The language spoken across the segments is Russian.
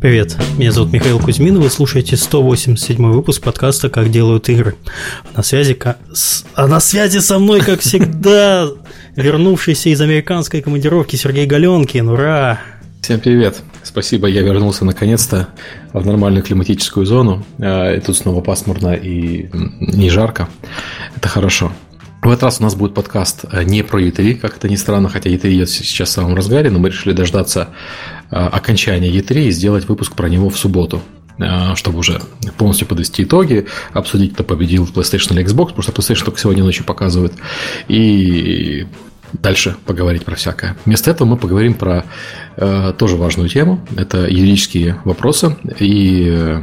Привет, меня зовут Михаил Кузьмин, вы слушаете 187 выпуск подкаста «Как делают игры». На связи, а на связи со мной, как всегда, вернувшийся из американской командировки Сергей Галенкин. Ура! Всем привет! Спасибо, я вернулся наконец-то в нормальную климатическую зону. А, и тут снова пасмурно и не жарко. Это хорошо. В этот раз у нас будет подкаст э, не про E3, как это ни странно, хотя E3 идет сейчас в самом разгаре, но мы решили дождаться окончания E3 и сделать выпуск про него в субботу э, чтобы уже полностью подвести итоги, обсудить, кто победил в PlayStation или Xbox, потому что PlayStation только сегодня ночью показывают, и дальше поговорить про всякое. Вместо этого мы поговорим про э, тоже важную тему. Это юридические вопросы и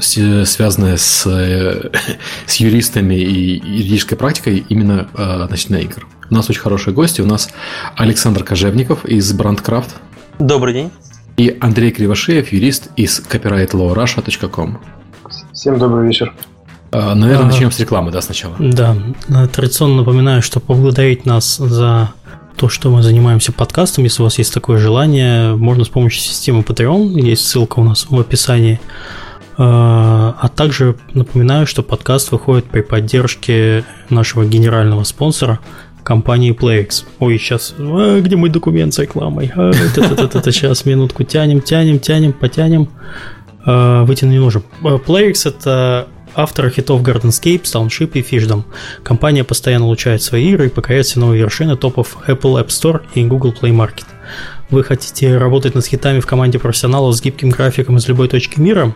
все связанное с, э, с юристами и юридической практикой именно э, относительно игр. У нас очень хорошие гости. У нас Александр Кожевников из Brandcraft. Добрый день. И Андрей Кривошеев, юрист из copyrightlawrussia.com. Всем добрый вечер. Э, наверное, а, начнем с рекламы, да, сначала? Да. Традиционно напоминаю, что поблагодарить нас за то, что мы занимаемся подкастом. Если у вас есть такое желание, можно с помощью системы Patreon. Есть ссылка у нас в описании. А, а также напоминаю, что подкаст выходит при поддержке нашего генерального спонсора компании PlayX. Ой, сейчас, а, где мой документ с рекламой? А, это, сейчас, минутку, тянем, тянем, тянем, потянем. А, вытянуть не можем. PlayX это авторы хитов Gardenscape, Township и Fishdom. Компания постоянно улучшает свои игры и покоряет все новые вершины топов Apple App Store и Google Play Market. Вы хотите работать над хитами в команде профессионалов с гибким графиком из любой точки мира?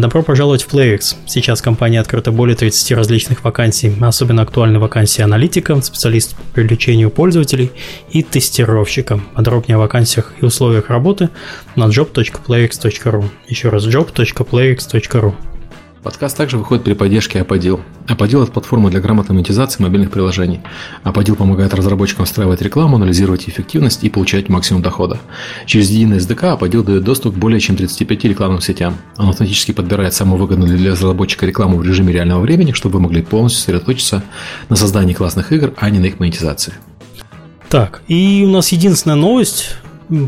Добро пожаловать в PlayX. Сейчас компания открыта более 30 различных вакансий. Особенно актуальны вакансии аналитика, специалист по привлечению пользователей и тестировщика. Подробнее о вакансиях и условиях работы на job.playx.ru. Еще раз job.playx.ru. Подкаст также выходит при поддержке Аподил. Аподил – это платформа для грамотной монетизации мобильных приложений. Аподил помогает разработчикам встраивать рекламу, анализировать эффективность и получать максимум дохода. Через единый SDK Аподил дает доступ к более чем 35 рекламным сетям. Он автоматически подбирает самую выгодную для разработчика рекламу в режиме реального времени, чтобы вы могли полностью сосредоточиться на создании классных игр, а не на их монетизации. Так, и у нас единственная новость,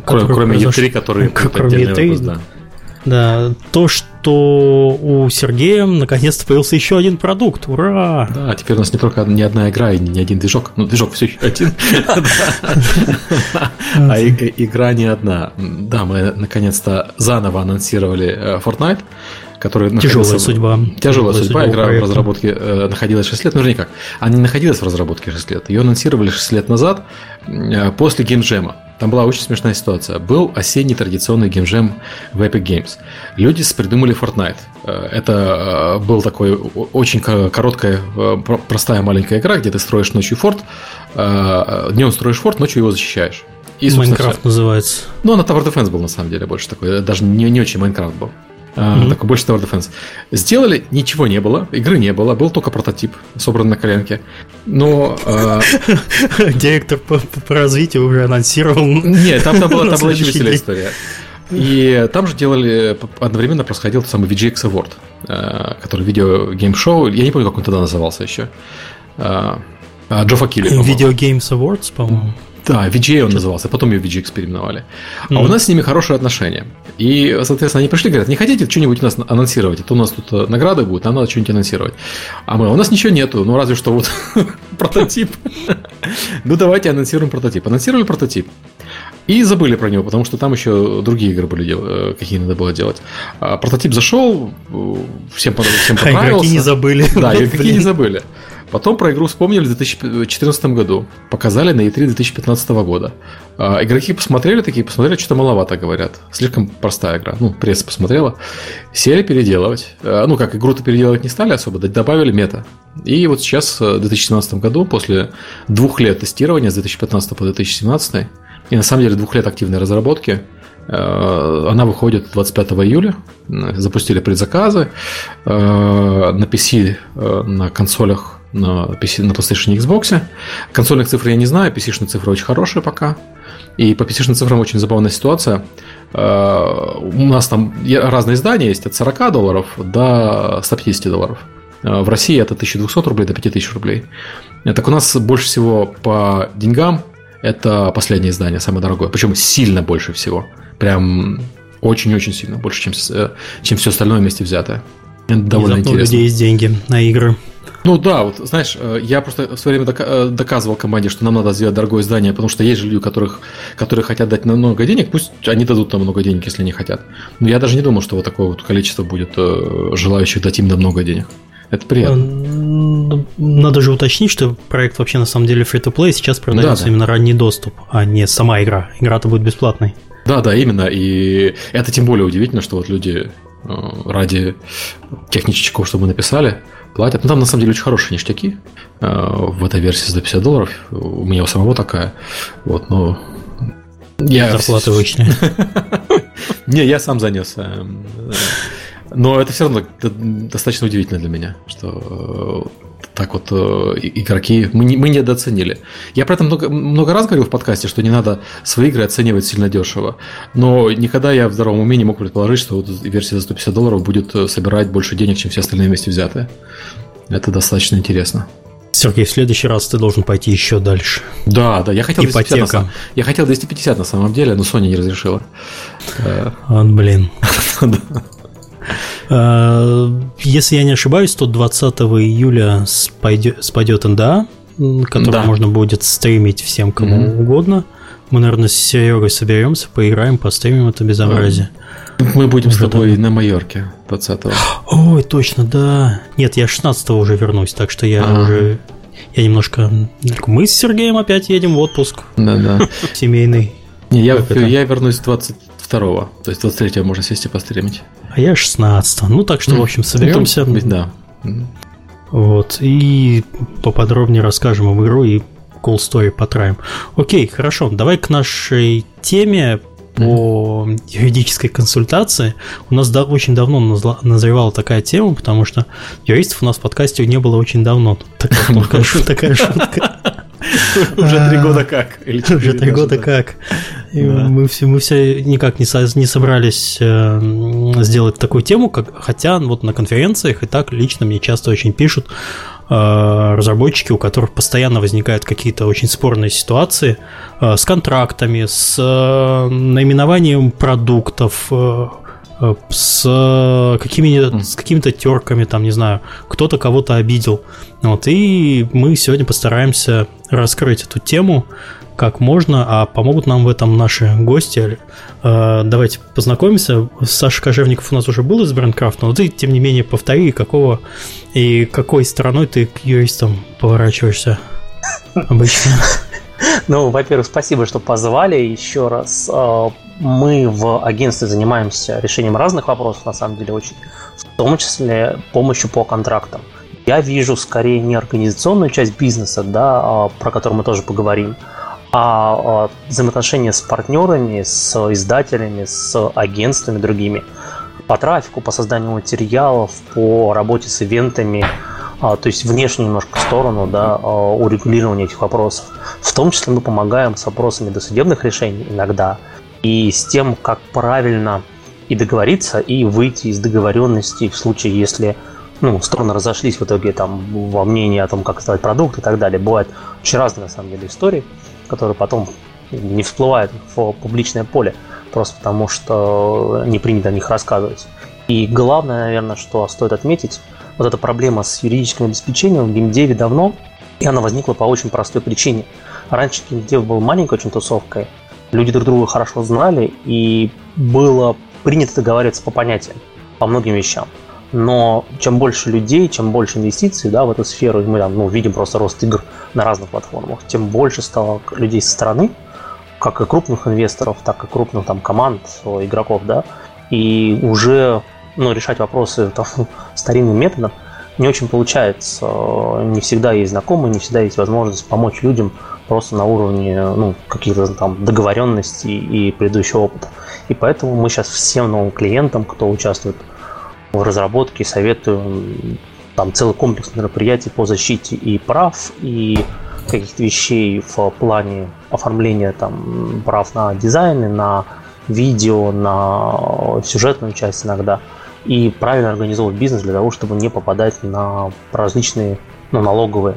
кроме, кроме E3, который кроме E3, да. Да, то, что у Сергея наконец-то появился еще один продукт. Ура! Да, теперь у нас не только не одна игра и не один движок. Ну, движок все еще один. А игра не одна. Да, мы наконец-то заново анонсировали э, Fortnite который Тяжелая судьба. Тяжелая судьба. Игра в разработке э, находилась 6 лет. Ну, не как. Она не находилась в разработке 6 лет. Ее анонсировали 6 лет назад э, после геймджема. Там была очень смешная ситуация. Был осенний традиционный геймджем в Epic Games. Люди придумали Fortnite. Э, это э, был такой очень короткая, э, простая маленькая игра, где ты строишь ночью форт, днем строишь форт, ночью его защищаешь. И, Майнкрафт называется. Ну, она Tower Defense был на самом деле больше такой. Даже не, не очень Майнкрафт был. Mm-hmm. Такой больше Tower Defense. Сделали, ничего не было, игры не было, был только прототип, собран на коленке. Но... А, Директор по, развитию уже анонсировал. Нет, там, была, еще веселая история. И там же делали, одновременно происходил тот самый VGX Award, а, который видео гейм-шоу, я не помню, как он тогда назывался еще. Джеффа Кили, Video Games Awards, по-моему. Да, VGA он назывался, потом ее VGX переименовали. А mm-hmm. у нас с ними хорошие отношения. И, соответственно, они пришли и говорят, не хотите что-нибудь у нас анонсировать? Это у нас тут э, награды будут, нам надо что-нибудь анонсировать. А мы, у нас ничего нету, ну разве что вот прототип. ну давайте анонсируем прототип. Анонсировали прототип. И забыли про него, потому что там еще другие игры были, э, какие надо было делать. А прототип зашел, э, всем, всем понравился. А игроки не забыли. Да, игроки не забыли. Потом про игру вспомнили в 2014 году. Показали на E3 2015 года. А, игроки посмотрели такие, посмотрели, что-то маловато говорят. Слишком простая игра. Ну, пресса посмотрела. Сели переделывать. А, ну, как, игру-то переделывать не стали особо, добавили мета. И вот сейчас, э, в 2017 году, после двух лет тестирования, с 2015 по 2017, и на самом деле двух лет активной разработки, э, она выходит 25 июля. Запустили предзаказы. Э, на PC, на консолях на, PC, на PlayStation и Xbox. Консольных цифр я не знаю, PC-шные цифры очень хорошие пока. И по PC-шным цифрам очень забавная ситуация. Э, у нас там разные издания есть от 40 долларов до 150 долларов. Э, в России это 1200 рублей до 5000 рублей. Э, так у нас больше всего по деньгам это последнее издание, самое дорогое. Причем сильно больше всего. Прям Очень-очень сильно, больше, чем, чем все остальное вместе взятое. Это довольно Внезапно у интересно. людей есть деньги на игры. Ну да, вот знаешь, э, я просто в свое время э, доказывал команде, что нам надо сделать дорогое здание, потому что есть же люди, которых, которые хотят дать много денег, пусть они дадут нам много денег, если не хотят. Но я даже не думал, что вот такое вот количество будет э, желающих дать им много денег. Это приятно. М, Надо же уточнить, что проект вообще на самом деле free-to-play, сейчас продается Да, да. именно ранний доступ, а не сама игра. Игра-то будет бесплатной. Да, да, именно. И это тем более удивительно, что вот люди ради тех ништячков, что мы написали, платят. Ну, там на самом деле очень хорошие ништяки э, в этой версии за 50 долларов. У меня у самого такая. Вот, но я... Зарплаты вычли. Не, я сам занес. э, э, Но это все равно достаточно удивительно для меня, что так вот э, игроки мы, не- мы недооценили. Я про это много, много раз говорил в подкасте, что не надо свои игры оценивать сильно дешево. Но никогда я в здравом уме не мог предположить, что вот версия за 150 долларов будет э, собирать больше денег, чем все остальные вместе взятые. Это достаточно интересно. Сергей, в следующий раз ты должен пойти еще дальше. Да, да, я хотел 250 на Ипотека. я хотел 250 на самом деле, но Sony не разрешила. Вот, блин. Э, Если я не ошибаюсь, то 20 июля спадет НДА, м, который Да. можно будет стримить всем, кому Мгм. угодно. Мы, наверное, с Серегой соберемся, поиграем, постримим это безобразие. Мы будем с Уже тобой на Майорке 20-го. Ой, точно, да. Нет, я 16 уже вернусь, так что я Ага. уже... Я немножко... Мы с Сергеем опять едем в отпуск Да-да. семейный. Не, я, я вернусь 22-го. То есть 23-го можно сесть и постримить. А я 16 Ну, так что, в общем, соберемся. Ну, Да. М. Вот, и поподробнее расскажем об игру и cool story потраем. Окей, хорошо, давай к нашей теме по юридической консультации. У нас да- очень давно назревала такая тема, потому что юристов у нас в подкасте не было очень давно. Такая шутка. Уже три года как? Уже три года как. Мы, все, мы все никак не, со- не собрались э, сделать такую тему, как, хотя вот на конференциях и так лично мне часто очень пишут э, разработчики, у которых постоянно возникают какие-то очень спорные ситуации э, с контрактами, с наименованием продуктов, с, какими, с какими-то терками, там, не знаю, кто-то кого-то обидел. Вот, и мы сегодня постараемся раскрыть эту тему как можно, а помогут нам в этом наши гости. Э, Давайте познакомимся. Саша Кожевников у нас уже был из Брендкрафта, но ты, тем не менее, повтори, какого и какой стороной ты к юристам поворачиваешься обычно. Ну, во-первых, спасибо, что позвали еще раз. Э, Мы в агентстве занимаемся решением разных вопросов, на самом деле, очень, в том числе помощью по контрактам. Я вижу скорее не организационную часть бизнеса, да, а, про которую мы тоже поговорим, а а, взаимоотношения с партнерами, с издателями, с агентствами другими по трафику, по созданию материалов, по работе с ивентами, то есть внешнюю немножко сторону да, а, урегулирования этих вопросов. В том числе мы помогаем с вопросами досудебных решений иногда и с тем, как правильно и договориться, и выйти из договоренности в случае, если ну, стороны разошлись в итоге там во мнении о том, как создавать продукт и так далее. Бывают очень разные на самом деле истории, которые потом не всплывают в публичное поле, просто потому что не принято о них рассказывать. И главное, наверное, что стоит отметить, вот эта проблема с юридическим обеспечением в геймдеве давно, и она возникла по очень простой причине. Раньше геймдев был маленькой очень тусовкой, люди друг друга хорошо знали, и было принято договариваться по понятиям, по многим вещам. Но чем больше людей, чем больше инвестиций да, в эту сферу, и мы там, ну, видим просто рост игр на разных платформах, тем больше стало людей со стороны, как и крупных инвесторов, так и крупных там команд, игроков, да, и уже ну, решать вопросы там, старинным методом не очень получается. Не всегда есть знакомые, не всегда есть возможность помочь людям просто на уровне ну, каких-то там договоренностей и предыдущего опыта. И поэтому мы сейчас всем новым клиентам, кто участвует в разработке, советуем там целый комплекс мероприятий по защите и прав, и каких-то вещей в плане оформления там прав на дизайны, на видео, на сюжетную часть иногда. И правильно организовывать бизнес для того, чтобы не попадать на различные ну, налоговые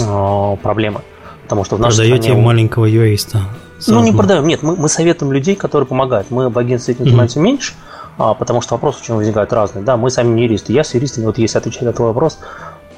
э, проблемы. Потому что в нашей Продаете стране... маленького юриста Ну, не продаем, нет, мы, мы советуем людей, которые помогают. Мы в агентстве этим занимаемся mm-hmm. меньше, а, потому что вопросы очень возникают разные. Да, мы сами не юристы. Я с юристами, вот если отвечать на твой вопрос,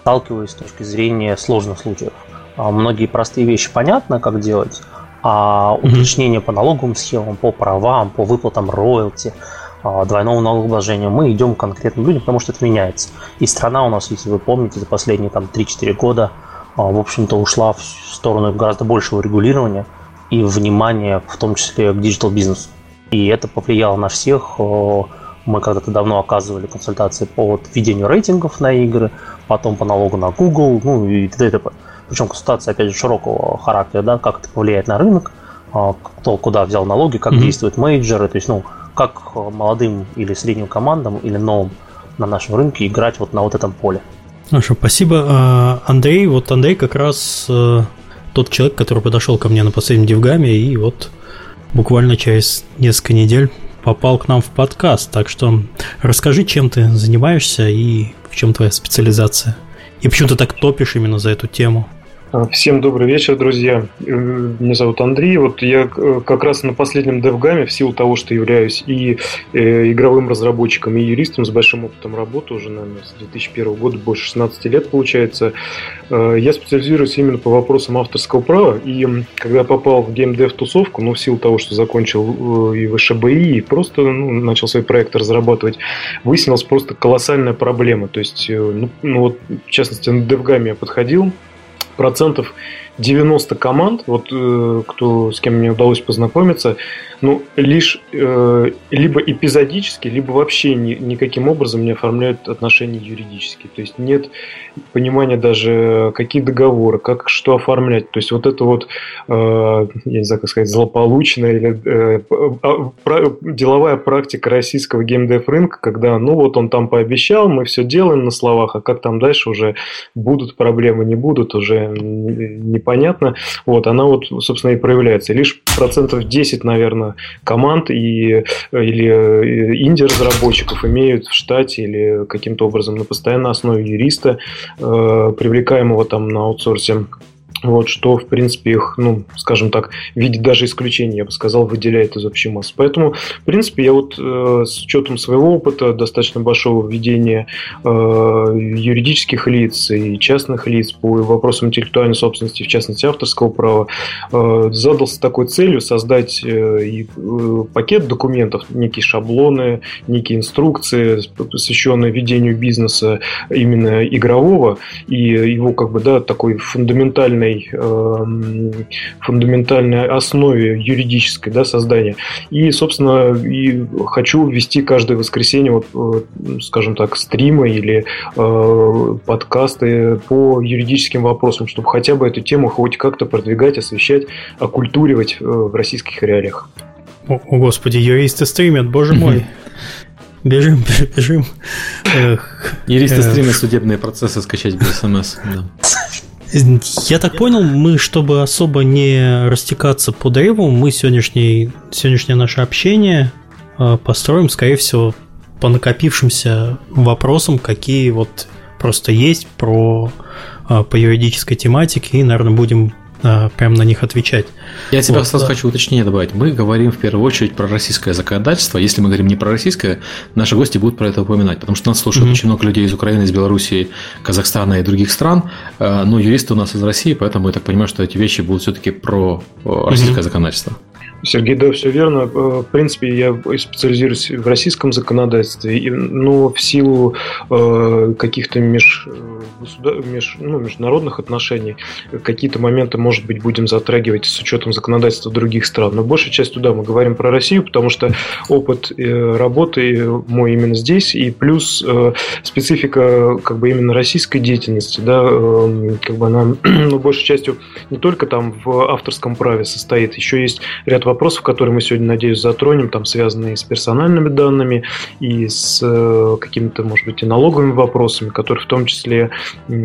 сталкиваюсь с точки зрения сложных случаев. А, многие простые вещи понятно, как делать, а уточнение mm-hmm. по налоговым схемам, по правам, по выплатам роялти, а, двойного налогообложения, мы идем к конкретным людям, потому что это меняется. И страна у нас, если вы помните, за последние там, 3-4 года, а, в общем-то, ушла в сторону гораздо большего регулирования и внимания, в том числе к digital-бизнесу. И это повлияло на всех. Мы когда-то давно оказывали консультации по введению рейтингов на игры, потом по налогу на Google, ну и т.д. Причем консультация, опять же, широкого характера, да, как это повлияет на рынок, а, кто куда взял налоги, как mm-hmm. действуют мейджеры, то есть, ну, как молодым или средним командам или новым на нашем рынке играть вот на вот этом поле. Хорошо, спасибо. А, Андрей, вот Андрей как раз э, тот человек, который подошел ко мне на последнем Дивгаме и вот буквально через несколько недель попал к нам в подкаст. Так что расскажи, чем ты занимаешься и в чем твоя специализация. И почему ты так топишь именно за эту тему? Всем добрый вечер, друзья. Э, меня зовут Андрей. Вот я э, как раз на последнем DevGAM, в силу того, что являюсь и э, игровым разработчиком, и юристом с большим опытом работы уже, наверное, с 2001 года, больше 16 лет получается, я специализируюсь именно по вопросам авторского права. И когда попал в геймдев тусовку, ну, в силу того, что закончил и ВШБИ, и просто ну, начал свои проекты разрабатывать, выяснилась просто колоссальная проблема. То есть, ну, ну вот, в частности, на DevGAM я подходил, процентов 90 команд, вот э, кто с кем мне удалось познакомиться, ну, лишь э, либо эпизодически, либо вообще ни, никаким образом не оформляют отношения юридические. То есть нет понимания даже, какие договоры, как что оформлять. То есть вот это вот, э, я не знаю, как сказать, злополучная или э, а, деловая практика российского геймдев рынка, когда, ну вот он там пообещал, мы все делаем на словах, а как там дальше уже будут проблемы, не будут, уже непонятно. Вот, она вот, собственно, и проявляется. Лишь процентов 10, наверное, команд и, или э, инди-разработчиков имеют в штате или каким-то образом на постоянной основе юриста, э, привлекаемого там на аутсорсе вот, что, в принципе, их, ну, скажем так, в виде даже исключения, я бы сказал, выделяет из общей массы. Поэтому, в принципе, я вот э, с учетом своего опыта, достаточно большого введения э, юридических лиц и частных лиц по вопросам интеллектуальной собственности, в частности, авторского права, э, задался такой целью создать э, э, пакет документов, некие шаблоны, некие инструкции, посвященные ведению бизнеса именно игрового, и его, как бы, да, такой фундаментальный фундаментальной, э, фундаментальной основе юридической да, создания. И, собственно, и хочу ввести каждое воскресенье, вот, э, скажем так, стримы или э, подкасты по юридическим вопросам, чтобы хотя бы эту тему хоть как-то продвигать, освещать, оккультуривать э, в российских реалиях. О, о господи, юристы стримят, боже мой. Бежим, бежим. Юристы стримят судебные процессы скачать без смс. Да. Я так понял, мы, чтобы особо не растекаться по древу, мы сегодняшний, сегодняшнее наше общение э, построим, скорее всего, по накопившимся вопросам, какие вот просто есть про э, по юридической тематике, и, наверное, будем а, прям на них отвечать. Я тебе вот, сразу да. хочу уточнение добавить. Мы говорим в первую очередь про российское законодательство. Если мы говорим не про российское, наши гости будут про это упоминать, потому что нас слушают mm-hmm. очень много людей из Украины, из Белоруссии, Казахстана и других стран. А, но юристы у нас из России, поэтому я так понимаю, что эти вещи будут все-таки про российское mm-hmm. законодательство. Сергей, да, все верно. Э, в принципе, я специализируюсь в российском законодательстве, но в силу э, каких-то меж, меж, ну, международных отношений какие-то моменты, может быть, будем затрагивать с учетом законодательства других стран. Но большей частью, да, мы говорим про Россию, потому что опыт э, работы мой именно здесь, и плюс специфика как бы именно российской деятельности, да, как бы она, ну, большей частью не только там в авторском праве состоит, еще есть ряд вопросов, которые мы сегодня, надеюсь, затронем, там связанные с персональными данными и с э, какими-то, может быть, и налоговыми вопросами, которые в том числе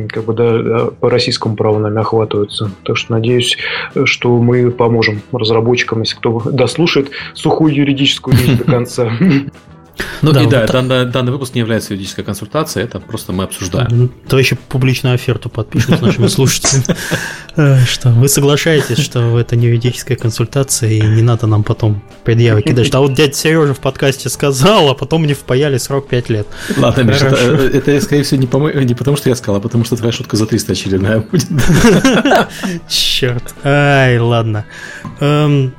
как бы, да, по российскому праву нами охватываются. Так что надеюсь, что мы поможем разработчикам, если кто дослушает сухую юридическую вещь до конца. Ну да, и да, вот данный, данный выпуск не является юридической консультацией, это просто мы обсуждаем. Ну, то еще публичную оферту подпишем с нашими слушателями. Э, что вы соглашаетесь, что это не юридическая консультация, и не надо нам потом предъявы кидать. А вот дядя Сережа в подкасте сказал, а потом мне впаяли срок 5 лет. Ладно, Миша, это, это, скорее всего, не потому, что я сказал, а потому, что твоя шутка за 300 очередная будет. Черт. Ай, ладно. Эм,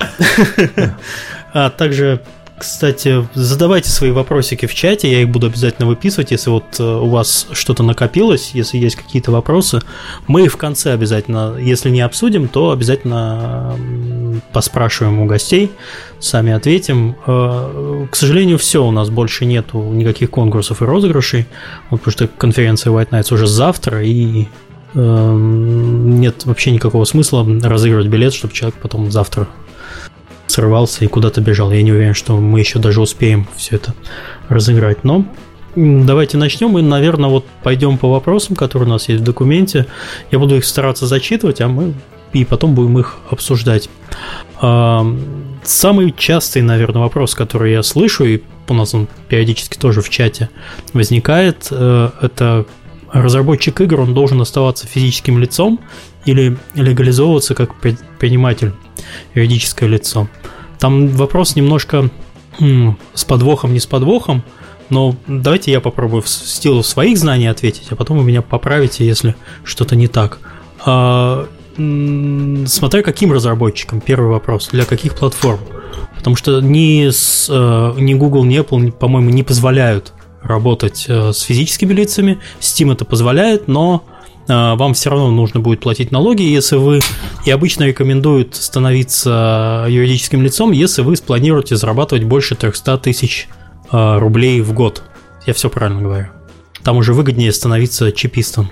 а также кстати, задавайте свои вопросики в чате, я их буду обязательно выписывать, если вот э, у вас что-то накопилось, если есть какие-то вопросы. Мы в конце обязательно, если не обсудим, то обязательно поспрашиваем у гостей, сами ответим. Э, к сожалению, все, у нас больше нету никаких конкурсов и розыгрышей, потому что конференция White Nights уже завтра, и э, нет вообще никакого смысла разыгрывать билет, чтобы человек потом завтра сорвался и куда-то бежал. Я не уверен, что мы еще даже успеем все это разыграть. Но давайте начнем и, наверное, вот пойдем по вопросам, которые у нас есть в документе. Я буду их стараться зачитывать, а мы и потом будем их обсуждать. А, самый частый, наверное, вопрос, который я слышу, и у нас он периодически тоже в чате возникает, э, это разработчик игр, он должен оставаться физическим лицом или легализовываться как предприниматель, юридическое лицо. Там вопрос немножко с подвохом, не с подвохом, но давайте я попробую в стилу своих знаний ответить, а потом вы меня поправите, если что-то не так. А, смотря каким разработчикам, первый вопрос, для каких платформ. Потому что ни, с, э, ни Google, ни Apple, по-моему, не позволяют работать э, с физическими лицами. Steam это позволяет, но вам все равно нужно будет платить налоги, если вы... И обычно рекомендуют становиться юридическим лицом, если вы спланируете зарабатывать больше 300 тысяч э, рублей в год. Я все правильно говорю. Там уже выгоднее становиться чипистом.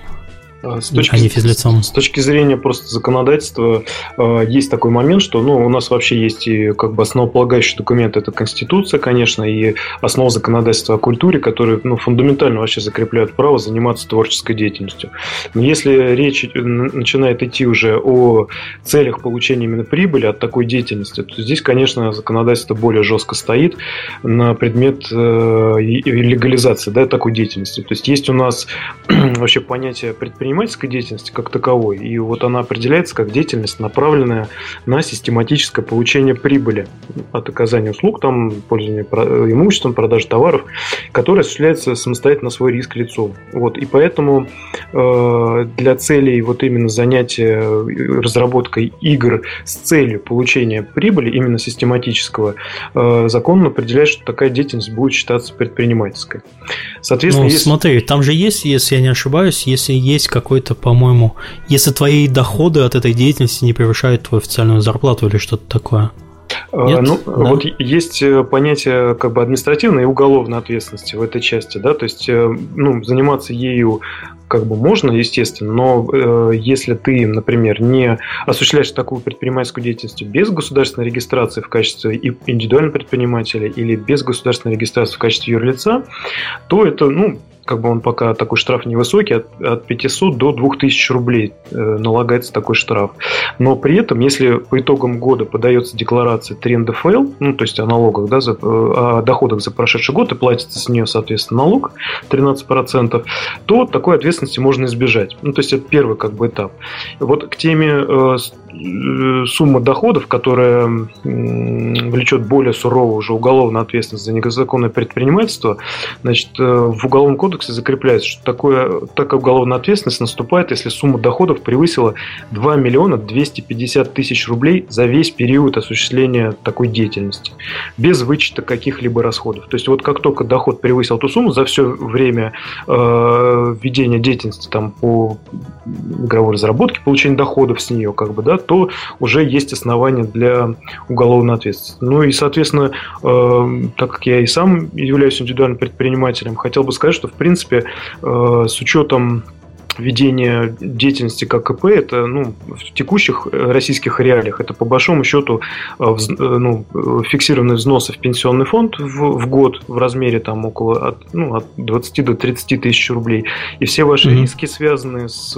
А, с точки, а не физлицом. С точки зрения просто законодательства э, есть такой момент, что ну, у нас вообще есть и как бы основополагающий документ, это Конституция, конечно, и основа законодательства о культуре, которые ну, фундаментально вообще закрепляют право заниматься творческой деятельностью. Но если речь начинает идти уже о целях получения именно прибыли от такой деятельности, то здесь, конечно, законодательство более жестко стоит на предмет э, легализации да, такой деятельности. То есть есть у нас вообще понятие предпринимательства предпринимательской деятельности как таковой, и вот она определяется как деятельность, направленная на систематическое получение прибыли от оказания услуг, там, пользования имуществом, продажи товаров, которая осуществляется самостоятельно на свой риск лицом. Вот, и поэтому э, для целей вот именно занятия разработкой игр с целью получения прибыли, именно систематического, э, закон определяет, что такая деятельность будет считаться предпринимательской. Соответственно, ну, если... смотри, там же есть, если я не ошибаюсь, если есть какой-то, по-моему, если твои доходы от этой деятельности не превышают твою официальную зарплату или что-то такое. А, Нет? Ну, да. вот есть э, понятие как бы административной и уголовной ответственности в этой части, да, то есть, э, ну, заниматься ею как бы можно, естественно, но э, если ты, например, не осуществляешь такую предпринимательскую деятельность без государственной регистрации в качестве индивидуального предпринимателя или без государственной регистрации в качестве юрлица, то это, ну, как бы он пока такой штраф невысокий, от, от 500 до 2000 рублей э, налагается такой штраф. Но при этом, если по итогам года подается декларация 3 НДФЛ, ну, то есть о налогах, да, за, э, о доходах за прошедший год, и платится с нее, соответственно, налог 13%, то такой ответственности можно избежать. Ну, то есть это первый как бы этап. Вот к теме э, Э, сумма доходов, которая влечет более суровую уже уголовную ответственность за незаконное предпринимательство, значит, э, в Уголовном кодексе закрепляется, что такое, такая уголовная ответственность наступает, если сумма доходов превысила 2 миллиона 250 тысяч рублей за весь период осуществления такой деятельности, без вычета каких-либо расходов. То есть вот как только доход превысил ту сумму, за все время э, ведения деятельности там, по игровой разработке, получения доходов с нее, как бы, да, то уже есть основания для уголовной ответственности. Ну и, соответственно, э, так как я и сам являюсь индивидуальным предпринимателем, хотел бы сказать, что, в принципе, э, с учетом ведение деятельности как ИП, это ну, в текущих э, российских реалиях, это по большому счету э, э, ну, фиксированные взносы в пенсионный фонд в, в год в размере там около от, ну, от 20 до 30 тысяч рублей. И все ваши mm-hmm. риски, связанные с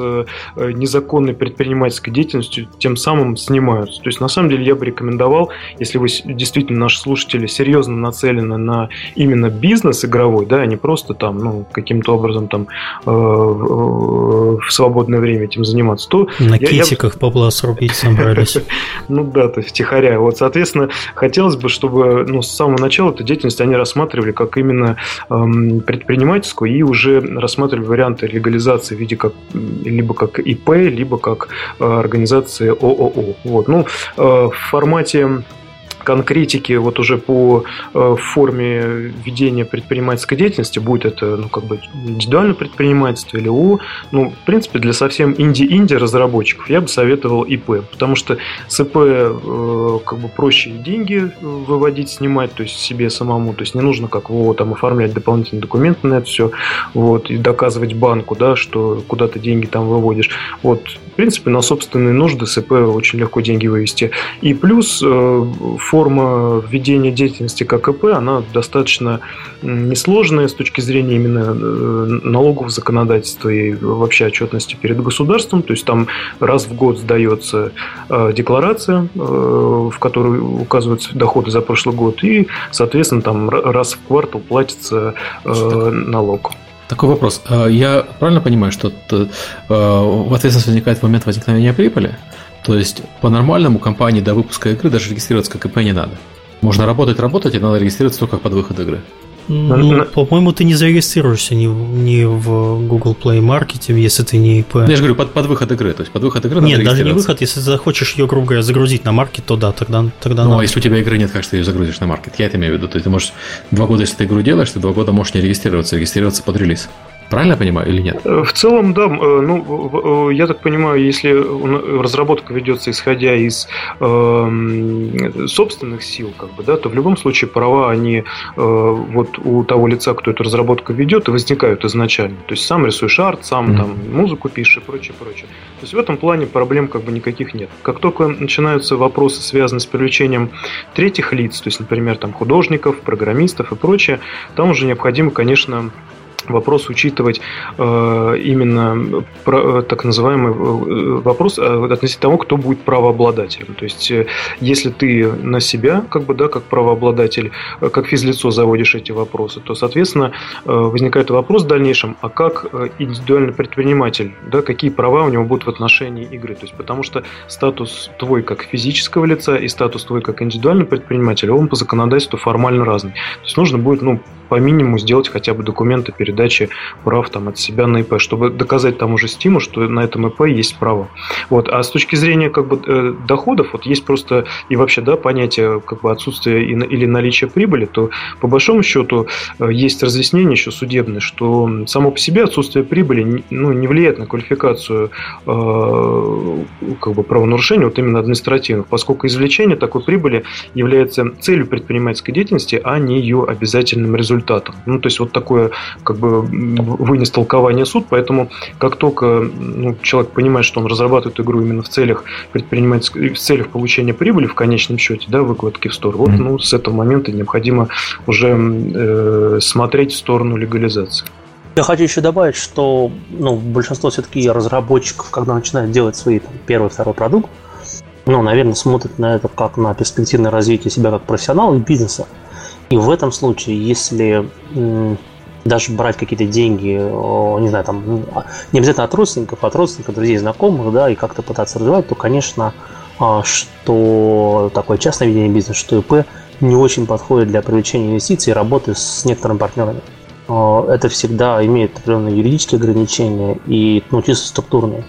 незаконной предпринимательской деятельностью, тем самым снимаются. То есть, на самом деле, я бы рекомендовал, если вы действительно, наши слушатели, серьезно нацелены на именно бизнес игровой, да, а не просто там, ну, каким-то образом там в свободное время этим заниматься, то... На я, кисиках я... бабла срубить собрались. Ну да, то есть втихаря. Вот, соответственно, хотелось бы, чтобы ну, с самого начала эту деятельность они рассматривали как именно эм, предпринимательскую и уже рассматривали варианты легализации в виде как либо как ИП, либо как э, организации ООО. Вот. Ну, э, в формате конкретики вот уже по э, форме ведения предпринимательской деятельности, будет это ну, как бы индивидуальное предпринимательство или ООО, ну, в принципе, для совсем инди-инди разработчиков я бы советовал ИП, потому что с ИП э, как бы проще деньги выводить, снимать, то есть себе самому, то есть не нужно как ООО там оформлять дополнительные документы на это все, вот, и доказывать банку, да, что куда ты деньги там выводишь. Вот, в принципе, на собственные нужды с ИП очень легко деньги вывести. И плюс э, ведения деятельности как ИП, она достаточно несложная с точки зрения именно э, налогового законодательства и вообще отчетности перед государством. То есть там раз в год сдается э, декларация, э, в которой указываются доходы за прошлый год, и, соответственно, там раз в квартал платится налог. Такой вопрос. Я правильно понимаю, что в ответственность возникает в момент возникновения прибыли? То есть по-нормальному компании до выпуска игры даже регистрироваться как ИП не надо. Можно работать, работать, и надо регистрироваться только под выход игры. Ну, по-моему, ты не зарегистрируешься ни, ни в Google Play Market, если ты не ИП. Я же говорю, под, под выход игры. То есть под выход игры Нет, даже не выход, если ты захочешь ее, грубо говоря, загрузить на маркет, то да, тогда, тогда Ну, а если у тебя игры нет, как ты ее загрузишь на маркет? Я это имею в виду. То есть ты можешь два года, если ты игру делаешь, ты два года можешь не регистрироваться, регистрироваться под релиз. Правильно я понимаю или нет? В целом, да. Э, ну, я так понимаю, если разработка ведется исходя из э, собственных сил, как бы, да, то в любом случае права, они э, вот у того лица, кто эту разработку ведет, и возникают изначально. То есть сам рисуешь арт, сам mm-hmm. там музыку пишешь и прочее, прочее. То есть в этом плане проблем как бы никаких нет. Как только начинаются вопросы, связанные с привлечением третьих лиц, то есть, например, там художников, программистов и прочее, там уже необходимо, конечно, вопрос учитывать э, именно э, так называемый э, вопрос относительно того, кто будет правообладателем. То есть, если ты на себя, как бы, да, как правообладатель, как физлицо заводишь эти вопросы, то, соответственно, возникает вопрос в дальнейшем, а как индивидуальный предприниматель, да, какие права у него будут в отношении игры. То есть, потому что статус твой как физического лица и статус твой как индивидуальный предприниматель, он по законодательству формально разный. То есть, нужно будет, ну, по минимуму сделать хотя бы документы передачи прав там, от себя на ИП, чтобы доказать тому же Стиму, что на этом ИП есть право. Вот. А с точки зрения как бы, э, доходов, вот есть просто и вообще да, понятие как бы, отсутствия или наличия прибыли, то по большому счету э, есть разъяснение еще судебное, что само по себе отсутствие прибыли ну, не влияет на квалификацию э, как бы, правонарушений, вот именно административных, поскольку извлечение такой прибыли является целью предпринимательской деятельности, а не ее обязательным результатом результатом. Ну, то есть вот такое как бы вынес толкование суд, поэтому как только ну, человек понимает, что он разрабатывает игру именно в целях предпринимательской, в целях получения прибыли в конечном счете, да, выкладки в стор, вот, ну, с этого момента необходимо уже э, смотреть в сторону легализации. Я хочу еще добавить, что ну, большинство все-таки разработчиков, когда начинают делать свои там, первый, второй продукт, ну, наверное, смотрят на это как на перспективное развитие себя как профессионала и бизнеса. И в этом случае, если даже брать какие-то деньги, не знаю, там, а, не обязательно от родственников, от родственников, друзей, знакомых, да, и как-то пытаться развивать, то, конечно, а, что такое частное ведение бизнеса, что ИП не очень подходит для привлечения инвестиций и работы с некоторыми партнерами. А, это всегда имеет определенные юридические ограничения и ну, чисто структурные.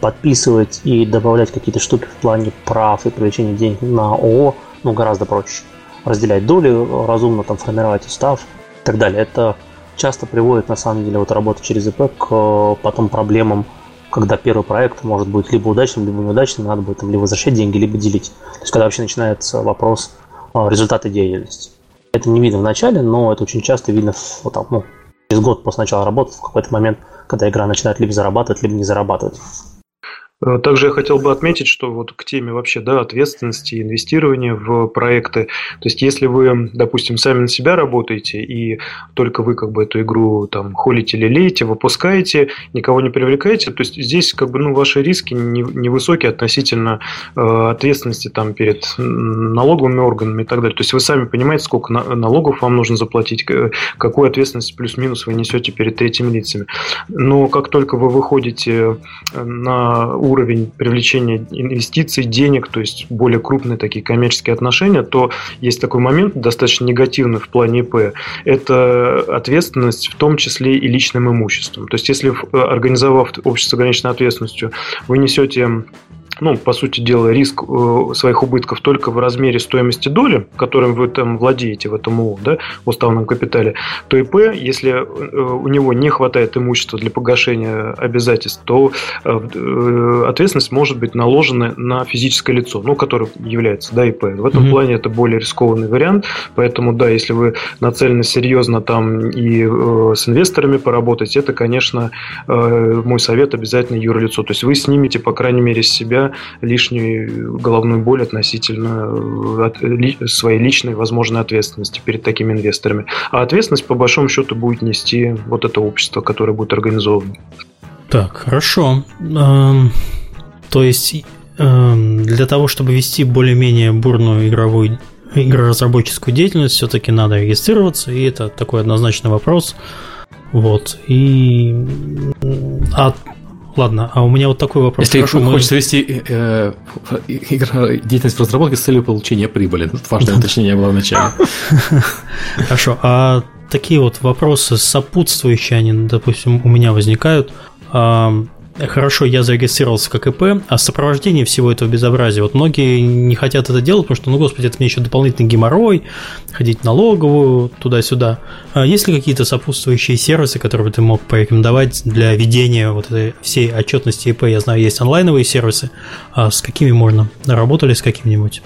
Подписывать и добавлять какие-то штуки в плане прав и привлечения денег на ООО ну, гораздо проще разделять доли, разумно там формировать устав и так далее. Это часто приводит, на самом деле, вот работа через ИП к э, потом проблемам, когда первый проект может быть либо удачным, либо неудачным, надо будет там либо возвращать деньги, либо делить. То есть, когда вообще начинается вопрос э, результата деятельности. Это не видно в начале, но это очень часто видно вот, там, ну, через год после начала работы, в какой-то момент, когда игра начинает либо зарабатывать, либо не зарабатывать. Э, также я хотел бы отметить, что вот к теме вообще да, ответственности, инвестирования в проекты. То есть, если вы, допустим, сами на себя работаете, и только вы как бы эту игру там холите или леете, выпускаете, никого не привлекаете, то есть здесь как бы ну, ваши риски невысокие относительно э, ответственности там перед налоговыми органами и так далее. То есть вы сами понимаете, сколько налогов вам нужно заплатить, какую ответственность плюс-минус вы несете перед третьими лицами. Но как только вы выходите на уровень привлечения инвестиций, денег, то есть более крупные такие коммерческие отношения, то есть такой момент достаточно негативный в плане ИП. Это ответственность в том числе и личным имуществом. То есть если э, организовав общество с ограниченной ответственностью, вы несете ну, по сути дела, риск э, своих убытков только в размере стоимости доли, которым вы там владеете в этом УО, да, в уставном капитале, то ИП, если э, у него не хватает имущества для погашения обязательств, то э, ответственность может быть наложена на физическое лицо, ну, которое является, да, ИП. В этом mm-hmm. плане это более рискованный вариант, поэтому, да, если вы нацелены серьезно там и с инвесторами поработать, это, конечно, мой совет обязательно юрлицо. То есть вы снимете, по крайней мере, с себя лишнюю головную боль относительно э, своей личной возможной ответственности перед такими инвесторами. А ответственность, по большому счету, будет нести вот это общество, которое будет организовано. Так, хорошо. Эм, то есть эм, для того, чтобы вести более-менее бурную игровую игроразработческую деятельность, все-таки надо регистрироваться, и это такой однозначный вопрос. Вот. И а Ладно, а у меня вот такой вопрос. Если Хорошо, мы... хочется вести э, э, деятельность в разработке с целью получения прибыли. Тут важное уточнение было вначале. Хорошо, а такие вот вопросы сопутствующие, они, допустим, у меня возникают хорошо, я зарегистрировался как ИП, а сопровождение всего этого безобразия, вот многие не хотят это делать, потому что, ну, господи, это мне еще дополнительный геморрой, ходить налоговую, туда-сюда. А есть ли какие-то сопутствующие сервисы, которые бы ты мог порекомендовать для ведения вот этой всей отчетности ИП? Я знаю, есть онлайновые сервисы, а с какими можно? Работали с каким-нибудь?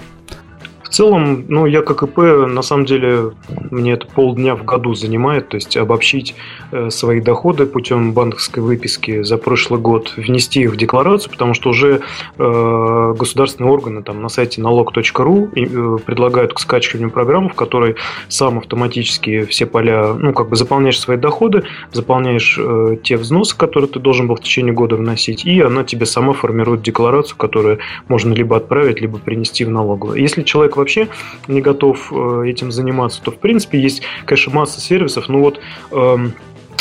В целом, ну, я как ИП, на самом деле, мне это полдня в году занимает, то есть обобщить э, свои доходы путем банковской выписки за прошлый год, внести их в декларацию, потому что уже э, государственные органы там на сайте налог.ру э, предлагают к скачиванию программу, в которой сам автоматически все поля, ну, как бы заполняешь свои доходы, заполняешь э, те взносы, которые ты должен был в течение года вносить, и она тебе сама формирует декларацию, которую можно либо отправить, либо принести в налоговую. Если человек вообще не готов э, этим заниматься, то в принципе есть, конечно, масса сервисов, но вот эм,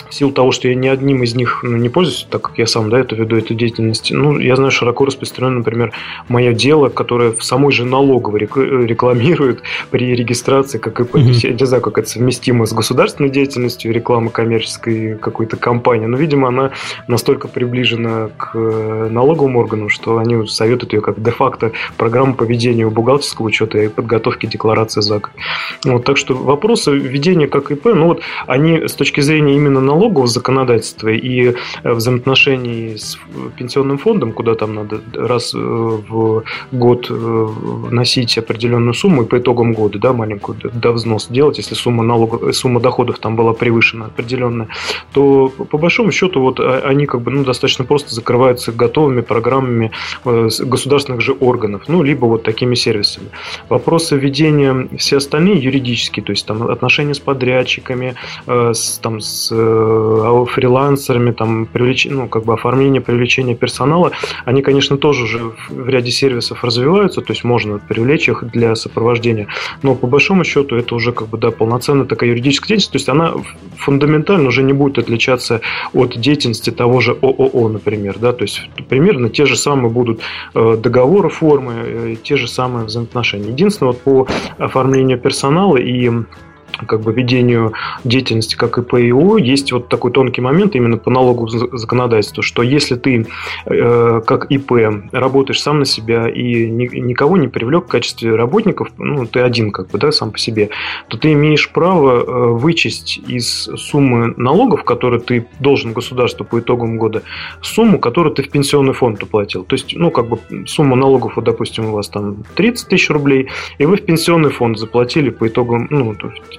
в силу того, что я ни одним из них ну, не пользуюсь, так как я сам да, это веду эту деятельность, ну, я знаю, широко распространено, например, мое дело, которое в самой же налоговой рекламирует при регистрации как ИП. Mm-hmm. Я не знаю, как это совместимо с государственной деятельностью, реклама коммерческой какой-то компании, но, видимо, она настолько приближена к э, налоговым органам, что они советуют ее как де-факто программу по ведению бухгалтерского учета и подготовки декларации ЗАГ. Вот, так что вопросы ведения как ИП, ну вот они с точки зрения именно налогового законодательства и э, взаимоотношений с пенсионным фондом, куда там надо раз э, в год э, вносить определенную сумму и по итогам года, да, маленькую да, взнос делать, если сумма налогов, сумма доходов там была превышена определенная, то по большому счету вот а, они как бы ну, достаточно просто закрываются готовыми программами государственных же органов, ну, либо вот такими сервисами. Вопросы введения все остальные юридические, то есть там отношения с подрядчиками, с, там, с Э, фрилансерами, там, привлеч... ну, как бы оформление, привлечение персонала, они, конечно, тоже уже в ряде сервисов развиваются, то есть можно привлечь их для сопровождения, но по большому счету это уже как бы, да, полноценная такая юридическая деятельность, то есть она фундаментально уже не будет отличаться от деятельности того же ООО, например, да, то есть примерно те же самые будут э, договоры, формы, э, те же самые взаимоотношения. Единственное, вот по оформлению персонала и как бы ведению деятельности как ИП и ООО есть вот такой тонкий момент именно по налоговому законодательству, что если ты э, как ИП работаешь сам на себя и ни, никого не привлек в качестве работников, ну, ты один как бы, да, сам по себе, то ты имеешь право э, вычесть из суммы налогов, которые ты должен государству по итогам года, сумму, которую ты в пенсионный фонд уплатил. То есть, ну, как бы сумма налогов, вот, допустим, у вас там 30 тысяч рублей, и вы в пенсионный фонд заплатили по итогам, ну,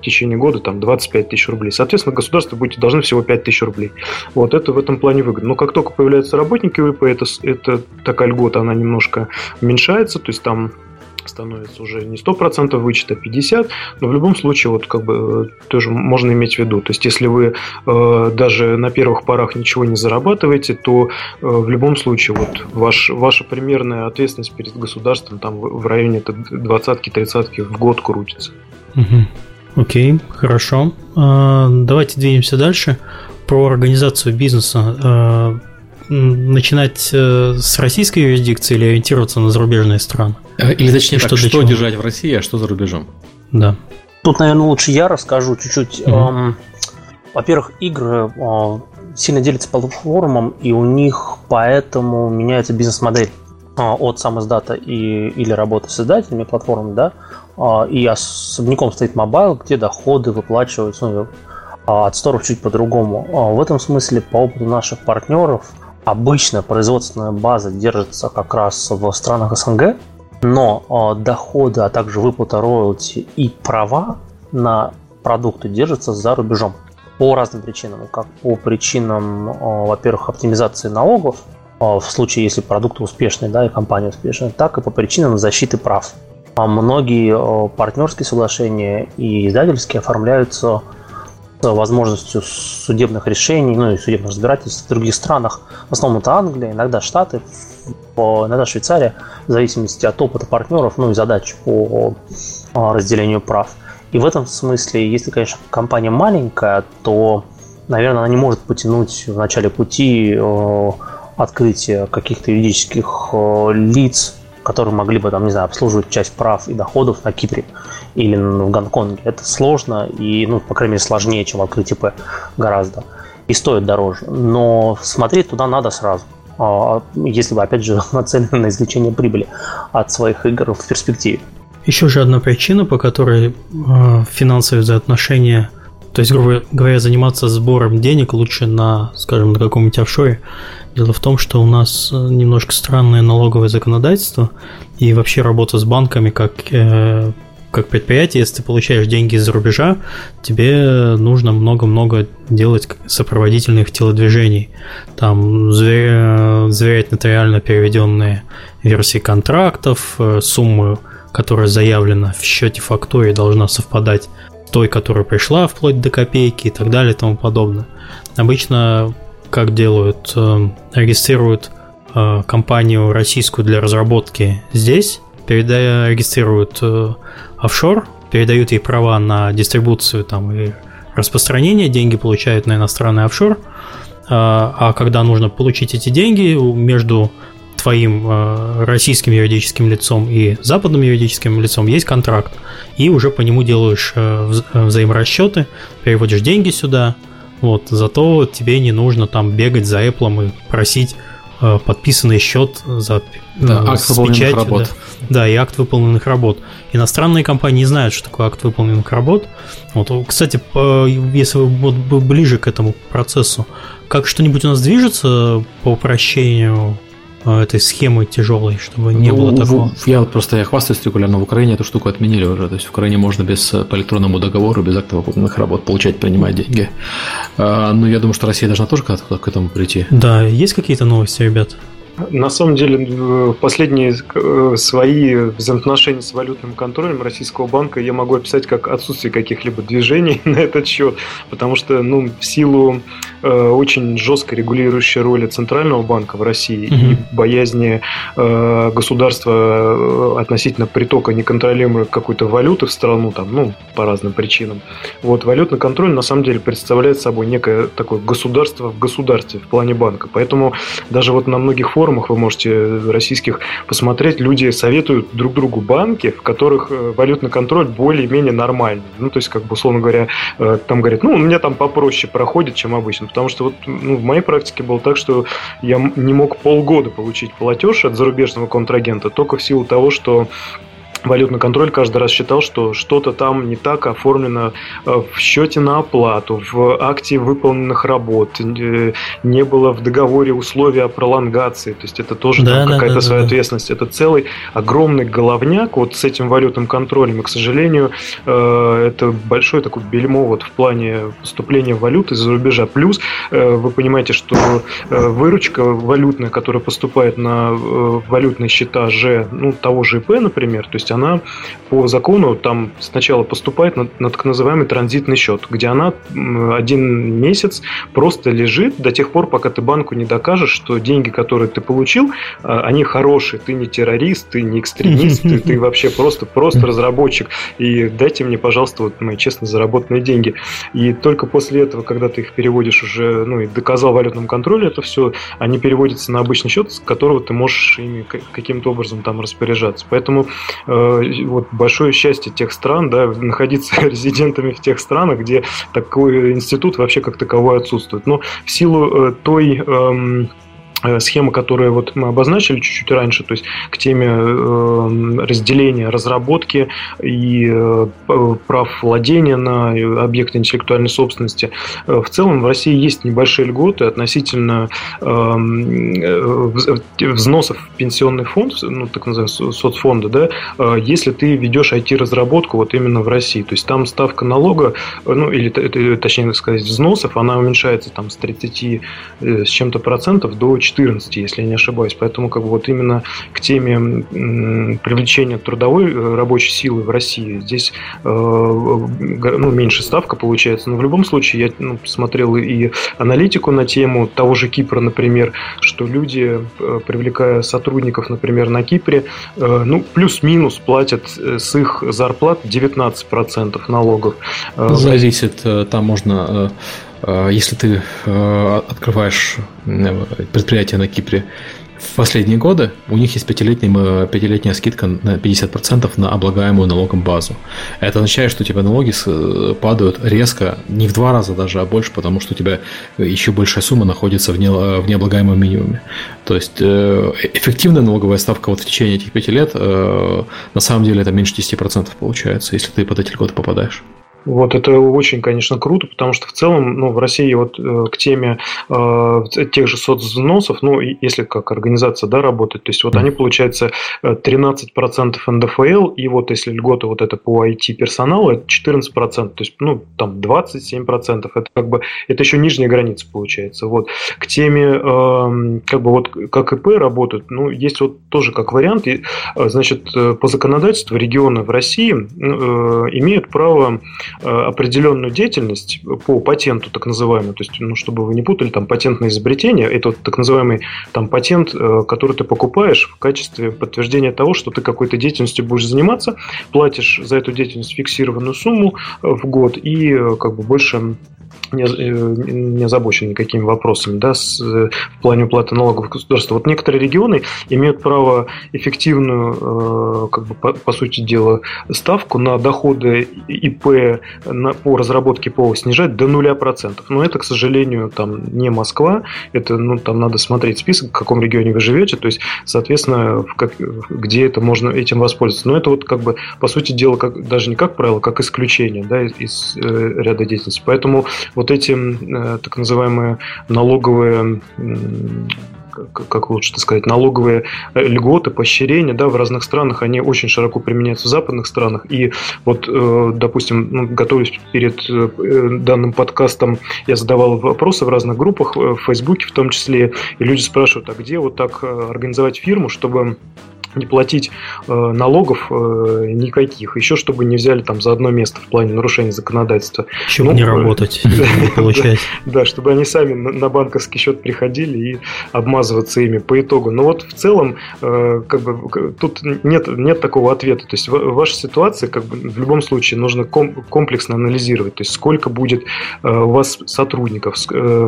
течение года там 25 тысяч рублей. Соответственно, государство будет должны всего 5 тысяч рублей. Вот это в этом плане выгодно. Но как только появляются работники ВП, это, это такая льгота, она немножко уменьшается, то есть там становится уже не 100% вычета, а 50%, но в любом случае вот как бы э, тоже можно иметь в виду. То есть если вы э, даже на первых порах ничего не зарабатываете, то э, в любом случае вот ваш, ваша примерная ответственность перед государством там в, районе 20-30 в год крутится. Угу. Окей, хорошо. А, давайте двинемся дальше. Про организацию бизнеса. А, начинать э, с российской юрисдикции или ориентироваться на зарубежные страны? Э, или точнее, что, так, что держать в России, а что за рубежом? Да. Тут, наверное, лучше я расскажу чуть-чуть. Эм, во-первых, игры э, сильно делятся по платформам, и у них поэтому меняется бизнес-модель от самиздата и, или работы с издателями платформы, да, э, и особняком стоит mobile, где доходы выплачиваются ну, от сторов чуть по-другому. В этом смысле, по опыту наших партнеров, обычно производственная база держится как раз в странах СНГ, но доходы, а также выплата роялти и права на продукты держатся за рубежом по разным причинам. Как по причинам, во-первых, оптимизации налогов, в случае, если продукты успешные, да, и компания успешная, так и по причинам защиты прав. А многие партнерские соглашения и издательские оформляются с возможностью судебных решений, ну и судебных разбирательств в других странах. В основном это Англия, иногда Штаты, иногда Швейцария, в зависимости от опыта партнеров, ну и задач по а, разделению прав. И в этом смысле, если, конечно, компания маленькая, то, наверное, она не может потянуть в начале пути э, открытие каких-то юридических э, лиц, которые могли бы, там, не знаю, обслуживать часть прав и доходов на Кипре или в Гонконге. Это сложно и, ну, по крайней мере, сложнее, чем открыть ИП гораздо. И стоит дороже. Но смотреть туда надо сразу. А, если вы, опять же, нацелены на извлечение прибыли от своих игр в перспективе. Еще же одна причина, по которой э, финансовые взаимоотношения, то есть, грубо говоря, заниматься сбором денег лучше на, скажем, на каком-нибудь офшоре. Дело в том, что у нас э, немножко странное налоговое законодательство и вообще работа с банками как э, как предприятие, если ты получаешь деньги из-за рубежа, тебе нужно много-много делать сопроводительных телодвижений. Там заверять нотариально переведенные версии контрактов, э, суммы, которая заявлена в счете фактуре, должна совпадать той, которая пришла вплоть до копейки и так далее и тому подобное. Обычно как делают? Э, регистрируют э, компанию российскую для разработки здесь, передая, регистрируют офшор, передают ей права на дистрибуцию там, и распространение, деньги получают на иностранный офшор, а когда нужно получить эти деньги между твоим а, российским юридическим лицом и западным юридическим лицом есть контракт, и уже по нему делаешь а, взаиморасчеты, переводишь деньги сюда, вот, зато тебе не нужно там бегать за Apple и просить подписанный счет за да, акт с печатью, работ. Да. Да, и акт выполненных работ. Иностранные компании не знают, что такое акт выполненных работ. Вот, кстати, если вы вот ближе к этому процессу, как что-нибудь у нас движется по упрощению э, этой схемы тяжелой, чтобы не ну, было такого. Я вот просто я хвастаюсь регулярно в Украине эту штуку отменили уже. То есть в Украине можно без по электронному договору, без акта выполненных работ получать, принимать деньги. А, ну, я думаю, что Россия должна тоже к, к этому прийти. Да, есть какие-то новости, ребят? На самом деле, последние э, свои взаимоотношения с валютным контролем российского банка я могу описать как отсутствие каких-либо движений на этот счет, потому что, ну, в силу э, очень жесткой регулирующей роли Центрального банка в России mm-hmm. и боязни э, государства э, относительно притока неконтролируемой какой-то валюты в страну, там, ну, по разным причинам, вот, валютный контроль на самом деле представляет собой некое такое государство в государстве в плане банка. Поэтому даже вот на многих форумах форумах вы можете российских посмотреть, люди советуют друг другу банки, в которых э, валютный контроль более-менее нормальный. Ну, то есть, как бы, условно говоря, э, там говорят, ну, у меня там попроще проходит, чем обычно. Потому что вот ну, в моей практике было так, что я не мог полгода получить платеж от зарубежного контрагента только в силу того, что валютный контроль каждый раз считал, что что-то там не так оформлено э, в счете на оплату, в акте выполненных работ, э, не было в договоре условия о пролонгации, то есть это тоже да, да, какая-то да, своя да, ответственность. Это целый огромный головняк вот с этим валютным контролем, и, к сожалению, э, это большое такое бельмо вот в плане поступления валюты из-за рубежа. Плюс вы понимаете, что выручка валютная, которая поступает на валютные счета же, ну, того же ИП, например, то есть она по закону там сначала поступает на, на так называемый транзитный счет, где она один месяц просто лежит до тех пор, пока ты банку не докажешь, что деньги, которые ты получил, а, они хорошие, ты не террорист, ты не экстремист, ты, ты вообще просто, просто разработчик, и дайте мне, пожалуйста, вот мои честно заработанные деньги. И только после этого, когда ты их переводишь уже, ну и доказал валютном контроле это все, они переводятся на обычный счет, с которого ты можешь ими каким-то образом там распоряжаться. Поэтому Э, вот большое счастье тех стран, да, находиться резидентами в тех странах, где такой институт вообще как таковой отсутствует. Но в силу э, той эм, Э, схема, которую вот мы обозначили чуть-чуть раньше, то есть к теме э, разделения разработки и э, прав владения на объекты интеллектуальной собственности. В целом в России есть небольшие льготы относительно взносов в пенсионный фонд, ну так называемый соцфонда, да, если ты ведешь IT-разработку вот именно в России. То есть там ставка налога, ну или точнее сказать взносов, она уменьшается там с 30 с чем-то процентов до 14, если я не ошибаюсь. Поэтому как бы вот именно к теме привлечения трудовой э, рабочей силы в России здесь э, ну, меньше ставка получается. Но в любом случае я ну, смотрел и аналитику на тему того же Кипра, например, что люди, э, привлекая сотрудников, например, на Кипре, ну, плюс-минус платят с их зарплат 19% налогов. Зависит, там можно если ты э, открываешь э, предприятие на Кипре в последние годы, у них есть пятилетняя, пятилетняя скидка на 50% на облагаемую налогом базу. Это означает, что у тебя налоги падают резко, не в два раза даже, а больше, потому что у тебя еще большая сумма находится в, не, в необлагаемом минимуме. То есть эффективная налоговая ставка вот в течение этих пяти лет на самом деле это меньше 10% получается, если ты под эти льготы попадаешь. Вот это очень, конечно, круто, потому что в целом, ну, в России вот э, к теме э, тех же соцвзносов, ну, если как организация, да, работает, то есть вот они, получается, 13% НДФЛ, и вот если льгота вот это по IT-персоналу, это 14%, то есть, ну, там 27%, это как бы, это еще нижняя граница получается, вот. К теме, э, как бы вот, как ИП работают, ну, есть вот тоже как вариант, и, э, значит, э, по законодательству регионы в России э, имеют право Э, определенную деятельность по патенту, так называемую, то есть, ну, чтобы вы не путали, там патентное изобретение, это вот так называемый там патент, э, который ты покупаешь в качестве подтверждения того, что ты какой-то деятельностью будешь заниматься, платишь за эту деятельность фиксированную сумму э, в год и как бы больше не, э, не озабочен никакими вопросами да, с, в плане уплаты налогов государства. Вот некоторые регионы имеют право эффективную, э, как бы, по, по сути дела, ставку на доходы ИП на, по разработке ПО снижать до нуля процентов. Но это, к сожалению, там не Москва. Это, ну, там надо смотреть список, в каком регионе вы живете, то есть, соответственно, в как, где это можно этим воспользоваться. Но это вот как бы, по сути дела, как, даже не как правило, как исключение да, из э, ряда деятельности. Поэтому вот эти э, так называемые налоговые как лучше это сказать, налоговые э, льготы, поощрения, да, в разных странах, они очень широко применяются в западных странах. И вот, э, допустим, ну, готовясь перед данным подкастом, я задавал вопросы в разных группах, в Фейсбуке в том числе, и люди спрашивают, а где вот так организовать фирму, чтобы не платить э, налогов э, никаких, еще чтобы не взяли там за одно место в плане нарушения законодательства. Чтобы ну, не работать, не получать. Да, чтобы они сами на банковский счет приходили и обмазываться ими по итогу. Но вот в целом, э, как бы тут нет, нет такого ответа. То есть ваша ситуация, как бы в любом случае, нужно комплексно анализировать. То есть сколько будет у вас сотрудников,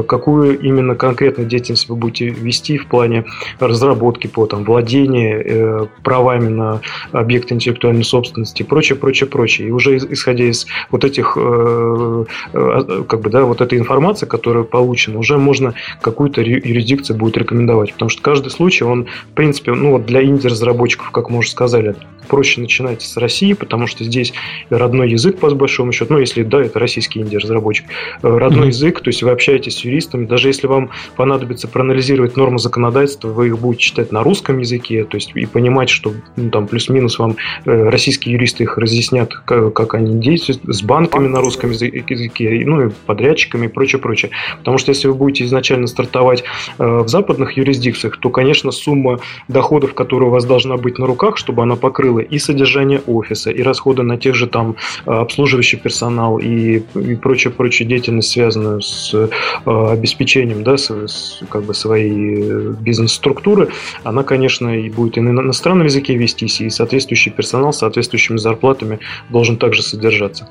какую именно конкретную деятельность вы будете вести в плане разработки по там, владения э, правами на объекты интеллектуальной собственности и прочее, прочее, прочее. И уже исходя из вот этих, э, как бы, да, вот этой информации, которая получена, уже можно какую-то юрисдикцию будет рекомендовать. Потому что каждый случай, он, в принципе, ну вот для инди-разработчиков, как мы уже сказали, проще начинать с России, потому что здесь родной язык, по большому счету, ну, если да, это российский инди-разработчик, родной mm-hmm. язык, то есть вы общаетесь с юристами, даже если вам понадобится проанализировать нормы законодательства, вы их будете читать на русском языке, то есть и понимать, что ну, там плюс-минус вам э, российские юристы их разъяснят, как, как они действуют, с банками на русском языке, ну и подрядчиками и прочее, прочее. Потому что если вы будете изначально стартовать э, в западных юрисдикциях, то, конечно, сумма доходов, которая у вас должна быть на руках, чтобы она покрыла и содержание офиса, и расходы на тех же там э, обслуживающий персонал и, и прочее, прочее деятельность, связанную с э, обеспечением да, с, с, как бы своей э, бизнес-структуры, она, конечно, и будет и на иностранном языке вестись, и соответствующий персонал с соответствующими зарплатами должен также содержаться.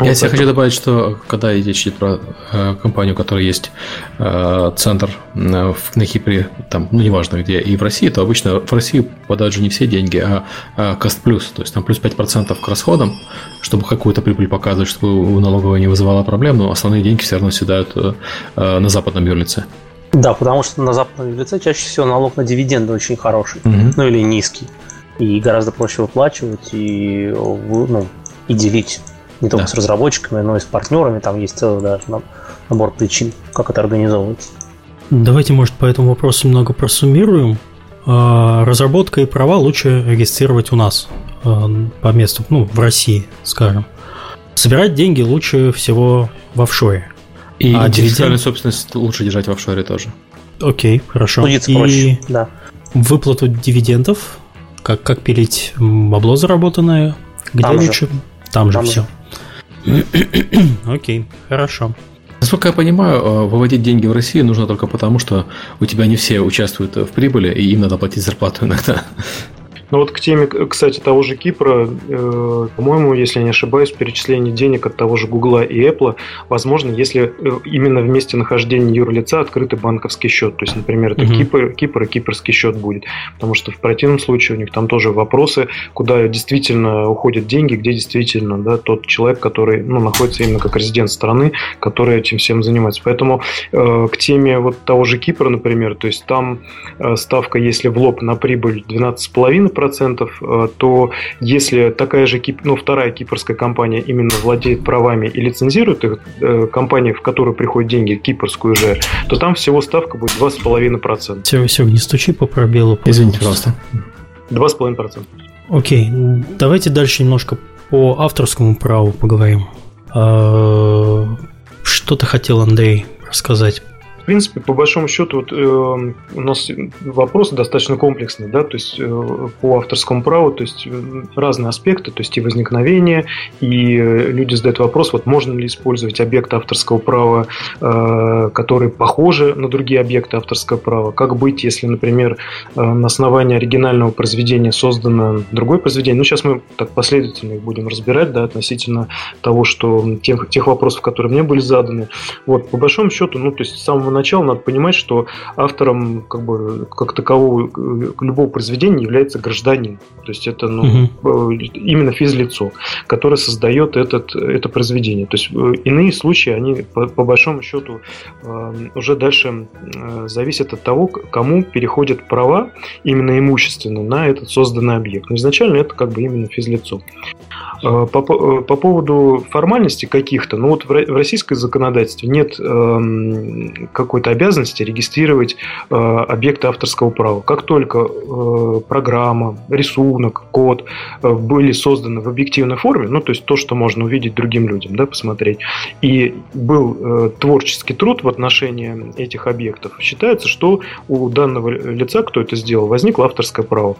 Я вот себе хочу добавить, что когда речь идет про э, компанию, у которой есть э, центр э, на Кипре, там, ну, неважно где, и в России, то обычно в России попадают же не все деньги, а, а cost плюс, то есть там плюс 5% к расходам, чтобы какую-то прибыль показывать, чтобы у налоговой не вызывало проблем, но основные деньги все равно седают э, э, на западном юрлице. Да, потому что на западном юрлице чаще всего налог на дивиденды очень хороший, угу. ну или низкий, и гораздо проще выплачивать и, ну, и делить не только да. с разработчиками, но и с партнерами. Там есть целый даже набор причин, как это организовывается. Давайте, может, по этому вопросу немного просуммируем. А, разработка и права лучше регистрировать у нас а, по месту, ну, в России, скажем. Собирать деньги лучше всего в офшоре. И а интеллектуальную собственность лучше держать в офшоре тоже. Окей, хорошо. Судиться и проще, да. Выплату дивидендов, как, как пилить бабло заработанное, где Там лучше? Же. Там, Там же все. Окей, хорошо. Насколько я понимаю, э, выводить деньги в Россию нужно только потому, что у тебя не все участвуют в прибыли, и им надо платить зарплату иногда. Ну вот к теме, кстати, того же Кипра, э, по-моему, если я не ошибаюсь, перечисление денег от того же Гугла и Apple возможно, если э, именно в месте нахождения юрлица открытый банковский счет. То есть, например, это угу. Кипр, Кипр и кипрский счет будет. Потому что в противном случае у них там тоже вопросы, куда действительно уходят деньги, где действительно да, тот человек, который ну, находится именно как резидент страны, который этим всем занимается. Поэтому э, к теме вот того же Кипра, например, то есть там э, ставка, если в лоб на прибыль 12,5%, 10%, э, то если такая же, ну, вторая кипрская компания именно владеет правами и лицензирует их, э, компания, в которую приходят деньги, кипрскую же, то там всего ставка будет 2,5%. Все, все, не стучи по пробелу. Извините, пожалуйста. 2,5%. Окей, давайте дальше немножко по авторскому праву поговорим. А, что ты хотел, Андрей, рассказать в принципе, по большому счету, вот, э, у нас вопрос достаточно комплексный, да, то есть э, по авторскому праву, то есть э, разные аспекты, то есть и возникновение, и э, люди задают вопрос, вот можно ли использовать объекты авторского права, э, которые похожи на другие объекты авторского права, как быть, если, например, э, на основании оригинального произведения создано другое произведение, ну, сейчас мы так последовательно их будем разбирать, да, относительно того, что тех, тех вопросов, которые мне были заданы, вот, по большому счету, ну, то есть с самого начала надо понимать, что автором как бы как такового э, любого произведения является гражданин. То есть это ну, угу. именно физлицо, которое создает этот, это произведение. То есть э, иные случаи, они по, по большому счету уже дальше зависят от того, кому переходят права именно имущественно на этот созданный объект. Но изначально это как бы именно физлицо. По, по поводу формальности каких-то, ну вот в российском законодательстве нет э, какой-то обязанности регистрировать э, объекты авторского права. Как только э, программа, рисунок, код э, были созданы в объективной форме, ну, то есть то, что можно увидеть другим людям, да, посмотреть, и был э, творческий труд в отношении этих объектов, считается, что у данного лица, кто это сделал, возникло авторское право.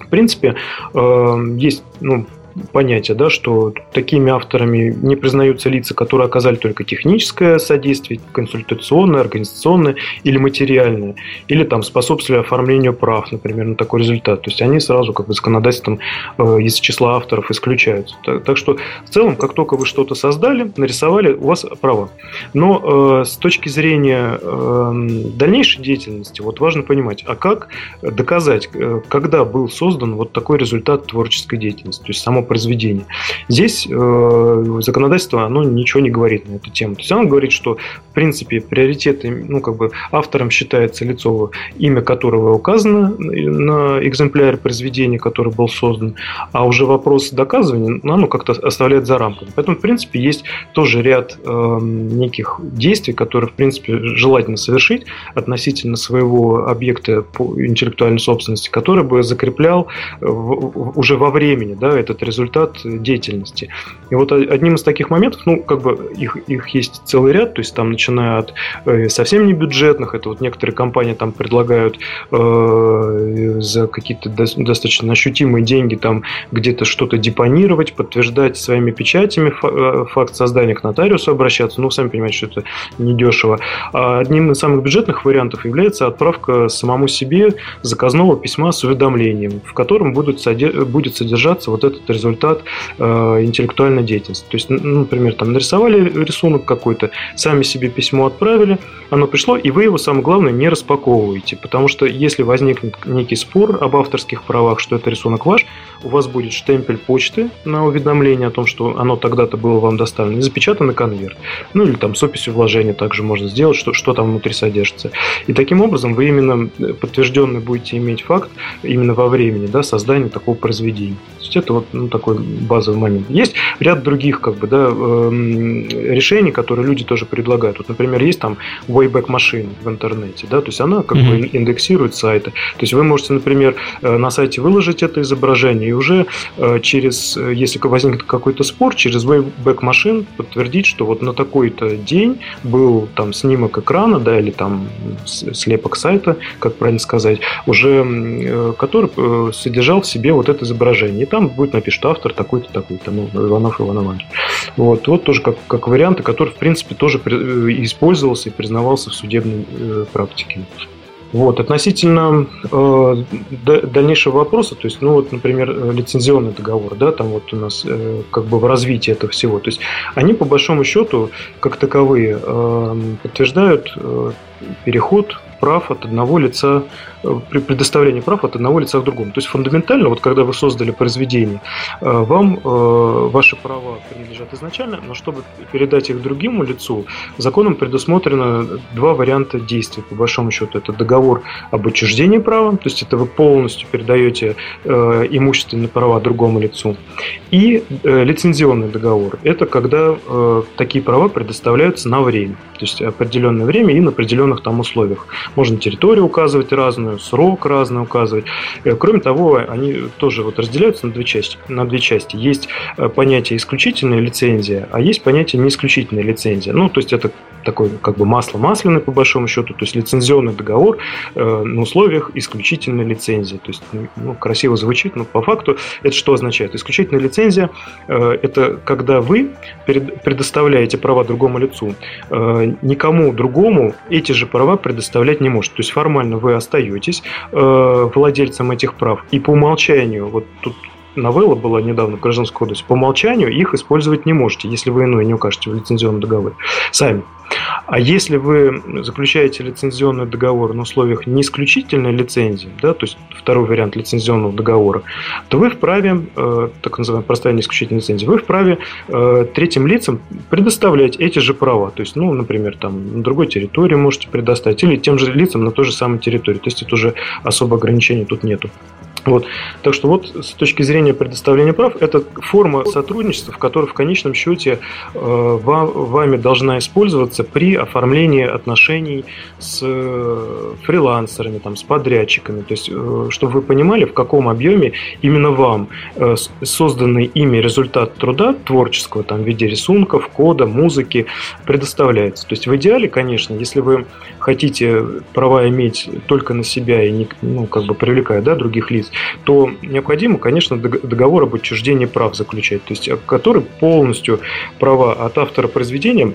В принципе, э, есть ну, понятие, да, что такими авторами не признаются лица, которые оказали только техническое содействие, консультационное, организационное или материальное, или там способствовали оформлению прав, например, на такой результат. То есть они сразу как бы законодательством э, из числа авторов исключаются. Так, так что в целом, как только вы что-то создали, нарисовали, у вас права. Но э, с точки зрения э, дальнейшей деятельности, вот важно понимать, а как доказать, э, когда был создан вот такой результат творческой деятельности, то есть само произведение. Здесь э, законодательство, оно ничего не говорит на эту тему. То есть оно говорит, что в принципе приоритеты, ну как бы автором считается лицо, имя которого указано на экземпляре произведения, который был создан, а уже вопрос доказывания, ну, оно как-то оставляет за рамками. Поэтому, в принципе, есть тоже ряд э, неких действий, которые, в принципе, желательно совершить относительно своего объекта по интеллектуальной собственности, который бы закреплял в, уже во времени да, этот результат деятельности. И вот одним из таких моментов, ну, как бы их, их есть целый ряд, то есть там начиная от э, совсем не бюджетных, это вот некоторые компании там предлагают э, за какие-то достаточно ощутимые деньги там где-то что-то депонировать, подтверждать своими печатями э, факт создания к нотариусу обращаться. Ну, сами понимаете, что это недешево. А одним из самых бюджетных вариантов является отправка самому себе заказного письма с уведомлением, в котором будут, будет содержаться вот этот результат э, интеллектуальной деятельности. То есть, ну, например, там нарисовали рисунок какой-то, сами себе письмо отправили, оно пришло, и вы его, самое главное, не распаковываете, потому что если возникнет некий спор об авторских правах, что это рисунок ваш, у вас будет штемпель почты на уведомление о том, что оно тогда-то было вам доставлено, и запечатанный конверт. Ну или там с описью вложения также можно сделать, что, что там внутри содержится. И таким образом вы именно подтвержденный будете иметь факт именно во времени да, создания такого произведения. То есть это вот ну, такой базовый момент. Есть ряд других как бы, да, эм, решений, которые люди тоже предлагают. Вот, например, есть там Wayback Machine в интернете, да, то есть она как mm-hmm. бы индексирует сайты. То есть вы можете, например, э, на сайте выложить это изображение уже э, через, э, если возникнет какой-то спор, через Wayback Machine подтвердить, что вот на такой-то день был там снимок экрана, да, или там слепок сайта, как правильно сказать, уже который содержал в себе вот это изображение. И там будет что автор такой-то, такой-то, ну, Иванов Иван Иванович. Вот, вот тоже как, как варианты, который, в принципе, тоже использовался и признавался в судебной практике. Вот, относительно э, дальнейшего вопроса, то есть, ну вот, например, э, лицензионный договор, да, там вот у нас э, как бы в развитии этого всего, то есть они по большому счету как таковые э, подтверждают э, переход прав от одного лица при предоставлении прав от одного лица к другому. То есть фундаментально, вот когда вы создали произведение, э, вам э, ваши права принадлежат изначально, но чтобы передать их другому лицу, законом предусмотрено два варианта действий, по большому счету. Это договор об отчуждении права, то есть это вы полностью передаете э, имущественные права другому лицу, и лицензионный договор. Это когда такие права предоставляются на время, то есть определенное время и на определенных там условиях. Можно территорию указывать разную, срок разный указывать. Э, кроме того, они тоже вот разделяются на две части. На две части. Есть э, понятие исключительная лицензия, а есть понятие неисключительная лицензия. Ну, то есть это такой как бы масло масляное по большому счету, то есть лицензионный договор э, на условиях исключительной лицензии. То есть ну, красиво звучит, но по факту это что означает? Исключительная лицензия э, это когда вы предоставляете права другому лицу, э, никому другому эти же права предоставлять не может. То есть формально вы остаетесь э, владельцем этих прав и по умолчанию вот тут новелла была недавно в Гражданском кодексе, по умолчанию их использовать не можете, если вы иное не укажете в лицензионном договоре сами. А если вы заключаете лицензионный договор на условиях не исключительной лицензии, да, то есть второй вариант лицензионного договора, то вы вправе, э, так называемая простая неисключительная лицензия, вы вправе э, третьим лицам предоставлять эти же права. То есть, ну, например, там на другой территории можете предоставить, или тем же лицам на той же самой территории. То есть это уже особо ограничений тут нету. Вот. Так что вот с точки зрения предоставления прав, это форма сотрудничества, в которой в конечном счете э, вами должна использоваться использоваться при оформлении отношений с э, фрилансерами, там, с подрядчиками. То есть, э, чтобы вы понимали, в каком объеме именно вам э, созданный ими результат труда творческого, там, в виде рисунков, кода, музыки предоставляется. То есть, в идеале, конечно, если вы хотите права иметь только на себя и не, ну, как бы привлекая да, других лиц, то необходимо, конечно, договор об отчуждении прав заключать, то есть который полностью права от автора произведения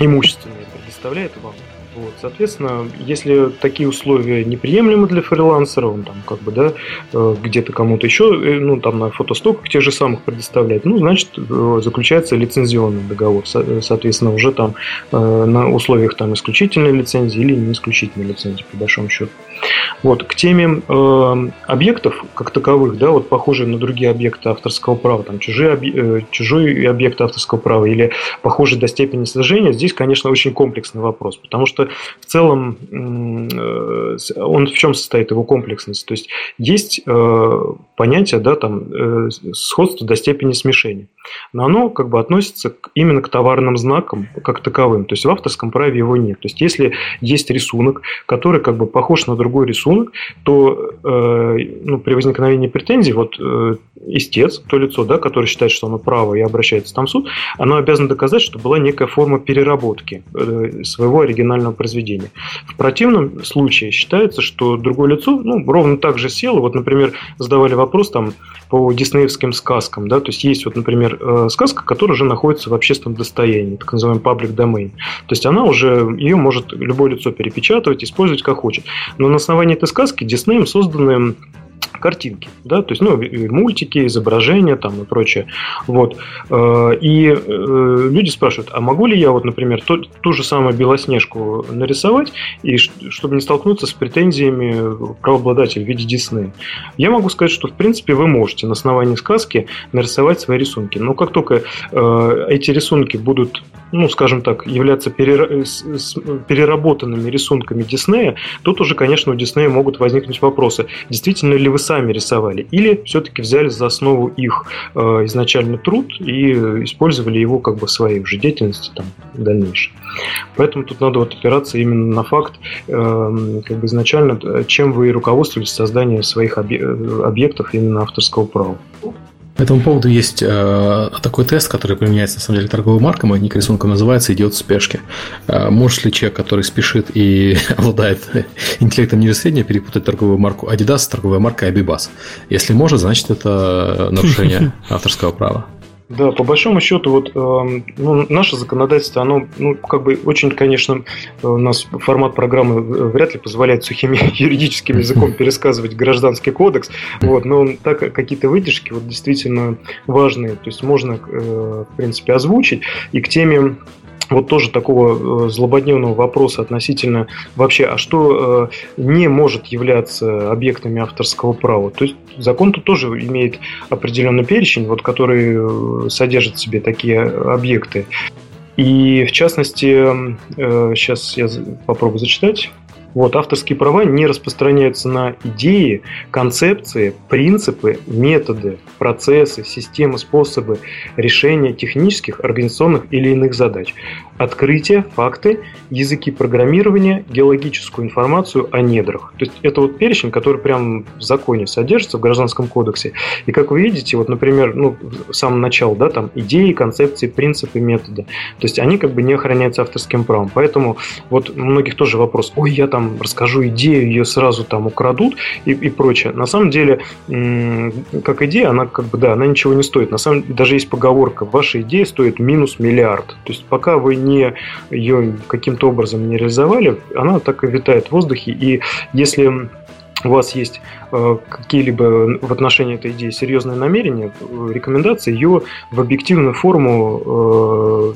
имущественные предоставляет вам. Вот, соответственно, если такие условия неприемлемы для фрилансера, он там как бы, да, э, где-то кому-то еще, э, ну, там на фотостоках тех же самых предоставляет, ну, значит, э, заключается лицензионный договор, соответственно, уже там на условиях там исключительной лицензии или не исключительной лицензии, по большому счету. Вот, к теме э, объектов как таковых, да, вот похожие на другие объекты авторского права, там чужие, э, чужой объект авторского права или похожие до степени сложения, здесь, конечно, очень комплексный вопрос, потому что в целом э, он в чем состоит, его комплексность? То есть есть э, понятие, да, там, э, сходства до степени смешения но оно как бы относится именно к товарным знакам как таковым. То есть в авторском праве его нет. То есть если есть рисунок, который как бы похож на другой рисунок, то э, ну, при возникновении претензий вот э, истец, то лицо, да, которое считает, что оно право и обращается там в суд, оно обязано доказать, что была некая форма переработки э, своего оригинального произведения. В противном случае считается, что другое лицо ну, ровно так же село. Вот, например, задавали вопрос там по диснеевским сказкам, да, то есть есть вот, например, э, сказка, которая уже находится в общественном достоянии, так называемый public domain. То есть она уже, ее может любое лицо перепечатывать, использовать как хочет. Но на основании этой сказки Диснеем созданы картинки, да, то есть, ну, мультики, изображения там и прочее. Вот. Э, и э, люди спрашивают, а могу ли я, вот, например, ту, ту же самую Белоснежку нарисовать, и чтобы не столкнуться с претензиями правообладателя в виде Диснея? Я могу сказать, что, в принципе, вы можете на основании сказки нарисовать свои рисунки. Но как только э, эти рисунки будут ну, скажем так, являться переработанными рисунками Диснея, тут уже, конечно, у Диснея могут возникнуть вопросы. Действительно ли вы сами рисовали? Или все-таки взяли за основу их э, изначальный труд и использовали его как бы в своей уже деятельности там, в дальнейшем? Поэтому тут надо вот опираться именно на факт, э, как бы изначально, чем вы руководствовались в создании своих объектов именно авторского права. По этому поводу есть э, такой тест, который применяется на самом деле торговым маркам, не к рисункам называется «Идиот в спешке». Э, может ли человек, который спешит и обладает интеллектом ниже среднего, перепутать торговую марку Adidas с торговой маркой Abibas? Если может, значит это нарушение авторского права. Да, по большому счету, вот э, ну, наше законодательство, оно, ну, как бы очень, конечно, у нас формат программы вряд ли позволяет сухим юридическим языком пересказывать гражданский кодекс, вот, но так какие-то выдержки вот действительно важные, то есть можно, э, в принципе, озвучить. И к теме вот тоже такого э, злободневного вопроса относительно вообще, а что э, не может являться объектами авторского права. То есть закон тут тоже имеет определенный перечень, вот, который э, содержит в себе такие объекты. И в частности, сейчас я попробую зачитать. Вот, авторские права не распространяются на идеи, концепции, принципы, методы, процессы, системы, способы решения технических, организационных или иных задач открытия, факты, языки программирования, геологическую информацию о недрах. То есть это вот перечень, который прямо в законе содержится, в Гражданском кодексе. И как вы видите, вот, например, ну, в самом начале, да, там идеи, концепции, принципы, методы. То есть они как бы не охраняются авторским правом. Поэтому вот у многих тоже вопрос, ой, я там расскажу идею, ее сразу там украдут и, и прочее. На самом деле, как идея, она как бы, да, она ничего не стоит. На самом деле, даже есть поговорка, ваша идея стоит минус миллиард. То есть пока вы не ее каким-то образом не реализовали, она так и витает в воздухе. И если у вас есть какие-либо в отношении этой идеи серьезные намерения, рекомендации ее в объективную форму э,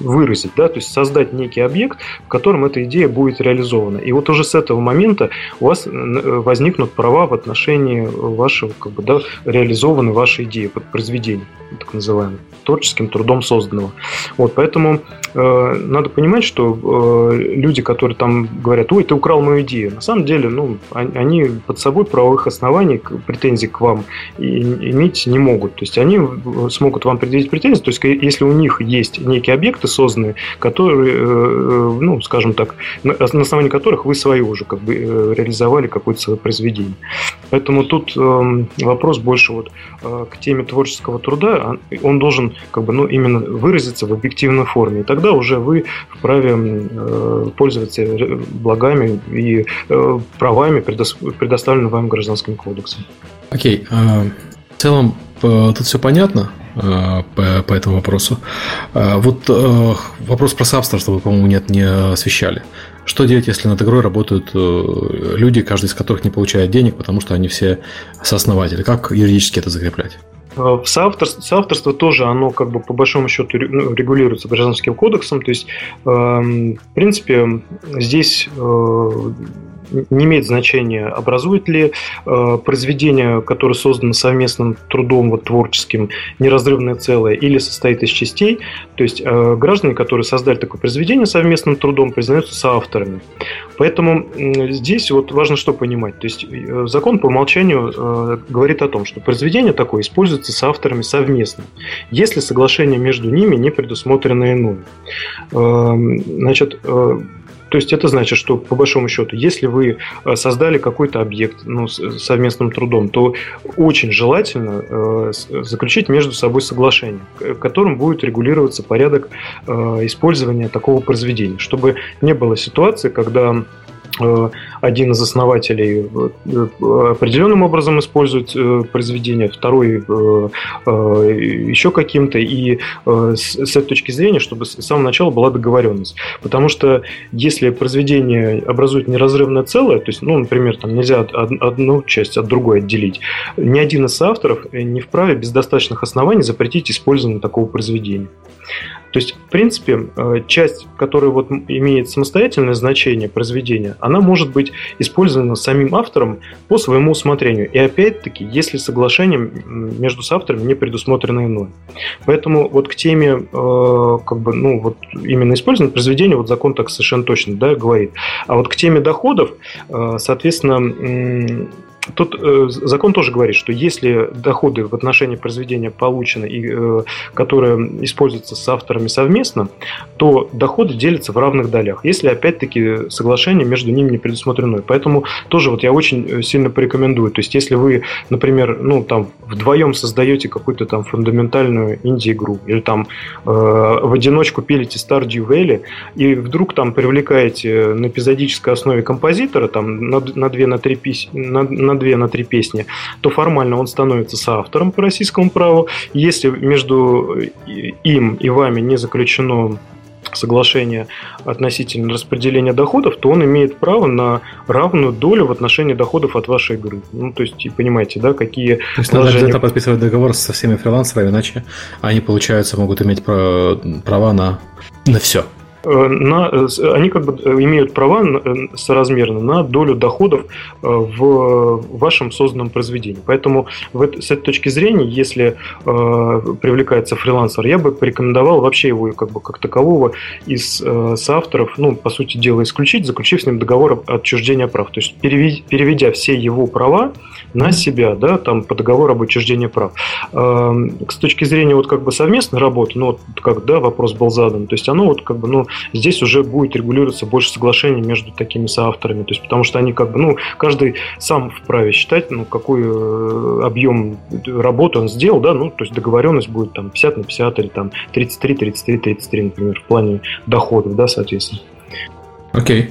выразить, да, то есть создать некий объект, в котором эта идея будет реализована. И вот уже с этого момента у вас э, возникнут права в отношении вашего, как бы, да, реализованной вашей идеи, под произведения, так называемого, творческим трудом созданного. Вот, поэтому э, надо понимать, что э, люди, которые там говорят, ой, ты украл мою идею, на самом деле, ну, они под собой никаких правовых оснований претензий к вам иметь не могут. То есть они смогут вам предъявить претензии, то есть если у них есть некие объекты созданные, которые, ну, скажем так, на основании которых вы свои уже как бы реализовали какое-то свое произведение. Поэтому тут эм, вопрос больше вот к теме творческого труда, он должен как бы, ну, именно выразиться в объективной форме. И тогда уже вы вправе пользоваться благами и э, правами, предоставленными вам Гражданским кодексом. Окей. А, в целом, тут все понятно а, по, по этому вопросу. А, вот э, вопрос про соавторство вы, по-моему, нет, не освещали. Что делать, если над игрой работают э, люди, каждый из которых не получает денег, потому что они все сооснователи? Как юридически это закреплять? В соавторство, соавторство тоже, оно как бы по большому счету ну, регулируется гражданским кодексом. То есть, эм, в принципе, здесь э, не имеет значения, образует ли э, произведение, которое создано совместным трудом вот, творческим, неразрывное целое или состоит из частей. То есть э, граждане, которые создали такое произведение совместным трудом, признаются соавторами. Поэтому э, здесь вот важно что понимать. То есть э, закон по умолчанию э, говорит о том, что произведение такое используется соавторами совместно, если соглашение между ними не предусмотрено иное. Э, значит, э, то есть это значит, что по большому счету, если вы э, создали какой-то объект ну, совместным трудом, то очень желательно э, заключить между собой соглашение, которым будет регулироваться порядок э, использования такого произведения, чтобы не было ситуации, когда Э, один из основателей э, определенным образом использует э, произведение, второй еще каким-то. И с этой точки зрения, чтобы с самого начала была договоренность. Потому что если произведение образует неразрывное целое, то есть, ну, например, там нельзя одну часть от другой отделить, ни один из авторов не вправе без достаточных оснований запретить использование такого произведения. То есть, в принципе, э, часть, которая вот имеет самостоятельное значение произведения, она может быть использована самим автором по своему усмотрению. И опять-таки, если соглашением между авторами не предусмотрено иное. Поэтому вот к теме э, как бы, ну, вот именно использования произведения, вот закон так совершенно точно да, говорит. А вот к теме доходов, э, соответственно, Тут э, закон тоже говорит, что если доходы в отношении произведения получены, и, э, которые используются с авторами совместно, то доходы делятся в равных долях, если опять-таки соглашение между ними не предусмотрено. Поэтому тоже вот я очень э, сильно порекомендую. То есть если вы, например, ну там вдвоем создаете какую-то там фундаментальную инди-игру или там э, в одиночку пилите Stardew Valley и вдруг там привлекаете на эпизодической основе композитора там на, на 2 на 3 пись, на, на две, на три песни, то формально он становится соавтором по российскому праву. Если между им и вами не заключено соглашение относительно распределения доходов, то он имеет право на равную долю в отношении доходов от вашей игры. Ну, то есть, понимаете, да, какие... То есть, положения... надо обязательно подписывать договор со всеми фрилансерами, иначе они, получается, могут иметь права на, на все. Э, на, э, они как бы э, имеют права соразмерно на долю доходов в вашем созданном произведении. Поэтому с этой точки зрения, если э, привлекается фрилансер, я бы порекомендовал вообще его как бы как такового из э, соавторов, ну, по сути дела, исключить, заключив с ним договор отчуждения прав. То есть переведя все его права на себя, да, там по договору об отчуждении прав. Э, с точки зрения вот как бы совместной работы, ну, вот как, да, вопрос был задан, то есть оно вот как бы, ну, здесь уже будет регулироваться больше соглашений между такими соавторами, то есть потому что они как бы, ну, каждый сам вправе считать, ну, какой э, объем работы он сделал, да, ну, то есть договоренность будет там 50 на 50 или там 33, 33, 33, например, в плане доходов, да, соответственно. Окей,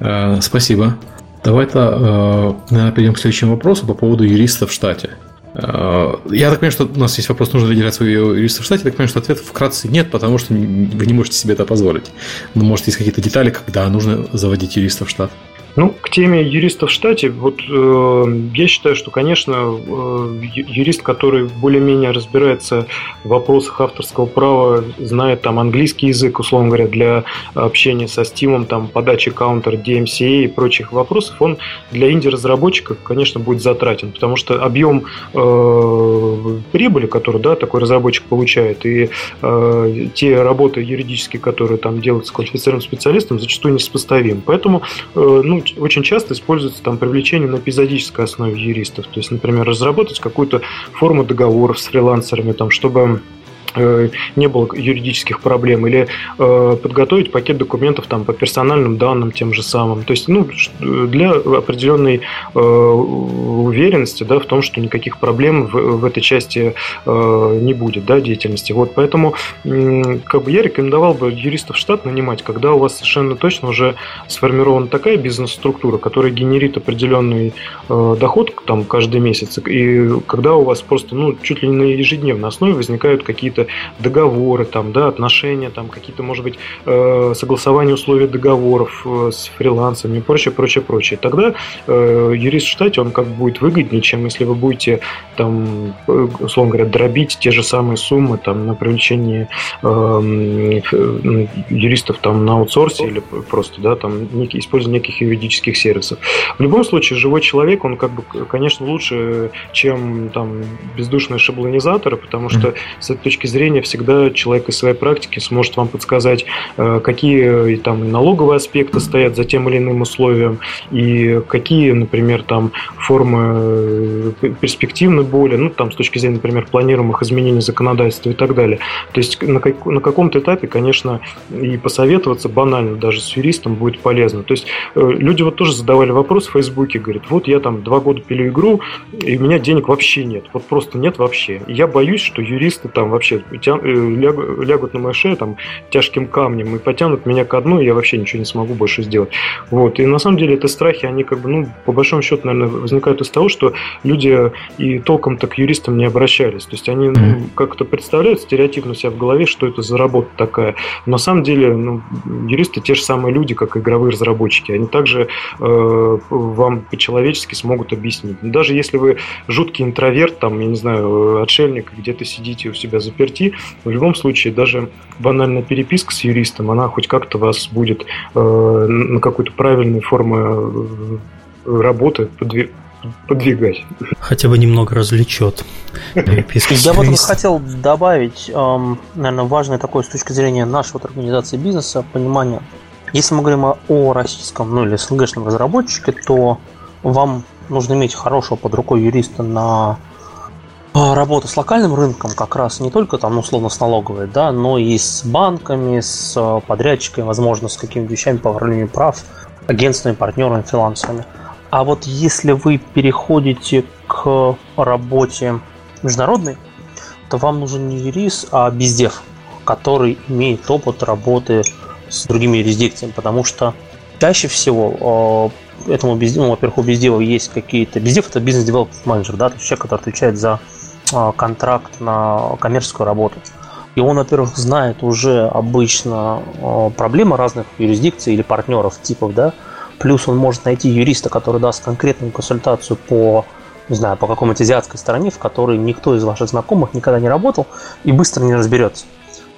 okay. uh, спасибо. Давай-то, uh, наверное, перейдем к следующему вопросу по поводу юриста в штате. Э, я так понимаю, что у нас есть вопрос, нужно ли держать своего юриста в штате. Я так понимаю, что ответ вкратце нет, потому что вы не можете себе это позволить. Но, может, есть какие-то детали, когда нужно заводить юриста в штат. Ну, к теме юристов в штате, вот э, я считаю, что, конечно, э, юрист, который более-менее разбирается в вопросах авторского права, знает там английский язык, условно говоря, для общения со Steam, там, подачи каунтер, DMCA и прочих вопросов, он для инди-разработчиков, конечно, будет затратен, потому что объем э, прибыли, который, да, такой разработчик получает, и э, те работы юридические, которые там делаются квалифицированным специалистом, зачастую несопоставимы. Поэтому, э, ну, очень часто используется там привлечение на эпизодической основе юристов. То есть, например, разработать какую-то форму договоров с фрилансерами, там, чтобы не было юридических проблем, или э, подготовить пакет документов там, по персональным данным тем же самым. То есть ну, для определенной э, уверенности да, в том, что никаких проблем в, в этой части э, не будет да, деятельности. Вот, поэтому э, как бы я рекомендовал бы юристов в штат нанимать, когда у вас совершенно точно уже сформирована такая бизнес-структура, которая генерит определенный э, доход там, каждый месяц, и когда у вас просто ну, чуть ли не на ежедневной основе возникают какие-то какие-то договоры, там, да, отношения, там, какие-то, может быть, э, согласования условий договоров э, с фрилансами и прочее, прочее, прочее. Тогда э, юрист в штате, он как бы будет выгоднее, чем если вы будете, там, условно говоря, дробить те же самые суммы там, на привлечение э, юристов там, на аутсорсе или просто, да, там, используя неких юридических сервисов. В любом случае, живой человек, он, как бы, конечно, лучше, чем там бездушные шаблонизаторы, потому что с этой точки зрения всегда человек из своей практики сможет вам подсказать, э, какие там налоговые аспекты стоят за тем или иным условием, и какие, например, там формы э, перспективной боли, ну, там, с точки зрения, например, планируемых изменений законодательства и так далее. То есть на, как, на каком-то этапе, конечно, и посоветоваться банально даже с юристом будет полезно. То есть э, люди вот тоже задавали вопрос в Фейсбуке, говорят, вот я там два года пилю игру, и у меня денег вообще нет, вот просто нет вообще. Я боюсь, что юристы там вообще тя, э, лягут, лягут на мою шею там тяжким камнем и потянут меня к одной, и я вообще ничего не смогу больше сделать. Вот. И на самом деле это страхи, они как бы, ну, по большому счету, наверное, возникают из того, что люди и толком-то к юристам не обращались. То есть они ну, как-то представляют стереотипно себя в голове, что это за работа такая. Но на самом деле ну, юристы те же самые люди, как игровые разработчики. Они также э, вам по-человечески смогут объяснить. Даже если вы жуткий интроверт, там, я не знаю, отшельник, где-то сидите у себя заперти, заперти, в любом случае даже банальная переписка с юристом, она хоть как-то вас будет э, на какую-то правильную форму э, работы подвигать. Хотя бы немного развлечет. Я вот хотел добавить, эм, наверное, важное такое с точки зрения нашей вот организации бизнеса, понимание. Если мы говорим о российском, ну или СНГшном разработчике, то вам нужно иметь хорошего под рукой юриста на работа с локальным рынком как раз не только там условно с налоговой, да, но и с банками, с а, подрядчиками, возможно, с какими-то вещами по оформлению прав, агентствами, партнерами, фрилансерами. А вот если вы переходите к работе международной, то вам нужен не юрист, а бездев, который имеет опыт работы с другими юрисдикциями, потому что чаще всего а, этому бездеву, ну, во-первых, у бездева есть какие-то... Бездев – это бизнес-девелопмент менеджер, да, то есть человек, который отвечает за а, контракт на коммерческую работу. И он, во-первых, знает уже обычно а, проблемы разных юрисдикций или партнеров типов, да, плюс он может найти юриста, который даст конкретную консультацию по не знаю, по какой-нибудь азиатской стороне, в которой никто из ваших знакомых никогда не работал и быстро не разберется.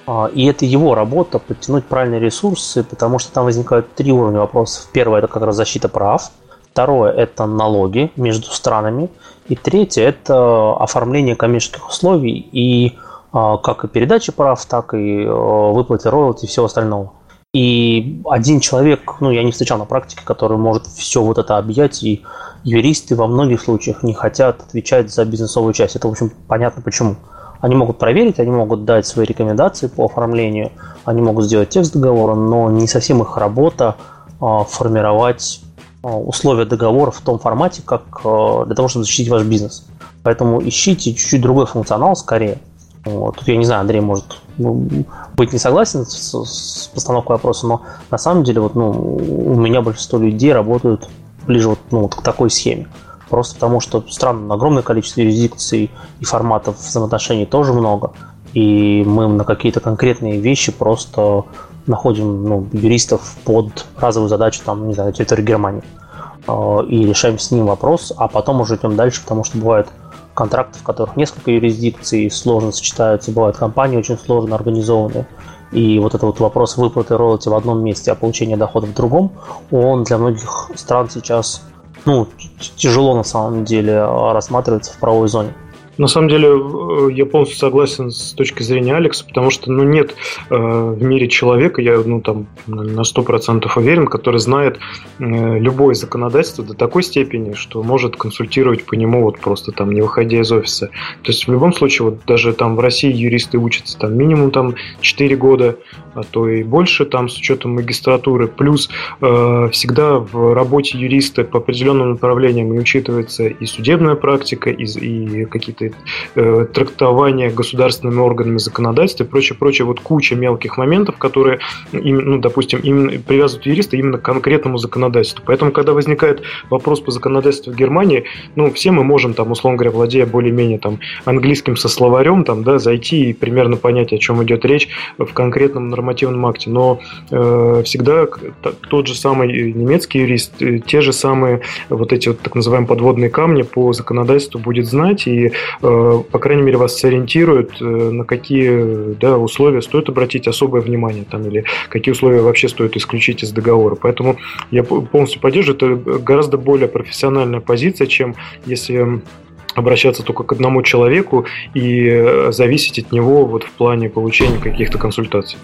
А, и это его работа подтянуть правильные ресурсы, потому что там возникают три уровня вопросов. Первое это как раз защита прав, Второе – это налоги между странами. И третье – это оформление коммерческих условий и а, как и передачи прав, так и а, выплаты роялти и всего остального. И один человек, ну, я не встречал на практике, который может все вот это объять, и юристы во многих случаях не хотят отвечать за бизнесовую часть. Это, в общем, понятно почему. Они могут проверить, они могут дать свои рекомендации по оформлению, они могут сделать текст договора, но не совсем их работа а, формировать условия договора в том формате, как а, для того, чтобы защитить ваш бизнес. Поэтому ищите чуть-чуть другой функционал скорее. Вот. Тут я не знаю, Андрей может ну, быть не согласен с, с постановкой вопроса, но на самом деле вот, ну, у меня большинство людей работают ближе вот, ну, вот к такой схеме. Просто потому, что стран огромное количество юрисдикций и форматов взаимоотношений тоже много. И мы на какие-то конкретные вещи просто находим ну, юристов под разовую задачу, там, не знаю, на территории Германии. Э, и решаем с ним вопрос, а потом уже идем дальше, потому что бывают контракты, в которых несколько юрисдикций сложно сочетаются, бывают компании очень сложно организованные. И вот этот вот вопрос выплаты роялти в одном месте, а получения дохода в другом, он для многих стран сейчас ну, тяжело на самом деле рассматривается в правовой зоне. На самом деле, э, я полностью согласен с точки зрения Алекса, потому что ну, нет э, в мире человека, я ну, там, на 100% уверен, который знает э, любое законодательство до такой степени, что может консультировать по нему вот просто там, не выходя из офиса. То есть, в любом случае, вот даже там в России юристы учатся там минимум там 4 года, а то и больше там с учетом магистратуры. Плюс э, всегда в работе юриста по определенным направлениям и учитывается и судебная практика, и, и какие-то э, трактования государственными органами законодательства и прочее, прочее. Вот куча мелких моментов, которые, ну, допустим, именно привязывают юриста именно к конкретному законодательству. Поэтому, когда возникает вопрос по законодательству в Германии, ну, все мы можем, там, условно говоря, владея более-менее там английским со словарем, там, да, зайти и примерно понять, о чем идет речь в конкретном нормативном акте. Но э, всегда тот же самый немецкий юрист, э, те же самые вот эти вот так называемые подводные камни по законодательству будет знать и, по крайней мере, вас сориентирует, э, на какие да, условия стоит обратить особое внимание там, или какие условия вообще стоит исключить из договора. Поэтому я полностью поддерживаю. Это гораздо более профессиональная позиция, чем если обращаться только к одному человеку и зависеть от него вот в плане получения каких-то консультаций.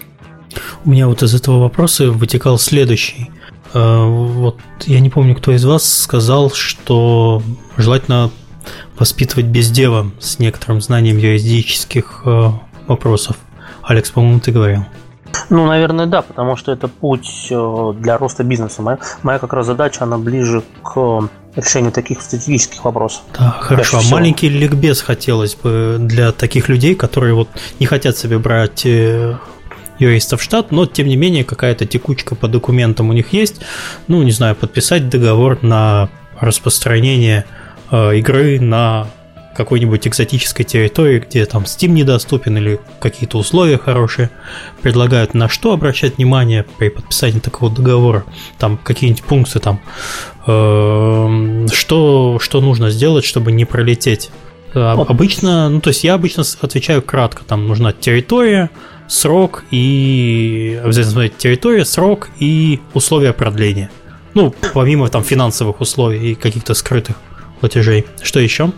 У меня вот из этого вопроса вытекал следующий. Э, вот я не помню, кто из вас сказал, что желательно воспитывать без дела с некоторым знанием юридических э, вопросов. Алекс, по-моему, ты говорил. Ну, наверное, да, потому что это путь э, для роста бизнеса. Моя, моя как раз задача, она ближе к решению таких стратегических вопросов. Да, хорошо. А маленький ликбез хотелось бы для таких людей, которые вот не хотят себе брать юристов в штат, но тем не менее какая-то текучка по документам у них есть. Ну, не знаю, подписать договор на распространение э, игры на какой-нибудь экзотической территории, где там Steam недоступен или какие-то условия хорошие, предлагают на что обращать внимание при подписании такого договора, там какие-нибудь пункты там, э, что, что нужно сделать, чтобы не пролететь. Э, обычно, ну то есть я обычно отвечаю кратко, там нужна территория, срок и обязательно смотреть территория, срок и условия продления. Ну, помимо там финансовых условий и каких-то скрытых платежей. Что еще?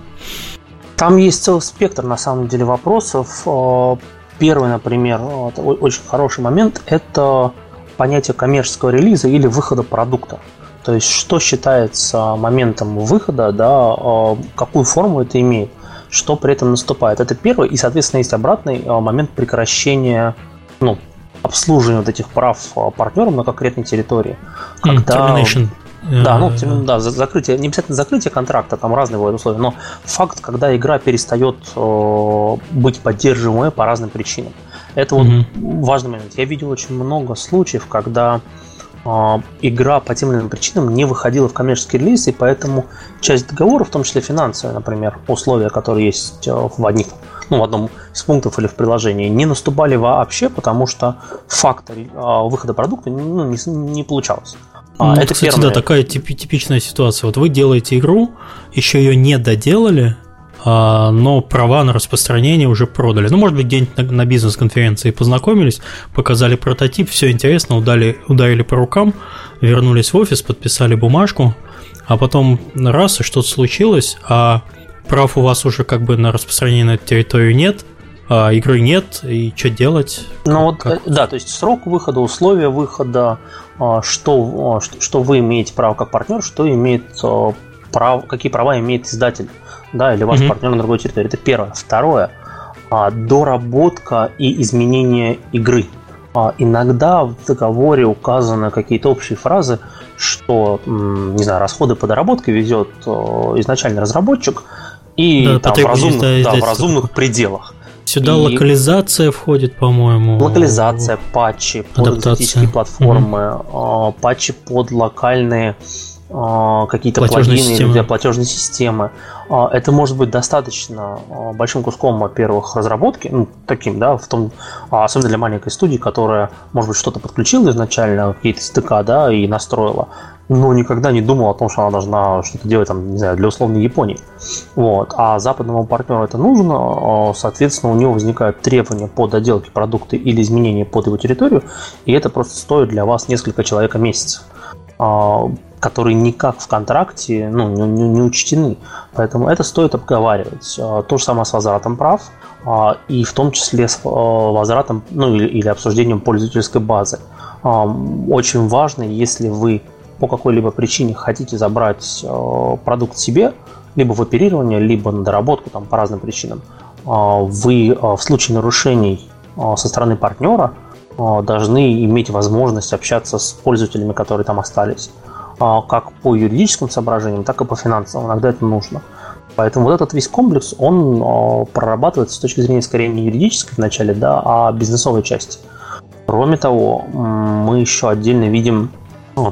Там есть целый спектр, на самом деле, вопросов. Э, первый, например, очень хороший момент – это понятие коммерческого релиза или выхода продукта. То есть, что считается моментом выхода, да, э, какую форму это имеет что при этом наступает. Это первый, и, соответственно, есть обратный момент прекращения ну, обслуживания вот этих прав партнерам на конкретной территории. Когда... Termination. Да, ну, э, да, закрытие, не обязательно закрытие контракта, там разные бывают условия, но факт, когда игра перестает э, быть поддерживаемой по разным причинам. Это вот mm-hmm. важный момент. Я видел очень много случаев, когда а, игра по тем или иным причинам не выходила в коммерческий релиз, и поэтому часть договора, в том числе финансовые, например, условия, которые есть э, в одних ну, в одном из пунктов или в приложении, не наступали вообще, потому что фактор а, выхода продукта ну, не, не получалось. А, ну, это, кстати, первое. да, такая типичная ситуация. Вот вы делаете игру, еще ее не доделали, а, но права на распространение уже продали. Ну, может быть, где-нибудь на, на бизнес-конференции познакомились, показали прототип, все интересно, удали, ударили по рукам, вернулись в офис, подписали бумажку, а потом раз, и что-то случилось, а прав у вас уже как бы на распространение на эту территорию нет, а игры нет, и что делать? Ну вот, как? Э, да, то есть срок выхода, условия выхода, а, что, а, что вы имеете право как партнер, что имеет прав, какие права имеет издатель да, или ваш mm-hmm. партнер на другой территории. Это первое. Второе, а, доработка и изменение игры. А, иногда в договоре указаны какие-то общие фразы, что, не знаю, расходы по доработке ведет изначально разработчик, и да, там в разумных, да, в разумных пределах. Сюда и... локализация входит, по-моему. Локализация, патчи под Адаптация. платформы, mm-hmm. патчи под локальные а, какие-то плагины системы. для платежной системы. А, это может быть достаточно большим куском, во-первых, разработки, ну, таким, да, в том, особенно для маленькой студии, которая, может быть, что-то подключила изначально, какие-то стыка, да, и настроила, но никогда не думала о том, что она должна что-то делать, там, не знаю, для условной Японии. Вот. А западному партнеру это нужно, соответственно, у него возникают требования по доделке продукта или изменения под его территорию, и это просто стоит для вас несколько человек в месяц. которые никак в контракте ну, не, не, не учтены. Поэтому это стоит обговаривать. То же самое с возвратом прав и в том числе с возвратом ну, или, или обсуждением пользовательской базы. Очень важно, если вы по какой-либо причине хотите забрать продукт себе, либо в оперирование, либо на доработку там, по разным причинам, вы в случае нарушений со стороны партнера должны иметь возможность общаться с пользователями, которые там остались, как по юридическим соображениям, так и по финансовым. Иногда это нужно. Поэтому вот этот весь комплекс, он прорабатывается с точки зрения скорее не юридической вначале, да, а бизнесовой части. Кроме того, мы еще отдельно видим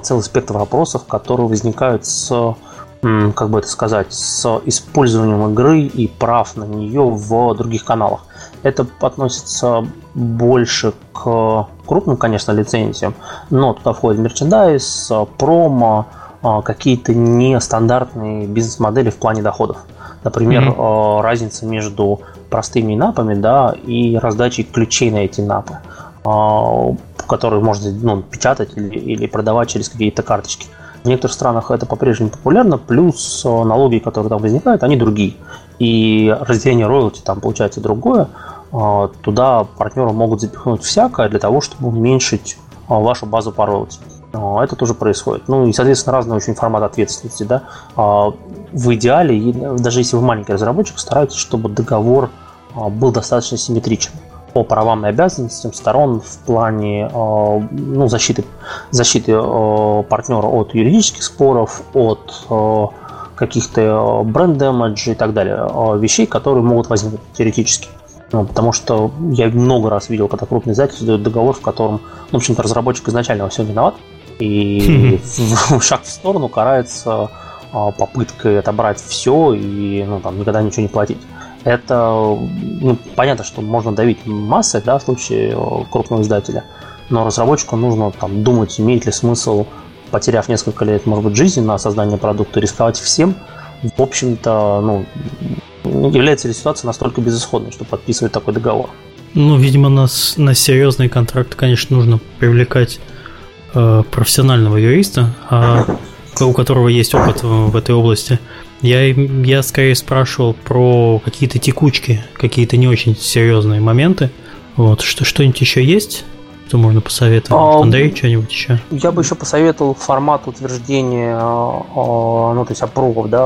целый спектр вопросов, которые возникают с как бы это сказать, с использованием игры и прав на нее в других каналах. Это относится больше к крупным, конечно, лицензиям, но туда входит мерчендайз, промо, какие-то нестандартные бизнес-модели в плане доходов. Например, mm-hmm. разница между простыми напами да, и раздачей ключей на эти напы, которые можно ну, печатать или, или продавать через какие-то карточки. В некоторых странах это по-прежнему популярно, плюс э, налоги, которые там возникают, они другие. И разделение роялти там получается другое. Э, туда партнеры могут запихнуть всякое для того, чтобы уменьшить вашу базу по роялти. Это тоже происходит. Ну и, соответственно, разный очень формат ответственности. Да? В идеале, даже если вы маленький разработчик, старайтесь, чтобы договор был достаточно симметричен по правам и обязанностям сторон в плане э, ну, защиты, защиты э, партнера от юридических споров, от э, каких-то бренд-демеджей и так далее, вещей, которые могут возникнуть теоретически. Ну, потому что я много раз видел, когда крупный издатель дает договор, в котором, ну, в общем-то, разработчик изначально во всем виноват, и шаг в сторону карается попыткой отобрать все и ну, там, никогда ничего не платить это ну, понятно, что можно давить массой, да, в случае э, крупного издателя, но разработчику нужно там думать, имеет ли смысл, потеряв несколько лет, может быть, жизни на создание продукта, рисковать всем. В общем-то, ну, является ли ситуация настолько безысходной, что подписывать такой договор? Ну, видимо, на, на серьезные контракты, конечно, нужно привлекать э, профессионального юриста, а, у которого есть опыт в, этой области. Я, я скорее спрашивал про какие-то текучки, какие-то не очень серьезные моменты. Вот, что, что-нибудь еще есть? Что можно посоветовать? А, Андрей, что-нибудь еще? Я бы еще посоветовал формат утверждения, а, ну, то есть опругов, да,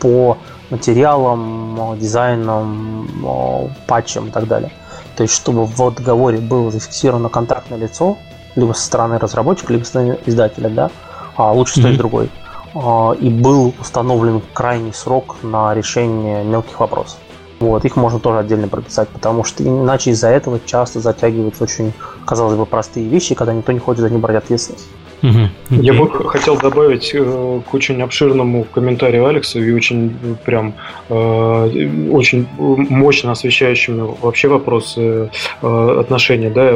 по материалам, дизайнам, патчам и так далее. То есть, чтобы в договоре было зафиксировано контрактное лицо, либо со стороны разработчика, либо со стороны издателя, да, а лучше mm-hmm. с той и другой. А, и был установлен крайний срок на решение мелких вопросов. Вот, их можно тоже отдельно прописать, потому что иначе из-за этого часто затягиваются очень, казалось бы, простые вещи, когда никто не хочет за них брать ответственность. Угу. Я бы хотел добавить э, к очень обширному комментарию Алекса и очень прям э, очень мощно освещающему вообще вопрос э, отношения да,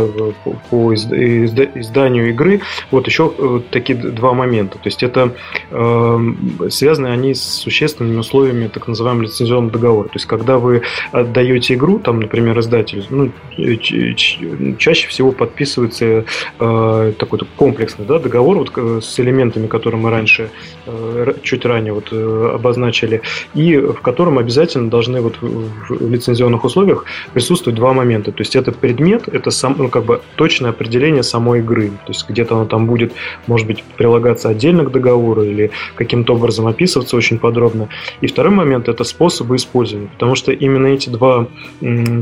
по изданию игры. Вот еще такие два момента. То есть это связаны они с существенными условиями так называемого лицензионного договора. То есть когда вы отдаете игру, там, например, издатель, ну, чаще всего подписывается такой комплексный да, договор договор вот, э, с элементами, которые мы раньше, э, чуть ранее вот, э, обозначили, и в котором обязательно должны вот в лицензионных условиях присутствовать два момента. То есть это предмет, это сам, ну, как бы точное определение самой игры. То есть где-то оно там будет, может быть, прилагаться отдельно к договору или каким-то образом описываться очень подробно. И второй момент – это способы использования. Потому что именно эти два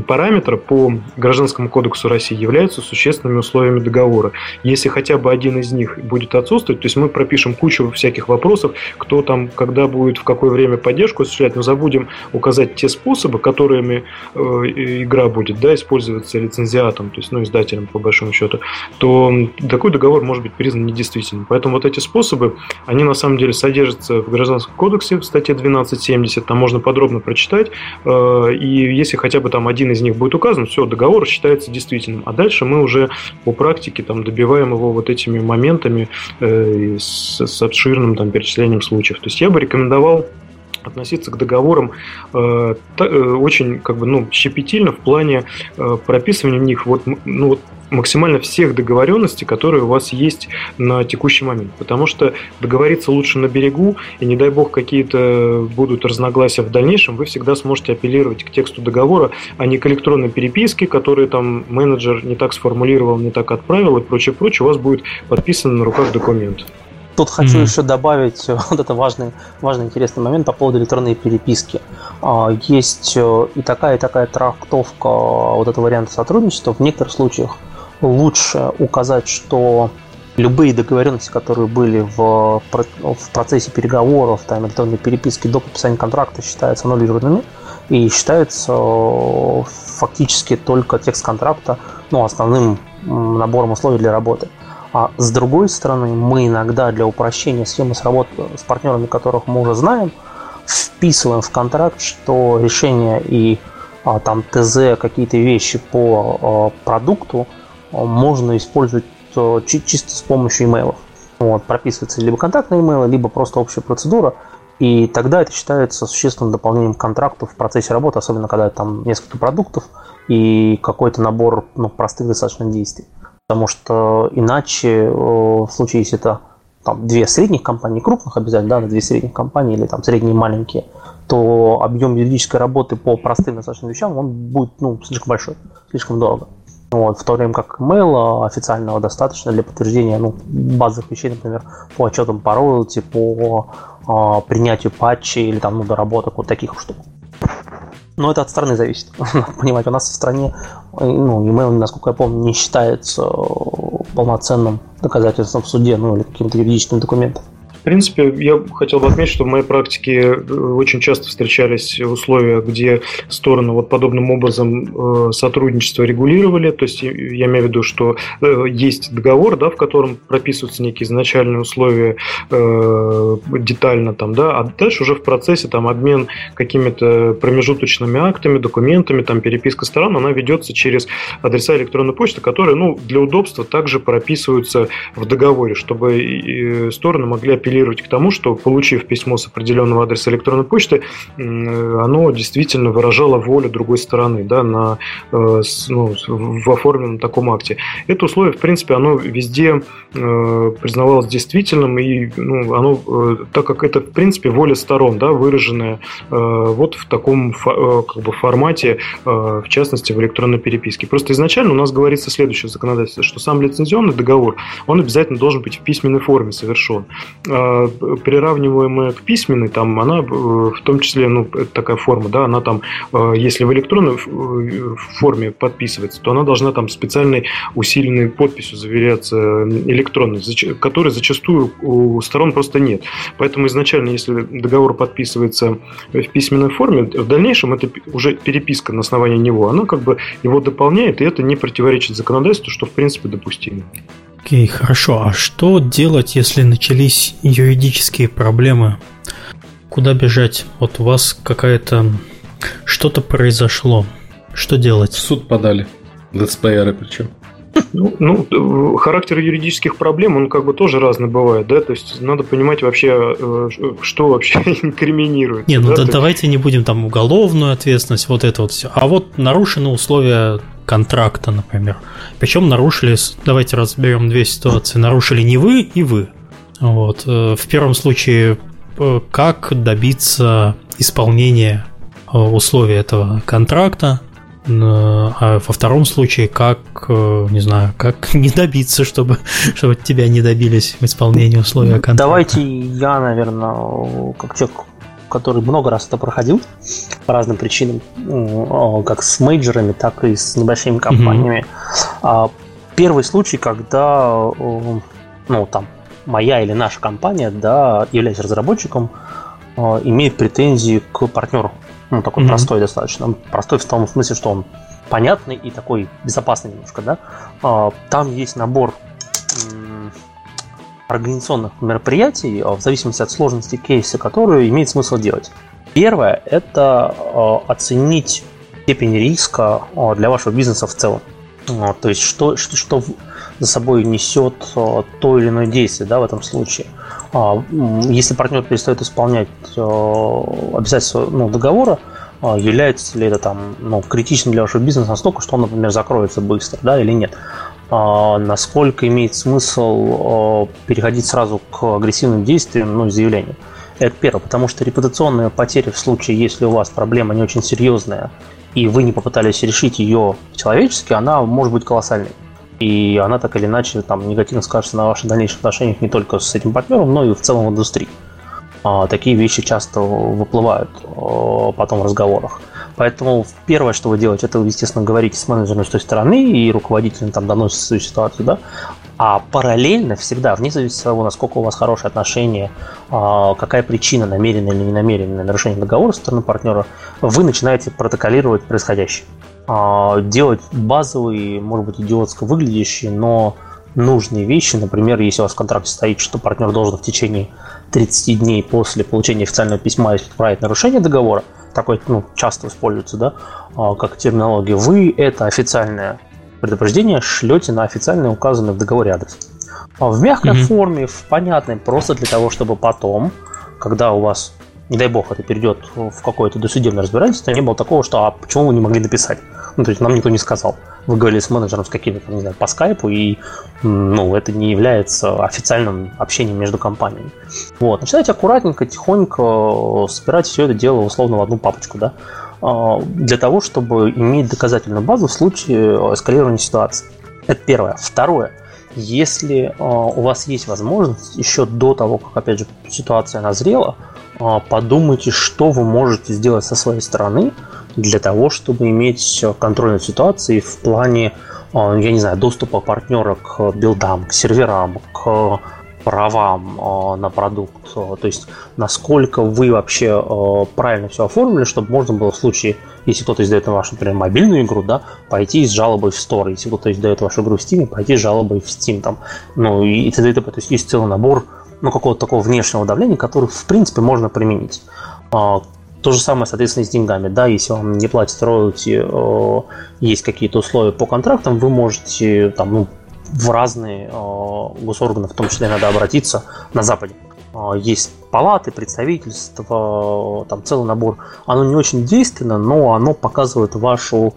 параметра по Гражданскому кодексу России являются существенными условиями договора. Если хотя бы один из них будет отсутствовать. То есть мы пропишем кучу всяких вопросов, кто там, когда будет, в какое время поддержку осуществлять, но забудем указать те способы, которыми э, игра будет да, использоваться лицензиатом, то есть ну, издателем по большому счету, то такой договор может быть признан недействительным. Поэтому вот эти способы, они на самом деле содержатся в Гражданском кодексе в статье 1270, там можно подробно прочитать, э, и если хотя бы там один из них будет указан, все, договор считается действительным. А дальше мы уже по практике там добиваем его вот этими моментами, э, с, с обширным там, перечислением случаев. То есть я бы рекомендовал относиться к договорам э, э, очень как бы ну щепетильно в плане э, прописывания в них вот ну вот максимально всех договоренностей, которые у вас есть на текущий момент. Потому что договориться лучше на берегу, и не дай бог какие-то будут разногласия в дальнейшем, вы всегда сможете апеллировать к тексту договора, а не к электронной переписке, которые там менеджер не так сформулировал, не так отправил и прочее, прочее. У вас будет подписан на руках документ. Тут хочу mm-hmm. еще добавить вот это важный, важный интересный момент по поводу электронной переписки. А, есть э, и такая, и такая трактовка вот этого варианта сотрудничества. В некоторых случаях лучше указать, что любые договоренности, которые были в, в процессе переговоров, там, электронной переписки до подписания контракта, считаются аннулированными и считаются э, фактически только текст контракта ну, основным набором условий для работы. А с другой стороны, мы иногда для упрощения схемы с работы с партнерами, которых мы уже знаем, вписываем в контракт, что решение и а, там ТЗ, какие-то вещи по а, продукту – можно использовать э, чисто с помощью имейлов. Вот, прописывается либо контактные имейлы, либо просто общая процедура, и тогда это считается существенным дополнением к контракту в процессе работы, особенно когда там несколько продуктов и какой-то набор ну, простых достаточно действий. Потому что иначе э, в случае, если это там, две средних компании, крупных обязательно, да, две средних компании или там средние маленькие, то объем юридической работы по простым достаточно вещам, он будет ну, слишком большой, слишком дорого. Вот, в то время как email официального достаточно для подтверждения ну, базовых вещей, например, по отчетам по роялти, по э, принятию патчей или там, ну, доработок, вот таких штук. Но это от страны зависит. Понимаете, у нас в стране ну, email, насколько я помню, не считается полноценным доказательством в суде, ну или каким-то юридическим документом. В принципе, я хотел бы отметить, что в моей практике э, очень часто встречались условия, где стороны вот подобным образом э, сотрудничество регулировали. То есть я имею в виду, что э, есть договор, да, в котором прописываются некие изначальные условия детально, там, да, а дальше уже в процессе там обмен какими-то промежуточными актами, документами, там переписка сторон, она ведется через адреса электронной почты, которые, ну, для удобства также прописываются в договоре, чтобы стороны могли апеллировать апеллировать к тому, что, получив письмо с определенного адреса электронной почты, оно действительно выражало волю другой стороны да, на, э, ну, в оформленном таком акте. Это условие, в принципе, оно везде э, признавалось действительным, и ну, оно, э, так как это, в принципе, воля сторон, да, выраженная вот в таком как бы, формате, в частности, в электронной переписке. Просто изначально у нас говорится следующее законодательство, что сам лицензионный договор, он обязательно должен быть в письменной форме совершен. Э, приравниваемая к письменной, там она э, в том числе, ну, это такая форма, да, она там, э, если в электронной форме подписывается, то она должна там специальной усиленной подписью заверяться электронной, которой зачастую у сторон просто нет. Поэтому изначально, если договор подписывается в письменной форме, в дальнейшем это уже переписка на основании него, она как бы его дополняет, и это не противоречит законодательству, что в принципе допустимо. Окей, хорошо. А что делать, если начались юридические проблемы? Куда бежать? Вот у вас какая-то... Что-то произошло. Что делать? В суд подали. Летсплееры причем. Ну, ну, характер юридических проблем, он как бы тоже разный бывает, да, то есть надо понимать вообще, э, что вообще инкриминирует. Не, ну да, да, давайте не будем там уголовную ответственность, вот это вот все. А вот нарушены условия контракта, например. Причем нарушили, давайте разберем две ситуации. Нарушили не вы и вы. Вот. Э, в первом случае, э, как добиться исполнения условий этого контракта, а во втором случае, как, э, не знаю, как не добиться, чтобы, чтобы тебя не добились в исполнении условий контракта? Давайте я, наверное, как человек, который много раз это проходил по разным причинам, как с мейджерами, так и с небольшими компаниями. Mm-hmm. Первый случай, когда ну, там, моя или наша компания, да, являясь разработчиком, имеет претензии к партнеру ну, такой mm-hmm. простой достаточно. Простой в том смысле, что он понятный и такой безопасный немножко, да. А, там есть набор организационных мероприятий а, в зависимости от сложности кейса, которые имеет смысл делать. Первое – это а, оценить степень риска для вашего бизнеса в целом. То есть, что, что, что за собой несет то или иное действие да, в этом случае. А, если партнер перестает исполнять э, обязательства ну, договора, а, является ли это там ну, критичным для вашего бизнеса настолько, что он, например, закроется быстро, да, или нет. А, насколько имеет смысл переходить сразу к агрессивным действиям, ну, заявлению. Это первое, потому что репутационные потери в случае, если у вас проблема не очень серьезная, и вы не попытались решить ее человечески, она может быть колоссальной. И она так или иначе там негативно скажется на ваших дальнейших отношениях не только с этим партнером, но и в целом в индустрии. А, такие вещи часто выплывают а, потом в разговорах. Поэтому первое, что вы делаете, это, естественно, говорите с менеджером с той стороны, и руководителем там доносите свою ситуацию, да, а параллельно всегда, вне зависимости от того, насколько у вас хорошие отношения, а, какая причина, намеренная или ненамеренная нарушение договора со стороны партнера, вы начинаете протоколировать происходящее. А, делать базовые, может быть, идиотско выглядящие, но нужные вещи. Например, если у вас в контракте стоит, что партнер должен в течение 30 дней после получения официального письма исправить нарушение договора, такой ну, часто используется, да, а, как терминология, вы это официальное предупреждение шлете на официально указанный в договоре адрес. А в мягкой mm-hmm. форме, в понятной, просто для того, чтобы потом, когда у вас, не дай бог, это перейдет в какое-то досудебное разбирательство, не было такого, что а почему вы не могли написать? Ну, то есть нам никто не сказал. Вы говорили с менеджером с каким-то, не знаю, по скайпу, и ну, это не является официальным общением между компаниями. Вот. Начинайте аккуратненько, тихонько собирать все это дело условно в одну папочку, да. А, для того, чтобы иметь доказательную базу в случае э, эскалирования ситуации. Это первое. Второе. Если у вас есть возможность еще до того, как, опять же, ситуация назрела, подумайте, что вы можете сделать со своей стороны для того, чтобы иметь контроль над ситуацией в плане, я не знаю, доступа партнера к билдам, к серверам, к правам э, на продукт, то есть насколько вы вообще правильно все оформили, чтобы можно было в случае, если кто-то издает на вашу, например, мобильную игру, да, пойти с жалобой в Store, если кто-то издает вашу игру в Steam, пойти с жалобой в Steam, там, ну и т.д. То есть есть целый набор ну, какого-то такого внешнего давления, который, в принципе, можно применить. То же самое, соответственно, и с деньгами. Да, если вам не платят роялти, есть какие-то условия по контрактам, вы можете там, ну, в разные э, госорганы, в том числе надо обратиться на Западе. Э, есть палаты, представительства, там целый набор. Оно не очень действенно, но оно показывает вашу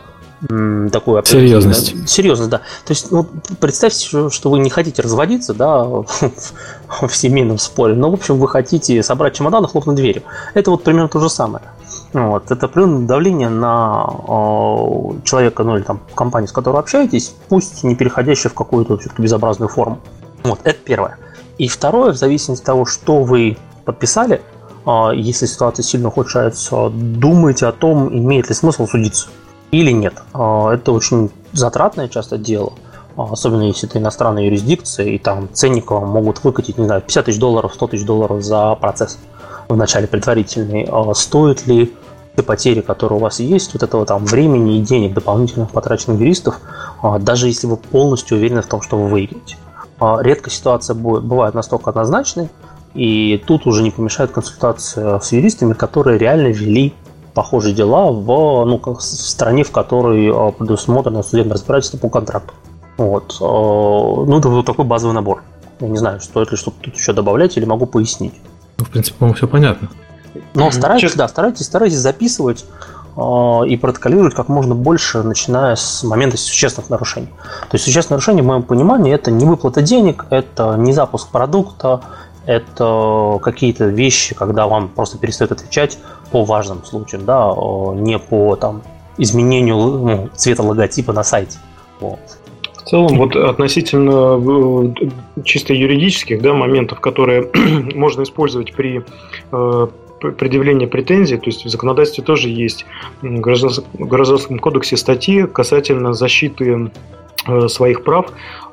такую серьезность. Да, серьезность, да. То есть, вот представьте, что вы не хотите разводиться, да, в семейном споре, но, в общем, вы хотите собрать чемодан и хлопнуть дверью. Это вот примерно то же самое. Вот. Это определенное давление на э, человека, ну или там компанию, с которой общаетесь, пусть не переходящее в какую-то все-таки безобразную форму. Вот, это первое. И второе, в зависимости от того, что вы подписали, э, если ситуация сильно ухудшается, думайте о том, имеет ли смысл судиться или нет. Э, это очень затратное часто дело особенно если это иностранная юрисдикция, и там ценник вам могут выкатить, не знаю, 50 тысяч долларов, 100 тысяч долларов за процесс в начале предварительный. Стоит ли те потери, которые у вас есть, вот этого там времени и денег дополнительных потраченных юристов, а, даже если вы полностью уверены в том, что вы выиграете. А, редко ситуация бывает настолько однозначной, и тут уже не помешает консультация с юристами, которые реально вели похожие дела в, ну, в стране, в которой а, предусмотрено судебное разбирательство по контракту. Вот. Ну, это вот такой базовый набор. Я не знаю, стоит ли что-то тут еще добавлять или могу пояснить. Ну, в принципе, по-моему, все понятно. Но старайтесь, Честно. да, старайтесь, старайтесь записывать э, и протоколировать как можно больше, начиная с момента существенных нарушений. То есть существенное нарушение, в моем понимании, это не выплата денег, это не запуск продукта, это какие-то вещи, когда вам просто перестают отвечать по важным случаям, да, не по там, изменению ну, цвета логотипа на сайте. Вот. В целом, вот относительно э, чисто юридических да, моментов, которые можно использовать при э, предъявления претензий, то есть в законодательстве тоже есть в Гражданском кодексе статьи касательно защиты э, своих прав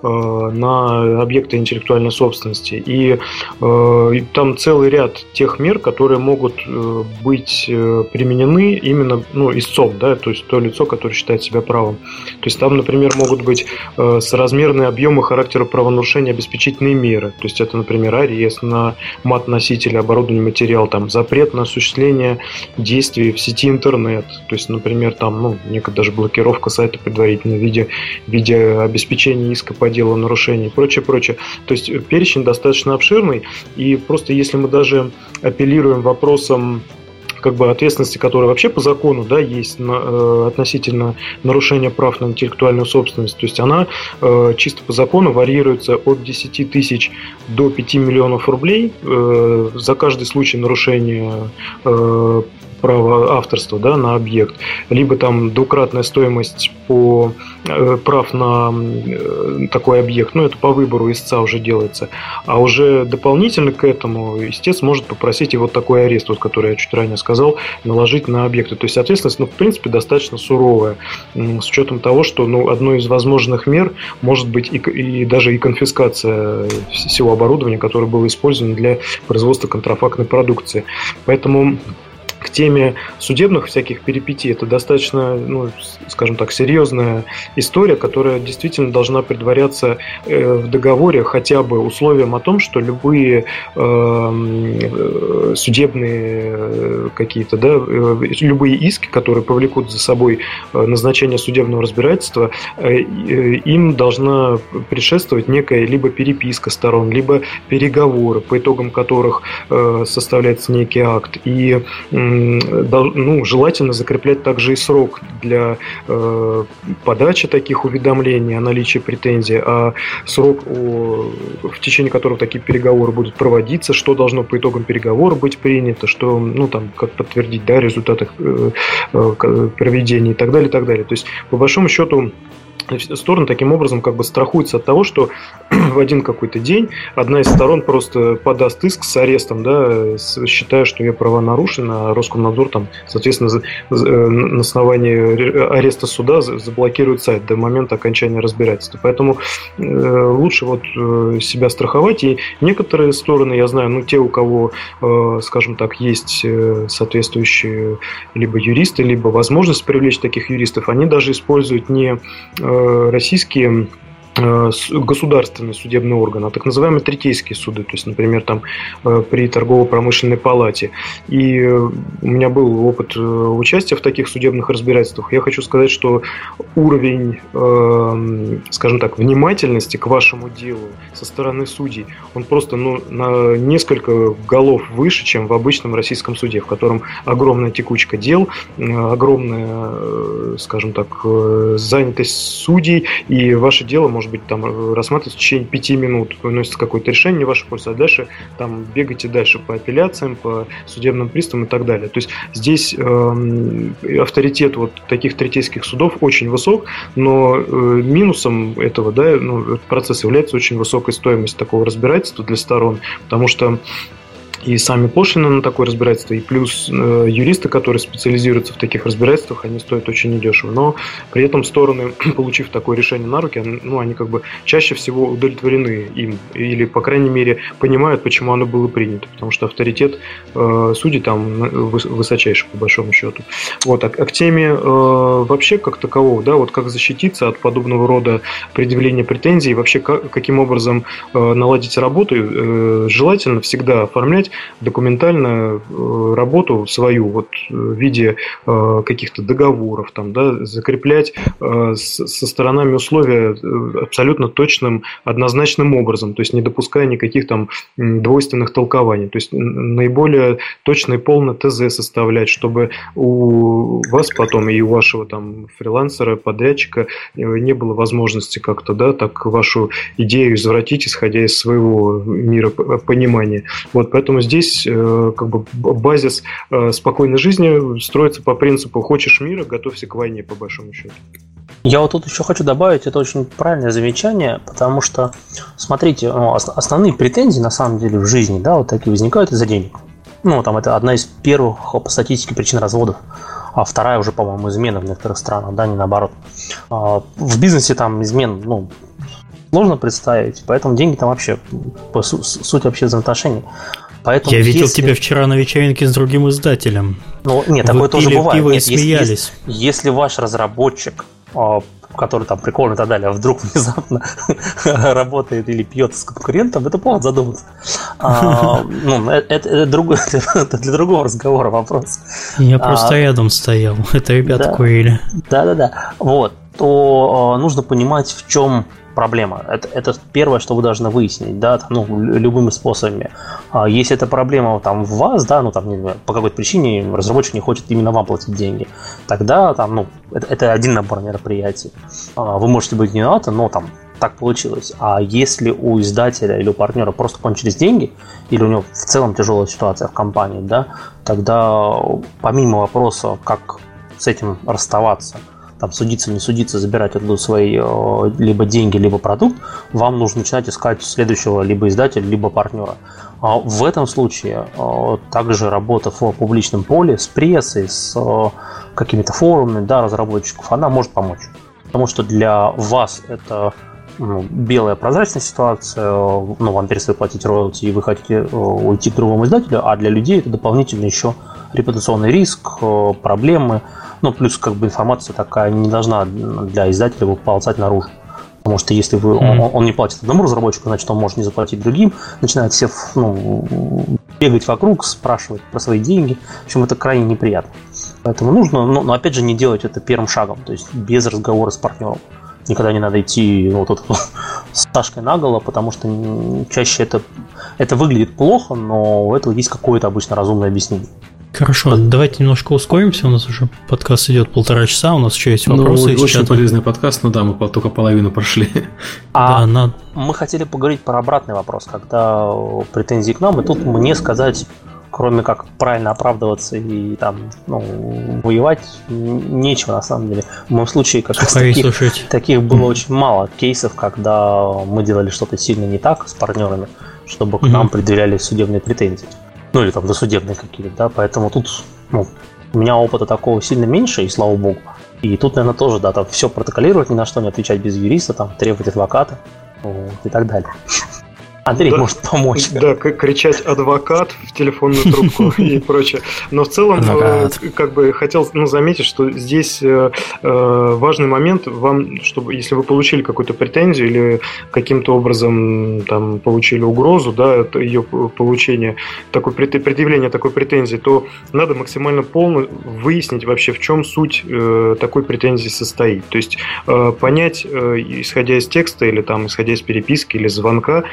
на объекты интеллектуальной собственности. Э, и там целый ряд тех мер, которые могут э, быть применены именно ну, истцом, да, то есть то лицо, которое считает себя правым. То есть там, например, могут быть соразмерные объемы характера правонарушения обеспечительные меры. То есть это, например, арест на мат-носителя, оборудование, материал, там, запрет на осуществление действий в сети интернет. То есть, например, там, ну, некогда даже блокировка сайта предварительно в виде, в виде или обеспечение иска по делу нарушений и прочее, прочее. То есть перечень достаточно обширный, и просто если мы даже апеллируем вопросом как бы ответственности, которая вообще по закону да, есть на, э, относительно нарушения прав на интеллектуальную собственность. То есть она э, чисто по закону варьируется от 10 тысяч до 5 миллионов рублей э, за каждый случай нарушения э, права авторства да, на объект, либо там двукратная стоимость по э, прав на э, такой объект, ну это по выбору истца уже делается, а уже дополнительно к этому истец может попросить и вот такой арест, вот, который я чуть ранее сказал, наложить на объекты. То есть ответственность, ну, в принципе, достаточно суровая, с учетом того, что ну, одной из возможных мер может быть и, и даже и конфискация всего оборудования, которое было использовано для производства контрафактной продукции. Поэтому к теме судебных всяких перипетий. Это достаточно, ну, скажем так, серьезная история, которая действительно должна предваряться э, в договоре хотя бы условием о том, что любые эм, э, судебные э, какие-то, да, э, любые иски, которые повлекут за собой э, назначение судебного разбирательства, э, им должна предшествовать некая либо переписка сторон, либо переговоры, по итогам которых э, составляется некий акт. И ну, желательно закреплять также и срок для э, подачи таких уведомлений о наличии претензий, а срок, о, в течение которого такие переговоры будут проводиться, что должно по итогам переговоров быть принято, что, ну, там, как подтвердить, да, результаты э, э, проведения и так далее, и так далее. То есть, по большому счету, стороны таким образом как бы страхуются от того, что в один какой-то день одна из сторон просто подаст иск с арестом, да, считая, что ее права нарушены, а Роскомнадзор там, соответственно, э, на основании ареста суда заблокирует сайт до момента окончания разбирательства. Поэтому э, лучше вот э, себя страховать. И некоторые стороны, я знаю, ну, те, у кого, скажем так, есть соответствующие либо юристы, либо возможность привлечь таких юристов, они даже используют не российские Э, государственный судебный орган, а так называемые третейские суды, то есть, например, там э, при торгово-промышленной палате. И э, у меня был опыт участия в таких судебных разбирательствах. Я хочу сказать, что уровень, скажем так, внимательности к вашему делу со стороны судей, он просто ну, на несколько голов выше, чем в обычном российском суде, в котором огромная текучка дел, огромная, скажем так, занятость судей, и ваше дело может может быть, там э, рассматривать в течение пяти минут, выносится какое-то решение не ваше пользу, а дальше там бегайте дальше по апелляциям, по судебным приставам и так далее. То есть здесь э, авторитет вот таких третейских судов очень высок, но э, минусом этого да, ну, процесса является очень высокая стоимость такого разбирательства для сторон, потому что и сами пошлины на такое разбирательство, и плюс э, юристы, которые специализируются в таких разбирательствах, они стоят очень недешево. Но при этом стороны, получив такое решение на руки, ну, они как бы чаще всего удовлетворены им, или, по крайней мере, понимают, почему оно было принято, потому что авторитет э, судей там высочайший, по большому счету. Вот, а, а к теме э, вообще как такового, да, вот как защититься от подобного рода предъявления претензий, вообще как, каким образом э, наладить работу, э, желательно всегда оформлять документально э, работу свою вот э, в виде э, каких-то договоров, там, да, закреплять со сторонами условия абсолютно точным, однозначным образом, то есть не допуская никаких там двойственных толкований. То есть наиболее точно и ТЗ составлять, чтобы у вас потом и у вашего там фрилансера, подрядчика не было возможности как-то, да, так вашу идею извратить, исходя из своего мира понимания. Вот поэтому здесь э, как бы базис э, спокойной жизни строится по принципу «хочешь мира, готовься к войне», по большому счету. Я вот тут еще хочу добавить, это очень правильное замечание, потому что, смотрите, ну, основные претензии на самом деле в жизни, да, вот такие возникают из-за денег. Ну, там это одна из первых по статистике причин разводов, а вторая уже, по-моему, измена в некоторых странах, да, не наоборот. А, в бизнесе там измен, ну, сложно представить, поэтому деньги там вообще, по суть вообще взаимоотношений. Поэтому Я видел если... тебя вчера на вечеринке с другим издателем. Ну, нет, такое Вы тоже бывает. Пиво нет, и смеялись. Если, если, если ваш разработчик а, который там прикольно и так далее, а вдруг внезапно работает или пьет с конкурентом, это повод задуматься. А, ну, это, это, это, другой, это для другого разговора вопрос. Я а, просто рядом стоял, это ребята да, курили. Да-да-да, вот. то э, нужно понимать, в чем проблема. Это, это первое, что вы должны выяснить, да, ну, любыми способами. А если эта проблема там в вас, да, ну там по какой-то причине разработчик не хочет именно вам платить деньги, тогда там, ну, это, это один набор мероприятий. А, вы можете быть не виноваты, но там так получилось. А если у издателя или у партнера просто кончились деньги, или у него в целом тяжелая ситуация в компании, да, тогда помимо вопроса, как с этим расставаться, там судиться, не судиться, забирать оттуда свои э, либо деньги, либо продукт, вам нужно начинать искать следующего либо издателя, либо партнера. А в этом случае э, также работа в публичном поле с прессой, с э, какими-то форумами да, разработчиков, она может помочь. Потому что для вас это ну, белая прозрачная ситуация, ну, вам перестают платить роялти, и вы хотите уйти к другому издателю, а для людей это дополнительно еще репутационный риск, проблемы, ну, плюс как бы информация такая не должна для издателя выползать наружу. Потому что если вы, mm-hmm. он, он не платит одному разработчику, значит, он может не заплатить другим, начинает все ну, бегать вокруг, спрашивать про свои деньги. В общем, это крайне неприятно. Поэтому нужно, но, но опять же, не делать это первым шагом, то есть без разговора с партнером. Никогда не надо идти вот тут с Сашкой наголо, потому что чаще это, это выглядит плохо, но у этого есть какое-то обычно разумное объяснение. Хорошо, давайте немножко ускоримся. У нас уже подкаст идет полтора часа, у нас еще есть ну, вопросы. Ну, очень чата. полезный подкаст, но да, мы только половину прошли. А да, на... мы хотели поговорить про обратный вопрос, когда претензии к нам, и тут мне сказать, кроме как правильно оправдываться и там ну, воевать, нечего на самом деле. В моем случае как раз таких, таких было очень мало кейсов, когда мы делали что-то сильно не так с партнерами, чтобы к нам предъявляли судебные претензии ну или там досудебные какие-то, да, поэтому тут, ну, у меня опыта такого сильно меньше, и слава богу. И тут, наверное, тоже, да, там все протоколировать, ни на что не отвечать без юриста, там, требовать адвоката вот, и так далее. Андрей да, может помочь. Да, как кричать адвокат в телефонную трубку и прочее. Но в целом. Э, как бы хотел ну, заметить, что здесь э, э, важный момент вам, чтобы если вы получили какую-то претензию или каким-то образом там получили угрозу, да, ее получение, такой предъявление такой претензии, то надо максимально полно выяснить вообще, в чем суть такой претензии состоит. То есть понять, исходя из текста или там исходя из переписки или звонка,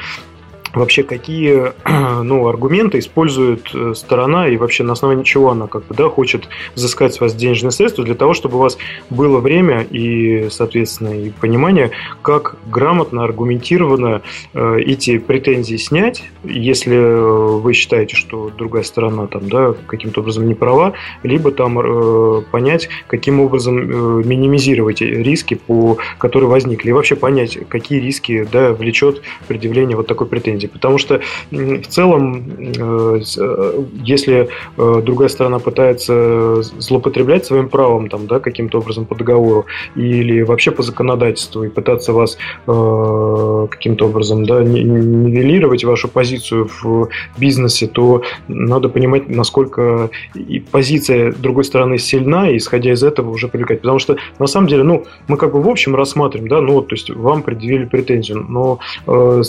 вообще какие ну, аргументы использует э, сторона и вообще на основании чего она как бы, да, хочет взыскать с вас денежные средства для того, чтобы у вас было время и, соответственно, и понимание, как грамотно, аргументированно э, эти претензии снять, если вы считаете, что другая сторона там, да, каким-то образом не права, либо там э, понять, каким образом э, минимизировать риски, по, которые возникли, и вообще понять, какие риски да, влечет предъявление вот такой претензии претензий. Потому что в целом, э, э, если э, другая сторона пытается злоупотреблять своим правом там, да, каким-то образом по договору или вообще по законодательству и пытаться вас каким-то образом да, нивелировать вашу позицию в бизнесе, то надо понимать, насколько и позиция другой стороны сильна, и исходя из этого уже привлекать. Потому что на самом деле, ну, мы как бы в общем рассматриваем, да, ну, то есть вам предъявили претензию, но э,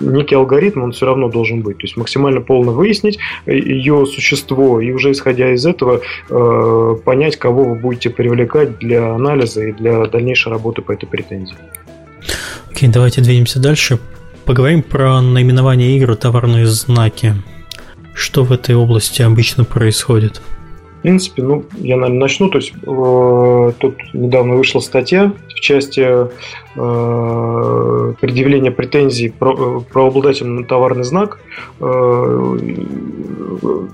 некий алгоритм алгоритм, он все равно должен быть. То есть максимально полно выяснить э, ее существо и уже исходя из этого э, понять, кого вы будете привлекать для анализа и для дальнейшей работы по этой претензии. Окей, okay, давайте двинемся дальше. Поговорим про наименование игр, товарные знаки. Что в этой области обычно происходит? В принципе, ну, я, наверное, начну. То есть, э, тут недавно вышла статья в части э, предъявления претензий про обладателя на товарный знак. Э,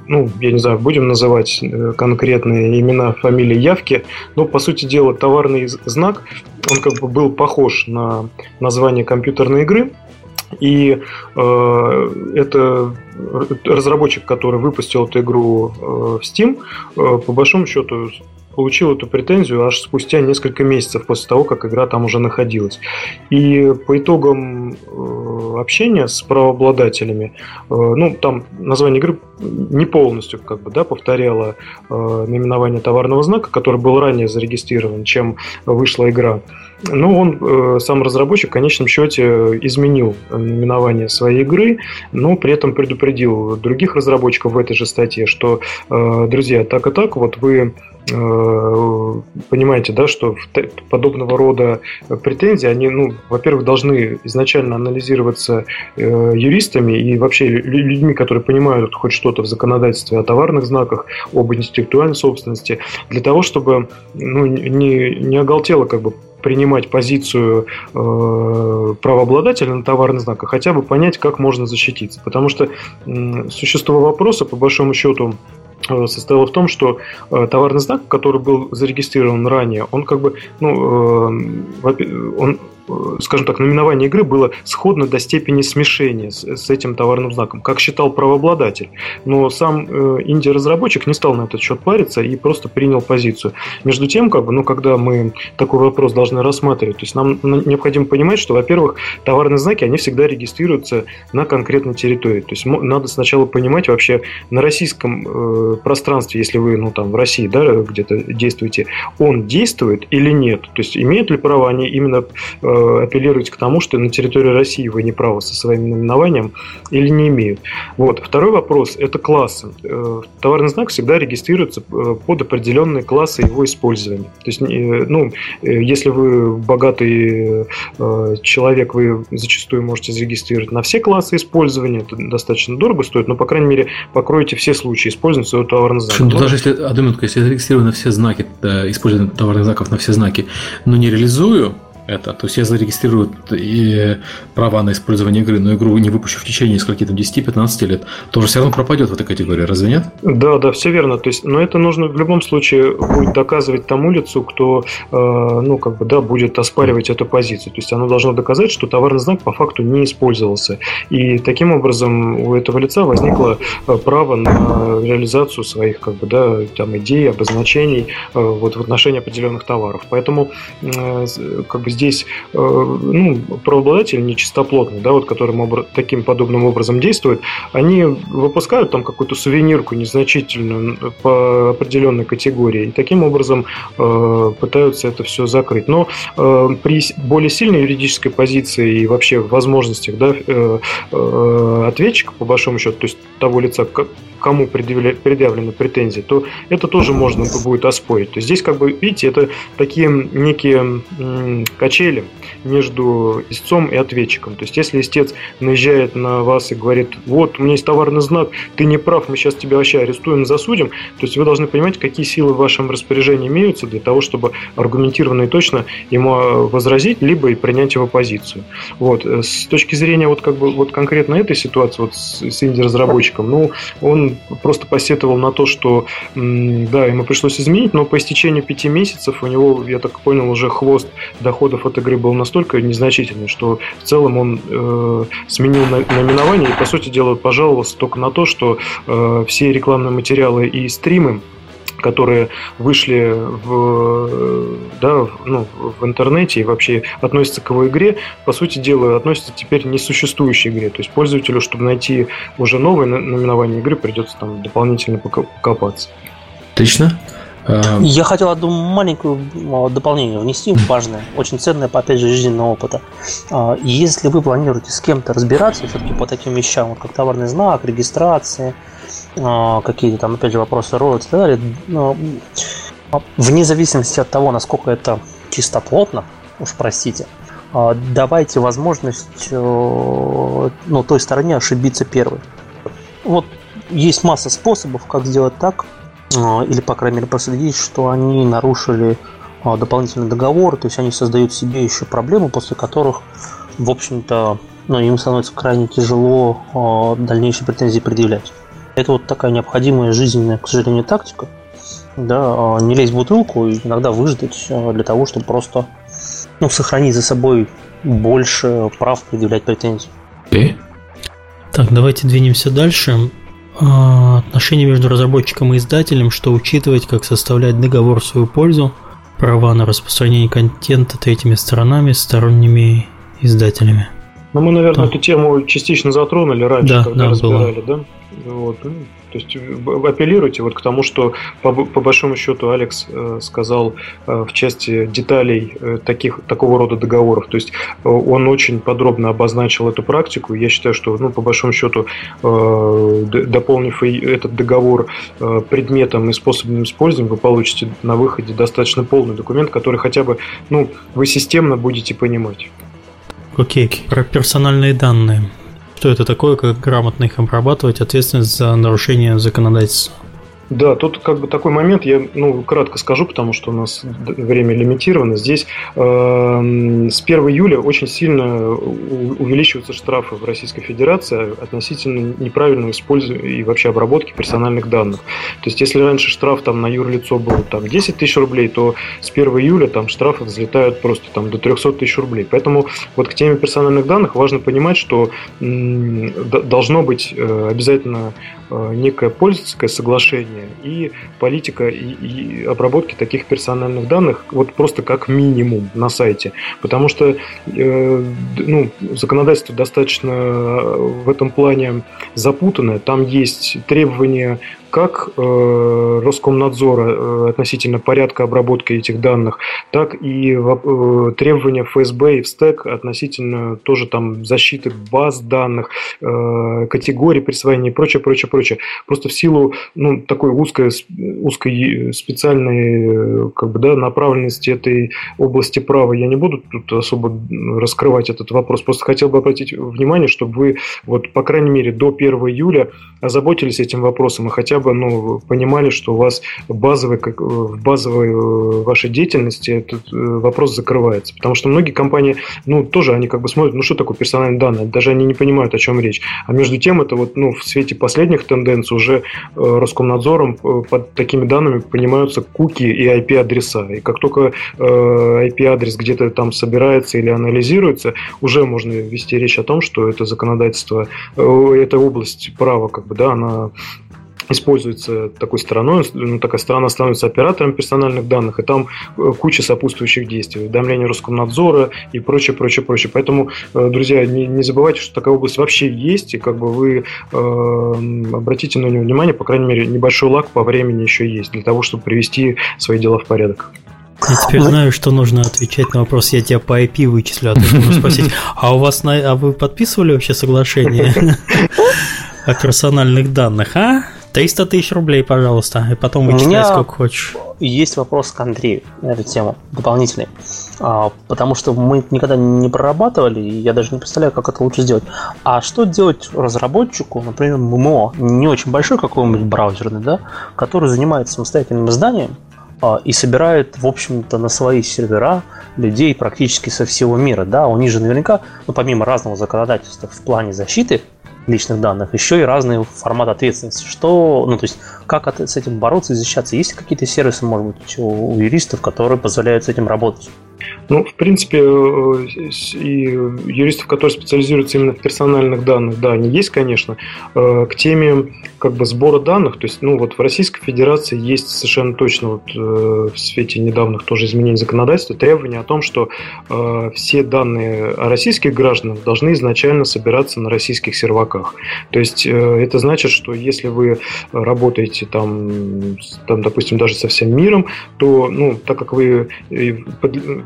ну, я не знаю, будем называть э, конкретные имена, фамилии, явки. Но, по сути дела, товарный знак, он как бы был похож на название компьютерной игры. И э, это разработчик, который выпустил эту игру э, в Steam, э, по большому счету получил эту претензию аж спустя несколько месяцев после того, как игра там уже находилась. И по итогам э, общения с правообладателями, э, ну, там название игры не полностью как бы, да, повторяло э, наименование товарного знака, который был ранее зарегистрирован, чем вышла игра. Но он, сам разработчик, в конечном счете изменил наименование своей игры, но при этом предупредил других разработчиков в этой же статье, что, друзья, так и так, вот вы понимаете, да, что подобного рода претензии, они, ну, во-первых, должны изначально анализироваться э, юристами и вообще людьми, которые понимают хоть что-то в законодательстве о товарных знаках, об интеллектуальной собственности, для того, чтобы ну, не, не оголтело как бы принимать позицию э, правообладателя на товарный знак, а хотя бы понять, как можно защититься. Потому что э, существо вопроса, по большому счету, э, состояло в том, что э, товарный знак, который был зарегистрирован ранее, он как бы, ну, э, он скажем так, наименование игры было сходно до степени смешения с, с этим товарным знаком, как считал правообладатель. Но сам э, инди-разработчик не стал на этот счет париться и просто принял позицию. Между тем, как бы, ну, когда мы такой вопрос должны рассматривать, то есть нам необходимо понимать, что, во-первых, товарные знаки, они всегда регистрируются на конкретной территории. То есть надо сначала понимать вообще на российском э, пространстве, если вы, ну, там, в России, да, где-то действуете, он действует или нет. То есть имеют ли право они именно э, Э, апеллировать к тому, что на территории России вы не правы со своим наименованием или не имеют. Вот. Второй вопрос – это классы. Э, товарный знак всегда регистрируется э, под определенные классы его использования. То есть, ну, если вы богатый человек, вы зачастую можете зарегистрировать на все классы использования, это достаточно дорого стоит, но, по крайней мере, покроете все случаи использования своего товарного знака. Ну, даже если, одну минутку, если на все знаки, использование товарных знаков на все знаки, но не реализую, это. То есть я зарегистрирую и права на использование игры, но игру не выпущу в течение скольки там 10-15 лет, тоже все равно пропадет в этой категории, разве нет? Да, да, все верно. То есть, но это нужно в любом случае будет доказывать тому лицу, кто, э, ну, как бы, да, будет оспаривать эту позицию. То есть оно должно доказать, что товарный знак по факту не использовался. И таким образом у этого лица возникло э, право на реализацию своих, как бы, да, там, идей, обозначений э, вот в отношении определенных товаров. Поэтому, э, как бы, здесь э, ну, правообладатели нечистоплотные, да, вот, которым таким подобным образом действуют, они выпускают там какую-то сувенирку незначительную по определенной категории, и таким образом э, пытаются это все закрыть. Но э, при более сильной юридической позиции и вообще возможностях да, э, э, ответчика, по большому счету, то есть того лица, кому предъявлены претензии, то это тоже можно будет оспорить. То есть здесь, как бы, видите, это такие некие качели между истцом и ответчиком. То есть если истец наезжает на вас и говорит, вот, у меня есть товарный знак, ты не прав, мы сейчас тебя вообще арестуем, засудим, то есть вы должны понимать, какие силы в вашем распоряжении имеются для того, чтобы аргументированно и точно ему а, возразить, либо и принять его позицию. Вот. Э, с точки зрения вот как бы вот конкретно этой ситуации вот с, инди-разработчиком, ну, он просто посетовал на то, что да, ему пришлось изменить, но по истечению пяти месяцев у него, я так понял, уже хвост доходов от игры был настолько незначительный, что в целом он э, сменил наименование. И, по сути дела, пожаловался только на то, что э, все рекламные материалы и стримы которые вышли в, да, ну, в интернете и вообще относятся к его игре, по сути дела, относятся теперь к несуществующей игре. То есть пользователю, чтобы найти уже новое наименование игры, придется там дополнительно покопаться. Отлично. А, Я хотел одну маленькую а, дополнение внести, важное, очень ценное, опять же, жизненного опыта. А, если вы планируете с кем-то разбираться все-таки по таким вещам, вот как товарный знак, регистрация, какие-то там, опять же, вопросы роют и так далее, но вне зависимости от того, насколько это чистоплотно, уж простите, а, давайте возможность э, ну, той стороне ошибиться первой. Вот есть масса способов, как сделать так, а, или, по крайней мере, проследить, что они нарушили дополнительный договор, то есть они создают себе еще проблемы, после которых, в общем-то, ну, им становится крайне тяжело дальнейшие претензии предъявлять. Это вот такая необходимая жизненная, к сожалению, тактика. Да, а, не лезть в бутылку и иногда выждать а, для того, чтобы просто ну, сохранить за собой больше прав предъявлять претензии. Okay. Так, давайте двинемся дальше. А, отношения между разработчиком и издателем, что учитывать, как составлять договор в свою пользу, права на распространение контента третьими сторонами, сторонними издателями. Ну, мы, наверное, да. эту тему частично затронули раньше, да, когда да, разбирали, было. да? Вот. То есть апеллируйте вот к тому, что по, по большому счету Алекс э, сказал э, в части деталей э, таких, такого рода договоров. То есть э, он очень подробно обозначил эту практику. Я считаю, что ну, по большому счету, э, дополнив этот договор э, предметом и способом использования, вы получите на выходе достаточно полный документ, который хотя бы ну, вы системно будете понимать. Окей, okay. про персональные данные. Что это такое, как грамотно их обрабатывать, ответственность за нарушение законодательства? Да, тут как бы такой момент, я ну, кратко скажу, потому что у нас время лимитировано. Здесь э, с 1 июля очень сильно увеличиваются штрафы в Российской Федерации относительно неправильного использования и вообще обработки персональных данных. То есть, если раньше штраф там, на юрлицо был там, 10 тысяч рублей, то с 1 июля там, штрафы взлетают просто там, до 300 тысяч рублей. Поэтому вот к теме персональных данных важно понимать, что м- должно быть э, обязательно э, некое пользовательское соглашение оборудования и политика и, и обработки таких персональных данных вот просто как минимум на сайте. Потому что э, ну, законодательство достаточно в этом плане запутанное. Там есть требования как э, Роскомнадзора э, относительно порядка обработки этих данных, так и э, требования ФСБ и ВСТЭК относительно тоже там защиты баз данных, категорий присвоения и прочее, прочее, прочее. Просто в силу ну, такой узкой, узкой специальной как бы, да, направленности этой области права я не буду тут особо раскрывать этот вопрос. Просто хотел бы обратить внимание, чтобы вы вот по крайней мере до 1 июля озаботились этим вопросом и хотя бы ну, понимали, что у вас базовый, как, в базовой э, вашей деятельности этот э, вопрос закрывается. Потому что многие компании, ну, тоже они как бы смотрят, ну, что такое персональные данные, даже они не понимают, о чем речь. А между тем, это вот, ну, в свете последних тенденций уже э, Роскомнадзором под такими данными понимаются куки и IP-адреса. И как только IP-адрес где-то там собирается или анализируется, уже можно вести речь о том, что это законодательство, эта область права, как бы, да, она используется такой стороной, ну, такая сторона становится оператором персональных данных, и там э, куча сопутствующих действий, уведомления Роскомнадзора и прочее, прочее, прочее. Поэтому, э, друзья, не, не забывайте, что такая область вообще есть, и как бы вы э, обратите на нее внимание, по крайней мере, небольшой лак по времени еще есть для того, чтобы привести свои дела в порядок. Я теперь ну, знаю, что нужно отвечать на вопрос. Я тебя по IP вычислю, а ты можешь спросить, а у вас на... а вы подписывали вообще соглашение о персональных данных, а? 300 тысяч рублей, пожалуйста, и потом вычисляй сколько хочешь. Есть вопрос к Андрею на эту тему, дополнительный. А, потому что мы никогда не прорабатывали, и я даже не представляю, как это лучше сделать. А что делать разработчику, например, ММО, не очень большой какой-нибудь браузерный, да, который занимается самостоятельным изданием, а, и собирает, в общем-то, на свои сервера людей практически со всего мира. Да, у них же наверняка, ну, помимо разного законодательства в плане защиты личных данных, еще и разные форматы ответственности. Что, ну, то есть, как с этим бороться защищаться? Есть какие-то сервисы, может быть, у юристов, которые позволяют с этим работать? Ну, в принципе, э, и юристов, которые специализируются именно в персональных данных, да, они есть, конечно. Э, к теме как бы сбора данных, то есть, ну, вот в Российской Федерации есть совершенно точно вот э, в свете недавних тоже изменений законодательства требования о том, что все данные о российских гражданах должны изначально собираться на российских серваках. То есть, это значит, что если вы работаете там, там допустим, даже со всем миром, то, ну, так как вы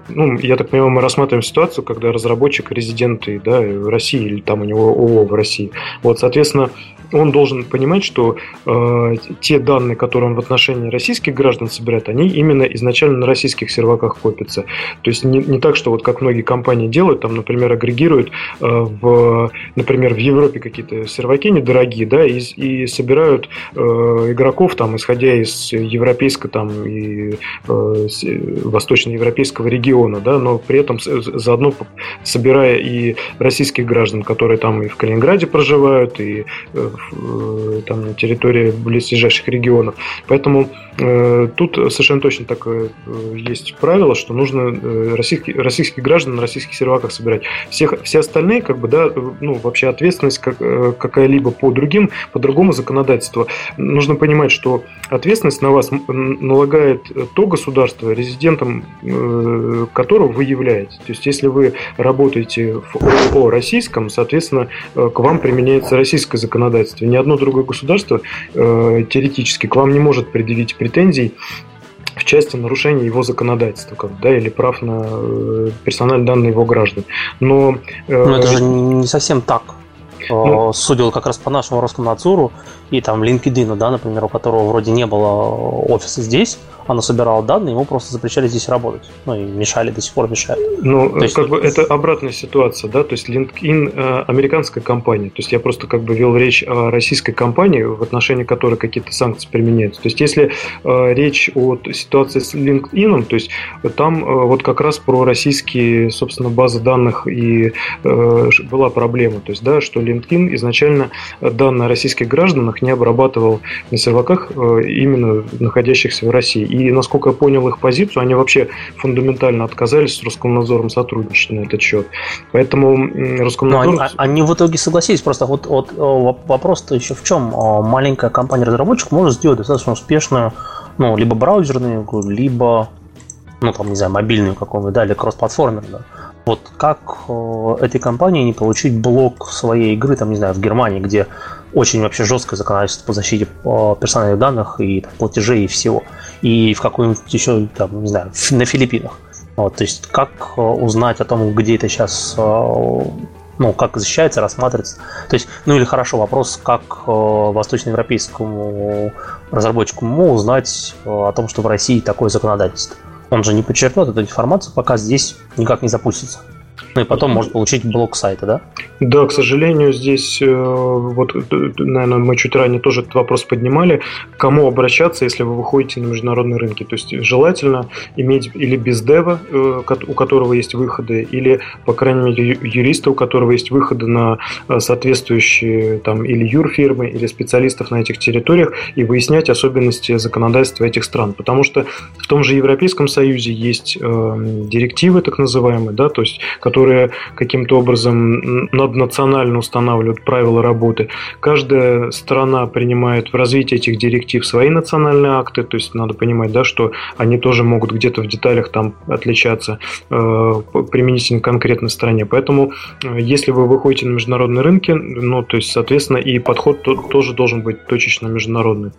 ну, я так понимаю, мы рассматриваем ситуацию, когда разработчик резиденты да, в России или там у него ООО в России. Вот, соответственно, он должен понимать, что э, те данные, которые он в отношении российских граждан собирает, они именно изначально на российских серваках копятся. То есть не, не так, что вот как многие компании делают, там, например, агрегируют э, в, например, в Европе какие-то серваки недорогие, да, и, и собирают э, игроков там, исходя из европейского там и э, восточноевропейского региона, да, но при этом заодно собирая и российских граждан, которые там и в Калининграде проживают, и э, Э, там, на территории близлежащих регионов. Поэтому э, тут совершенно точно такое э, есть правило, что нужно российских, российских граждан на российских серваках собирать. Всех, все остальные, как бы, да, ну, вообще ответственность как, какая-либо по другим, по другому законодательству. Нужно понимать, что ответственность на вас налагает то государство, резидентом которого вы являетесь. То есть, если вы работаете в ООО российском, соответственно, к вам применяется российское законодательство. Ни одно другое государство теоретически к вам не может предъявить претензий в части нарушения его законодательства, как, да, или прав на э, персональные данные его граждан. Но, э, Но это же не совсем так. Ну, э, Судил как раз по нашему Роскомнадзору и там LinkedIn, да, например, у которого вроде не было офиса здесь, оно собирало данные, ему просто запрещали здесь работать. Ну и мешали, до сих пор мешают. Ну, то есть, как бы это обратная ситуация, да, то есть LinkedIn э, американская компания, то есть я просто как бы вел речь о российской компании, в отношении которой какие-то санкции применяются. То есть если э, речь о ситуации с LinkedIn, то есть там э, вот как раз про российские, собственно, базы данных и была проблема, то есть, да, что LinkedIn изначально данные о российских гражданах не обрабатывал на серваках именно находящихся в России. И, насколько я понял их позицию, они вообще фундаментально отказались с Роскомнадзором сотрудничать на этот счет. Поэтому Роскомнадзор... Но они, они в итоге согласились. Просто вот, вот вопрос-то еще в чем? Маленькая компания-разработчик может сделать достаточно успешную ну, либо браузерную либо ну, там, не знаю, мобильную какую-нибудь, да, или кроссплатформенную. Вот как э, этой компании не получить блок своей игры, там, не знаю, в Германии, где очень вообще жесткое законодательство по защите э, персональных данных и там, платежей и всего. И в какой-нибудь еще, там, не знаю, на Филиппинах. Вот, то есть как э, узнать о том, где это сейчас ну, как защищается, рассматривается. То есть, ну или хорошо, вопрос, как восточноевропейскому разработчику узнать о том, что в России такое законодательство. Он же не подчеркнет эту информацию, пока здесь никак не запустится. Ну и потом может получить блок сайта, да? Да, к сожалению, здесь э, вот, наверное, мы чуть ранее тоже этот вопрос поднимали. Кому обращаться, если вы выходите на международные рынки? То есть желательно иметь или бездева, э, у которого есть выходы, или, по крайней мере, юриста, у которого есть выходы на э, соответствующие там или юрфирмы, или специалистов на этих территориях, и выяснять особенности законодательства этих стран. Потому что в том же Европейском Союзе есть директивы, так называемые, да, то есть которые каким-то образом наднационально устанавливают правила работы. Каждая страна принимает в развитии этих директив свои национальные акты, то есть надо понимать, да, что они тоже могут где-то в деталях там отличаться э, применительно к конкретной стране. Поэтому, э, если вы выходите на международные рынки, ну, то есть, соответственно, и подход то, тоже должен быть точечно международный.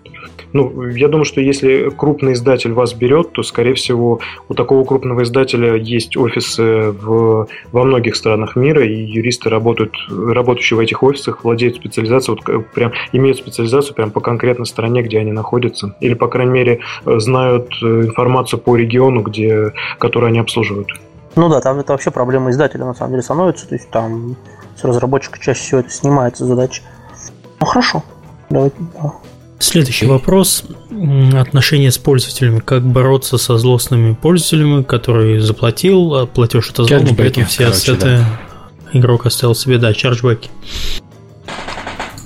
Ну, я думаю, что если крупный издатель вас берет, то, скорее всего, у такого крупного издателя есть офисы в во многих странах мира, и юристы работают, работающие в этих офисах, владеют специализацией, вот прям имеют специализацию прям по конкретной стране, где они находятся, или, по крайней мере, знают э, информацию по региону, где, который они обслуживают. Ну да, там это вообще проблема издателя на самом деле становится, то есть там с разработчика чаще всего это снимается задача. Ну хорошо, давайте. Да. Следующий вопрос. Отношения с пользователями. Как бороться со злостными пользователями, который заплатил, а платеж это зло, но при этом все ассеты да. игрок оставил себе, да, чарджбеки.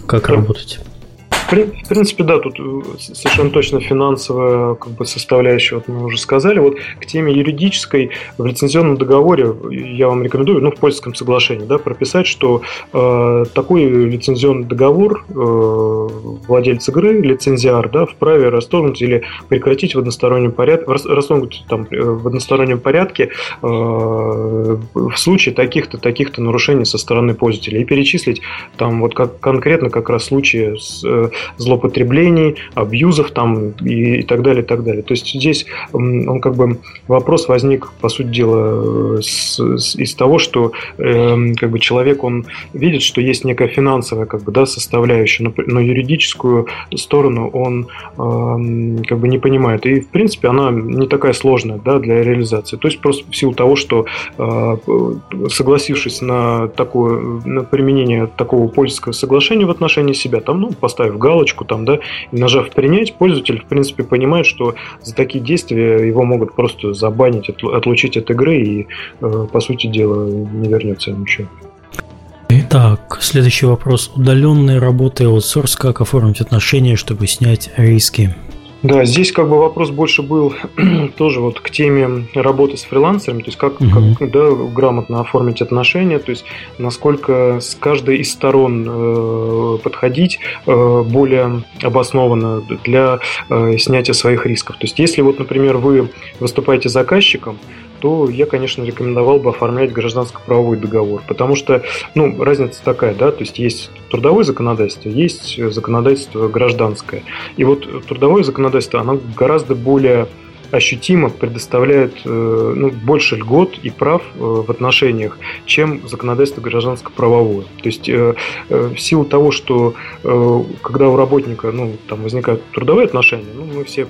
Как работать? В принципе, да, тут э, совершенно точно финансовая как бы, составляющая, вот мы уже сказали. Вот к теме юридической в лицензионном договоре я вам рекомендую, ну, в польском соглашении, да, прописать, что э, такой лицензионный договор э, владелец игры, лицензиар, да, вправе расторгнуть или прекратить в одностороннем порядке, расторгнуть там э, в одностороннем порядке э, в случае таких-то, таких-то нарушений со стороны пользователя и перечислить там вот как конкретно как раз случаи с э, злоупотреблений, абьюзов там и, и так далее, и так далее. То есть здесь он как бы вопрос возник, по сути дела, с, с, из того, что э, как бы человек, он видит, что есть некая финансовая как бы, да, составляющая, но, но юридическую сторону он э, как бы не понимает. И, в принципе, она не такая сложная да, для реализации. То есть просто в силу того, что э, согласившись на такое на применение такого пользовательского соглашения в отношении себя, там, ну, поставив галочку там, да, и нажав принять, пользователь, в принципе, понимает, что за такие действия его могут просто забанить, отлучить от игры и, э, по сути дела, не вернется ничего. Так, следующий вопрос. Удаленная работа и аутсорс, как оформить отношения, чтобы снять риски? Да, здесь как бы вопрос больше был тоже вот к теме работы с фрилансерами, то есть как, угу. как да, грамотно оформить отношения, то есть насколько с каждой из сторон э, подходить э, более обоснованно для э, снятия своих рисков. То есть если вот, например, вы выступаете заказчиком, то я, конечно, рекомендовал бы оформлять гражданско-правовой договор, потому что, ну, разница такая, да, то есть есть трудовое законодательство, есть законодательство гражданское. И вот трудовое законодательство, оно гораздо более ощутимо предоставляет э, ну, больше льгот и прав э, в отношениях, чем законодательство гражданско-правовое. То есть э, в силу того, что когда у работника ну, там возникают трудовые отношения, ну, мы все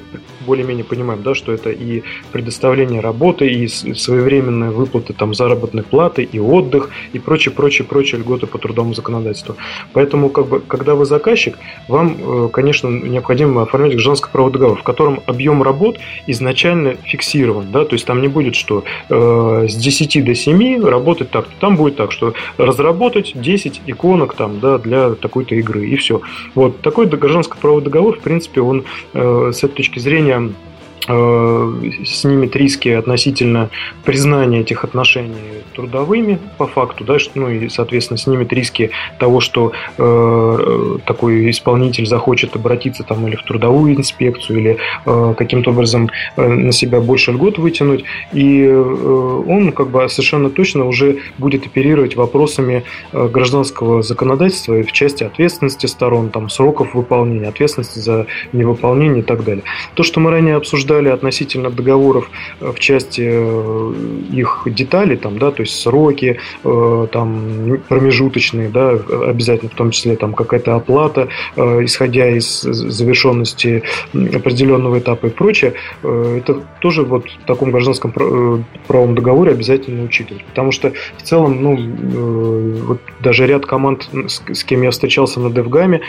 более-менее понимаем, да, что это и предоставление работы, и своевременная выплата там, заработной платы, и отдых, и прочие, прочие, прочие льготы по трудовому законодательству. Поэтому, как бы, когда вы заказчик, вам, конечно, необходимо оформить гражданско-правовой договор, в котором объем работ изначально фиксирован, да, то есть там не будет, что э, с 10 до 7 работать так, там будет так, что разработать 10 иконок там, да, для такой-то игры, и все. Вот, такой гражданско-правовой договор, в принципе, он э, с этой точки зрения Э, снимет риски относительно признания этих отношений трудовыми по факту, да, ну и, соответственно, снимет риски того, что э, такой исполнитель захочет обратиться там или в трудовую инспекцию, или э, каким-то образом э, на себя больше льгот вытянуть, и э, он как бы совершенно точно уже будет оперировать вопросами э, гражданского законодательства в части ответственности сторон, там, сроков выполнения, ответственности за невыполнение и так далее. То, что мы ранее обсуждали, обсуждали относительно договоров э, в части э, их деталей, там, да, то есть сроки, э, там, промежуточные, да, обязательно в том числе там какая-то оплата, исходя из завершенности определенного этапа и прочее, это тоже вот в таком гражданском правом договоре обязательно учитывать. Потому что в целом, ну, вот даже ряд команд, с кем я встречался на DevGAM,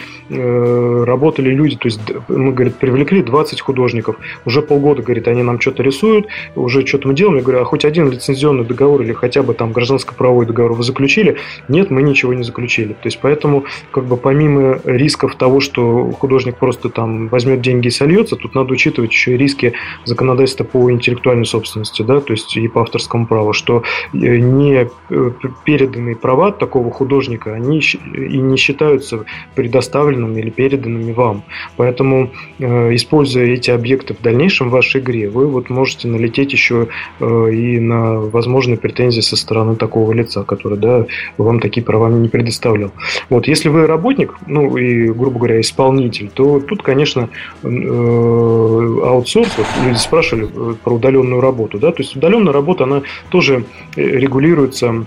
работали люди, то есть мы, говорит, привлекли 20 художников, уже полгода, говорит, они нам что-то рисуют, уже что-то мы делаем. Я говорю, а хоть один лицензионный договор или хотя бы там гражданско-правовой договор вы заключили? Нет, мы ничего не заключили. То есть поэтому, как бы помимо рисков того, что художник просто там возьмет деньги и сольется, тут надо учитывать еще и риски законодательства по интеллектуальной собственности, да, то есть и по авторскому праву, что э, не э, переданные права такого художника, они и не считаются предоставленными или переданными вам. Поэтому, э, используя эти объекты в дальнейшем, в вашей игре, вы вот можете налететь еще э, и на возможные претензии со стороны такого лица, который да, вам такие права не предоставлял. Вот, если вы работник, ну и, грубо говоря, исполнитель, то тут, конечно, э, аутсорс, вот люди спрашивали э, про удаленную работу, да, то есть удаленная работа, она тоже регулируется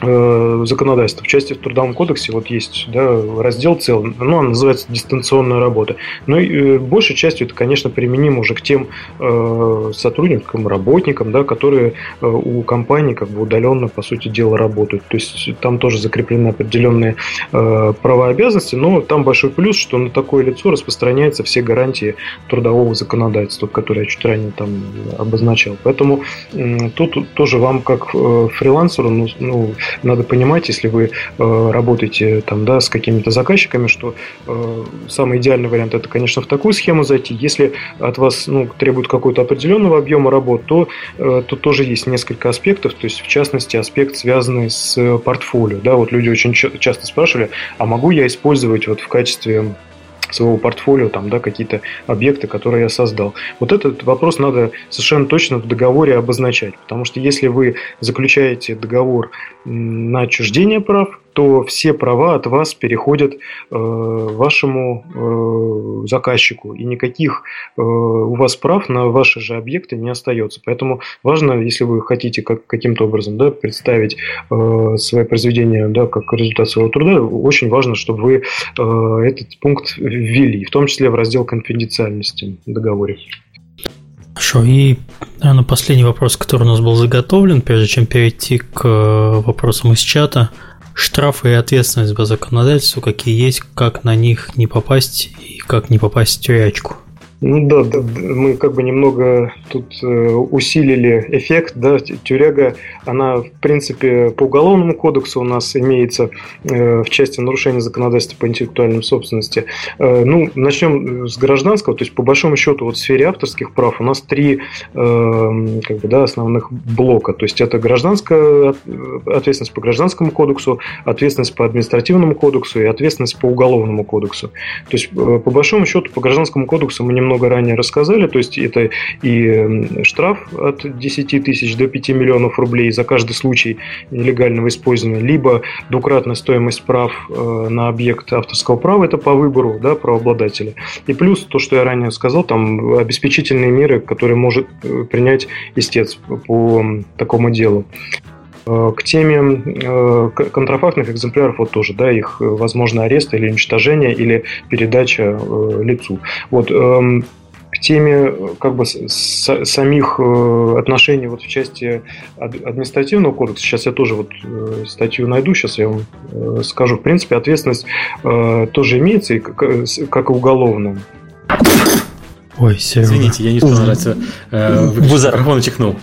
законодательства. В части в Трудовом кодексе вот есть да, раздел целый, ну, он называется дистанционная работа. Но и, э, большей частью это, конечно, применимо уже к тем э, сотрудникам, работникам, да, которые э, у компании как бы удаленно, по сути дела, работают. То есть там тоже закреплены определенные э, права и обязанности, но там большой плюс, что на такое лицо распространяются все гарантии трудового законодательства, которые я чуть ранее там обозначал. Поэтому э, тут тоже вам как э, фрилансеру ну, ну надо понимать, если вы э, работаете там, да, с какими-то заказчиками, что э, самый идеальный вариант это, конечно, в такую схему зайти. Если от вас ну, требует какого-то определенного объема работ, то э, тут тоже есть несколько аспектов, то есть в частности аспект, связанный с портфолио. Да, вот люди очень часто спрашивали, а могу я использовать вот в качестве своего портфолио, там, да, какие-то объекты, которые я создал. Вот этот вопрос надо совершенно точно в договоре обозначать, потому что если вы заключаете договор на отчуждение прав, то все права от вас переходят э, вашему э, заказчику, и никаких э, у вас прав на ваши же объекты не остается. Поэтому важно, если вы хотите как, каким-то образом да, представить э, свое произведение да, как результат своего труда, очень важно, чтобы вы э, этот пункт ввели, в том числе в раздел конфиденциальности в договоре. Хорошо, и, наверное, последний вопрос, который у нас был заготовлен, прежде чем перейти к э, вопросам из чата – штрафы и ответственность по законодательству, какие есть, как на них не попасть и как не попасть в тюрячку. Ну да, да, мы как бы немного тут э, усилили эффект, да, тюряга, она в принципе по уголовному кодексу у нас имеется э, в части нарушения законодательства по интеллектуальной собственности. Э, ну, начнем с гражданского, то есть по большому счету вот в сфере авторских прав у нас три как бы, да, основных блока, то есть это гражданская ответственность по гражданскому кодексу, ответственность по административному кодексу и ответственность по уголовному кодексу. То есть по большому счету по гражданскому кодексу мы немного много ранее рассказали, то есть это и штраф от 10 тысяч до 5 миллионов рублей за каждый случай нелегального использования, либо двукратная стоимость прав э, на объект авторского права, это по выбору да, правообладателя. И плюс то, что я ранее сказал, там обеспечительные меры, которые может э, принять истец по такому делу. Э, к теме контрафактных экземпляров вот тоже, да, их возможно арест или уничтожение или передача лицу. Вот эм, к теме как бы с, самих э, отношений вот в части административного кодекса. Сейчас я тоже вот э, статью найду, сейчас я вам э, скажу. В принципе, ответственность тоже имеется, как и уголовная. Ой, Серега. Извините, я не успел нажать э, микрофон чихнул.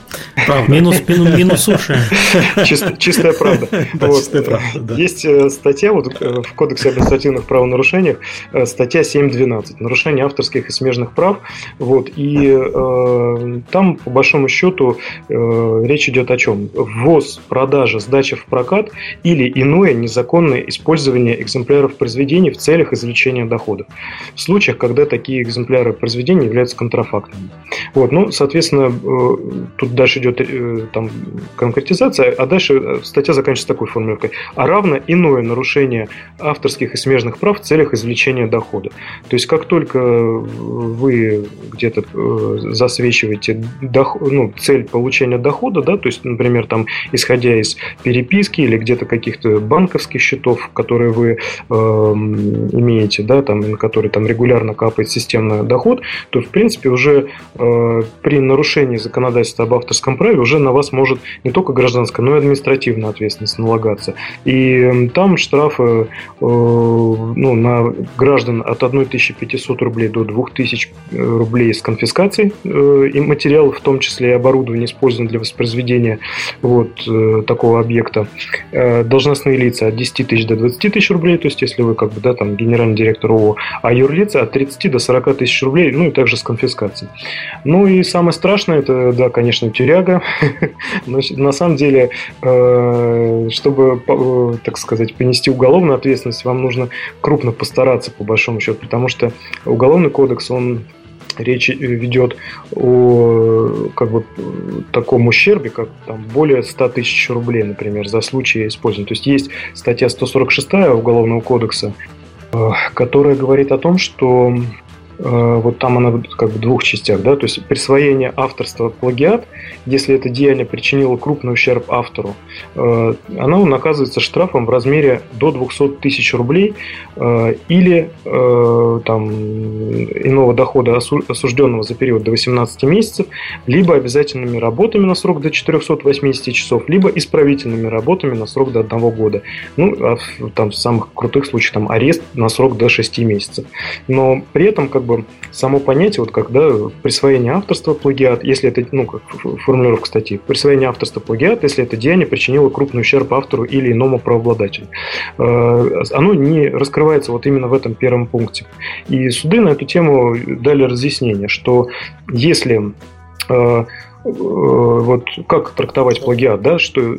Правда. Минус, минус, минус уши. Чист, чистая правда. Да, вот. чистая правда да. Есть э, статья вот, э, в Кодексе административных правонарушениях, э, статья 7.12, нарушение авторских и смежных прав. Вот, и э, там, по большому счету, э, речь идет о чем? Ввоз, продажа, сдача в прокат или иное незаконное использование экземпляров произведений в целях извлечения доходов. В случаях, когда такие экземпляры произведений являются контрафактными. Вот, ну, соответственно, э, тут дальше идет э, там, конкретизация, а дальше э, статья заканчивается такой формулировкой. А равно иное нарушение авторских и смежных прав в целях извлечения дохода. То есть, как только вы где-то засвечиваете доход, ну, цель получения дохода, да, то есть, например, там, исходя из переписки или где-то каких-то банковских счетов, которые вы э, имеете, да, там, на которые там регулярно капает системный доход, то, в принципе, уже э, при нарушении законодательства об авторском праве уже на вас может не только гражданская, но и административная ответственность налагаться. И там штрафы э, ну, на граждан от 1500 рублей до 2000 э, рублей с конфискацией э, и материалов, в том числе и оборудование, использованное для воспроизведения вот э, такого объекта. Э, должностные лица от 10 тысяч до 20 тысяч рублей, то есть если вы как бы, да, там, генеральный директор ООО, а юрлица от 30 до 40 тысяч рублей, ну также с конфискацией. Ну и самое страшное, это, да, конечно, тюряга. Но на самом деле, э, чтобы, э, так сказать, понести уголовную ответственность, вам нужно крупно постараться, по большому счету, потому что уголовный кодекс, он речь ведет о как бы, таком ущербе, как там, более 100 тысяч рублей, например, за случай использования. То есть есть статья 146 Уголовного кодекса, э, которая говорит о том, что вот там она как в двух частях, да, то есть присвоение авторства плагиат, если это деяние причинило крупный ущерб автору, э, оно наказывается штрафом в размере до 200 тысяч рублей э, или там иного дохода осужденного за период до 18 месяцев, либо обязательными работами на срок до 480 часов, либо исправительными работами на срок до 1 года. Ну, а там в самых крутых случаях там арест на срок до 6 месяцев. Но при этом как бы само понятие, вот когда присвоение авторства плагиат, если это, ну, как формулировка статьи, присвоение авторства плагиат, если это деяние причинило крупный ущерб автору или иному правообладателю. Э, оно не раскрывается вот именно в этом первом пункте. И суды на эту тему дали разъяснение, что если э, вот как трактовать плагиат, да, что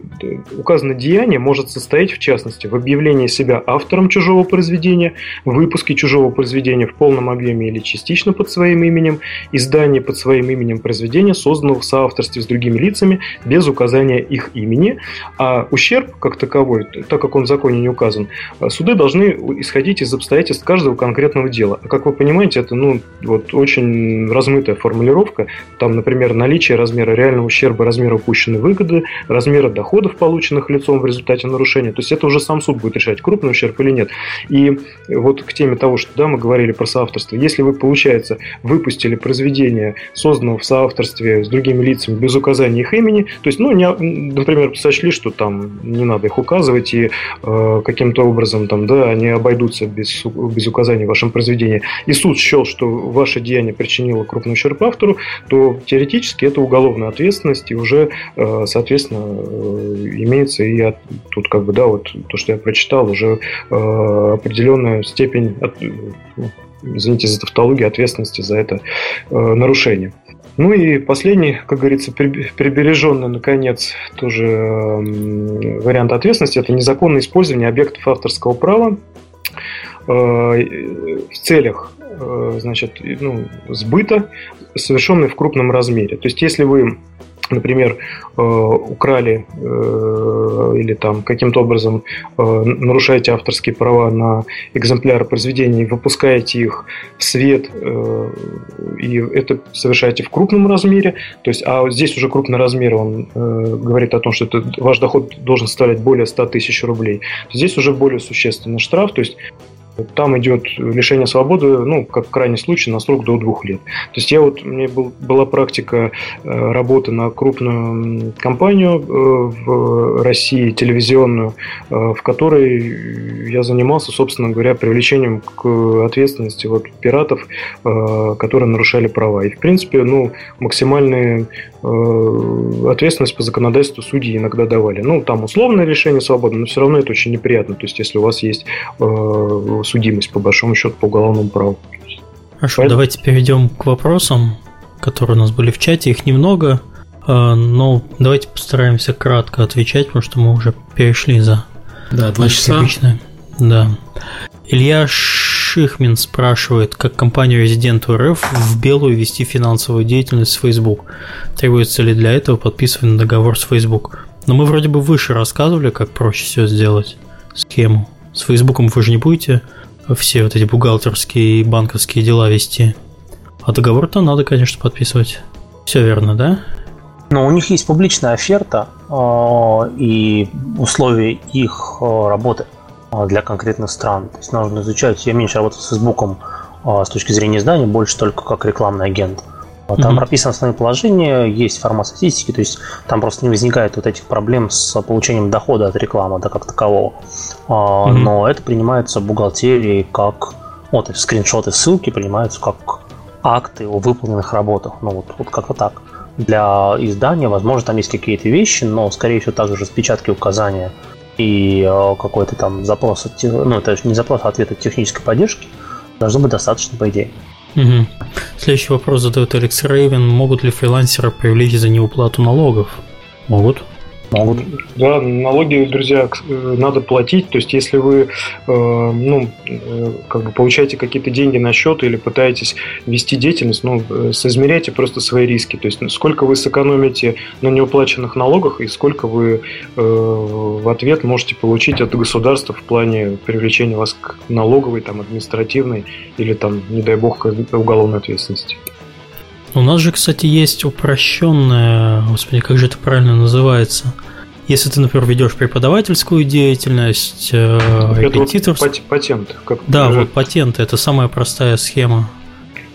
указанное деяние может состоять, в частности, в объявлении себя автором чужого произведения, выпуске чужого произведения в полном объеме или частично под своим именем, издании под своим именем произведения, созданного в соавторстве с другими лицами, без указания их имени, а ущерб, как таковой, так как он в законе не указан, суды должны исходить из обстоятельств каждого конкретного дела. А как вы понимаете, это ну, вот, очень размытая формулировка, там, например, наличие размера реального ущерба, размера упущенной выгоды, размера доходов, полученных лицом в результате нарушения. То есть это уже сам суд будет решать, крупный ущерб или нет. И вот к теме того, что да, мы говорили про соавторство. Если вы, получается, выпустили произведение, созданное в соавторстве с другими лицами без указания их имени, то есть, ну, не, например, сочли, что там не надо их указывать, и э, каким-то образом там, да, они обойдутся без, без указания в вашем произведении, и суд счел, что ваше деяние причинило крупный ущерб автору, то теоретически это уголовная ответственность, и уже, э, соответственно, э, имеется и от, тут как бы, да, вот то, что я прочитал, уже э, определенная степень, от, извините за тавтологию, ответственности за это нарушение. Ну и последний, как говорится, прибереженный, наконец, тоже вариант ответственности – это незаконное использование объектов авторского права в целях значит, ну, сбыта, совершенный в крупном размере. То есть, если вы например, э, украли э, или там каким-то образом э, нарушаете авторские права на экземпляры произведений, выпускаете их в свет, и это совершаете в крупном размере, то есть, а здесь уже крупный размер, он говорит о том, что это, ваш доход должен составлять более 100 тысяч рублей. Здесь уже более существенный штраф, то есть там идет лишение свободы, ну, как крайний случай, на срок до двух лет. То есть я вот, у меня был, была практика э, работы на крупную компанию э, в России, телевизионную, э, в которой я занимался, собственно говоря, привлечением к ответственности вот пиратов, которые нарушали права. И, в принципе, ну, максимальные ответственность по законодательству судьи иногда давали. Ну, там условное решение свободы, но все равно это очень неприятно. То есть, если у вас есть судимость, по большому счету, по уголовному праву. Хорошо, Поэтому... давайте перейдем к вопросам, которые у нас были в чате. Их немного, а, но давайте постараемся кратко отвечать, потому что мы уже перешли за да, два часа. Обычное. Да. Илья Шихмин спрашивает, как компанию резиденту РФ в белую вести финансовую деятельность в Facebook. Требуется ли для этого подписывать договор с Facebook? Но мы вроде бы выше рассказывали, как проще все сделать, схему. С Фейсбуком вы же не будете все вот эти бухгалтерские и банковские дела вести. А договор-то надо, конечно, подписывать. Все верно, да? Но у них есть публичная оферта э, и условия их э, работы э, для конкретных стран. То есть нужно изучать. Я меньше работаю с Фейсбуком с точки зрения издания, больше только как рекламный агент. Э, там mm-hmm. прописано основные положения, есть формат статистики, то есть там просто не возникает вот этих проблем с получением дохода от рекламы, да, как такового. Mm-hmm. Но это принимается бухгалтерией как... Вот, скриншоты, ссылки принимаются как акты о выполненных работах. Ну, вот, вот как-то так. Для издания, возможно, там есть какие-то вещи, но, скорее всего, также распечатки, указания и э, какой-то там запрос, от, ну, это не запрос, а ответ от технической поддержки должно быть достаточно, по идее. Угу. Следующий вопрос задает Алекс Рейвен. Могут ли фрилансеры привлечь за неуплату налогов? Могут. Могут. Да, налоги, друзья, э, надо платить. То есть, если вы э, ну, э, как бы получаете какие-то деньги на счет или пытаетесь вести деятельность, ну, соизмеряйте просто свои риски. То есть, сколько вы сэкономите на неуплаченных налогах и сколько вы в ответ можете получить от государства в плане привлечения вас к налоговой, там, административной или, там, не дай бог, к уголовной ответственности. У нас же, кстати, есть упрощенная, господи, как же это правильно называется? Если ты, например, ведешь преподавательскую деятельность, э, это вот патент. Как да, вот патенты это самая простая схема.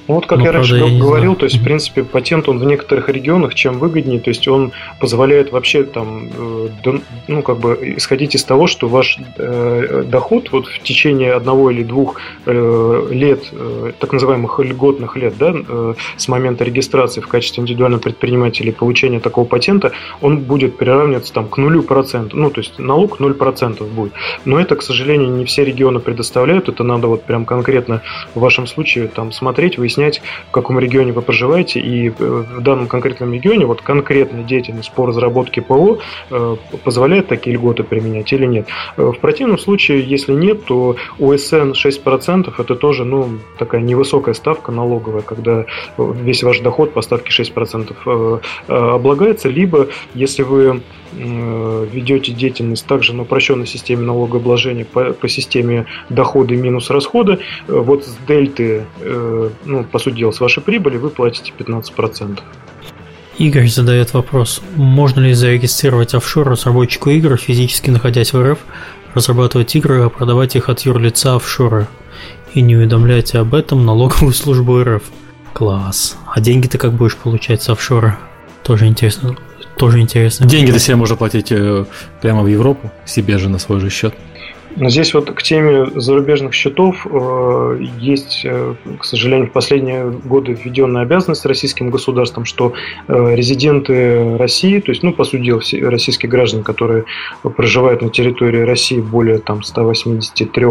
Ну, вот как ну, я раньше я говорил, то есть, в принципе, патент он в некоторых регионах чем выгоднее, то есть он позволяет вообще там, э, ну, как бы исходить из того, что ваш э, доход вот в течение одного или двух э, лет, так называемых льготных лет, да, с момента регистрации в качестве индивидуального предпринимателя и получения такого патента, он будет приравниваться там к нулю процентов, ну, то есть налог 0% будет. Но это, к сожалению, не все регионы предоставляют, это надо вот прям конкретно в вашем случае там смотреть, вы выяснять, в каком регионе вы проживаете, и э, в данном конкретном регионе вот конкретная деятельность по разработке ПО э, позволяет такие льготы применять или нет. Э, в противном случае, если нет, то УСН 6% это тоже ну, такая невысокая ставка налоговая, когда весь ваш доход по ставке 6% облагается, либо если вы ведете деятельность также на упрощенной системе налогообложения по, по системе доходы минус расходы, вот с дельты, ну, по сути дела, с вашей прибыли вы платите 15%. Игорь задает вопрос, можно ли зарегистрировать офшор разработчику игр, физически находясь в РФ, разрабатывать игры, а продавать их от юрлица офшора и не уведомлять об этом налоговую службу РФ. Класс. А деньги ты как будешь получать с офшора? Тоже интересно. Тоже интересно. Деньги-то себе можно платить э, прямо в Европу, себе же на свой же счет. Здесь вот к теме зарубежных счетов э, есть, э, к сожалению, в последние годы введенная обязанность российским государством, что э, резиденты России, то есть, ну, по сути дела, все российские граждане, которые проживают на территории России более там 183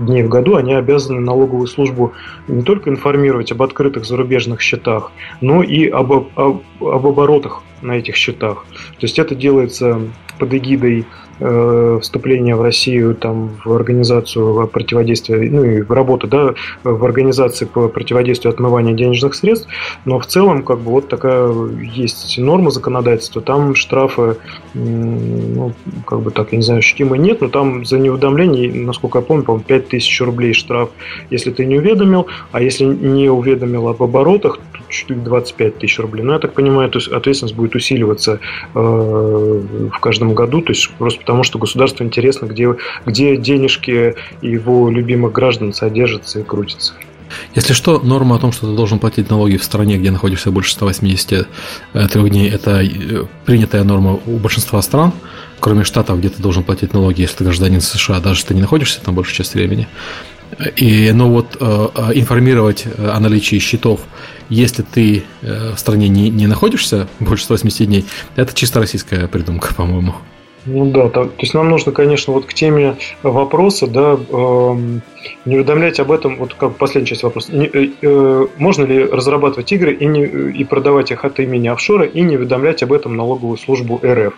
дней в году, они обязаны налоговую службу не только информировать об открытых зарубежных счетах, но и об, об, об оборотах на этих счетах. То есть это делается под эгидой Э, вступления в Россию там, в организацию противодействия, ну и в работу да, в организации по противодействию отмывания денежных средств, но в целом как бы вот такая есть норма законодательства, там штрафы, ну, как бы так, я не знаю, ощутимые нет, но там за неуведомление, насколько я помню, по-моему, 5000 рублей штраф, если ты не уведомил, а если не уведомил об оборотах, чуть ли 25 тысяч рублей. Но я так понимаю, то есть ответственность будет усиливаться э, в каждом году, то есть просто потому что государству интересно, где, где денежки его любимых граждан содержатся и крутятся. Если что, норма о том, что ты должен платить налоги в стране, где находишься больше 183 дней, это э, принятая норма у большинства стран, кроме штатов, где ты должен платить налоги, если ты гражданин США, даже если ты не находишься там большую часть времени. И, но вот э, э информировать о наличии счетов, если ты э, в стране не, не находишься больше 180 дней, это чисто российская придумка, по-моему. Ну да, то, то есть нам нужно, конечно, вот к теме вопроса, да, э, не уведомлять об этом, вот как последняя часть вопроса, не, э, э, можно ли разрабатывать игры и, не, и продавать их от имени офшора и не уведомлять об этом налоговую службу РФ.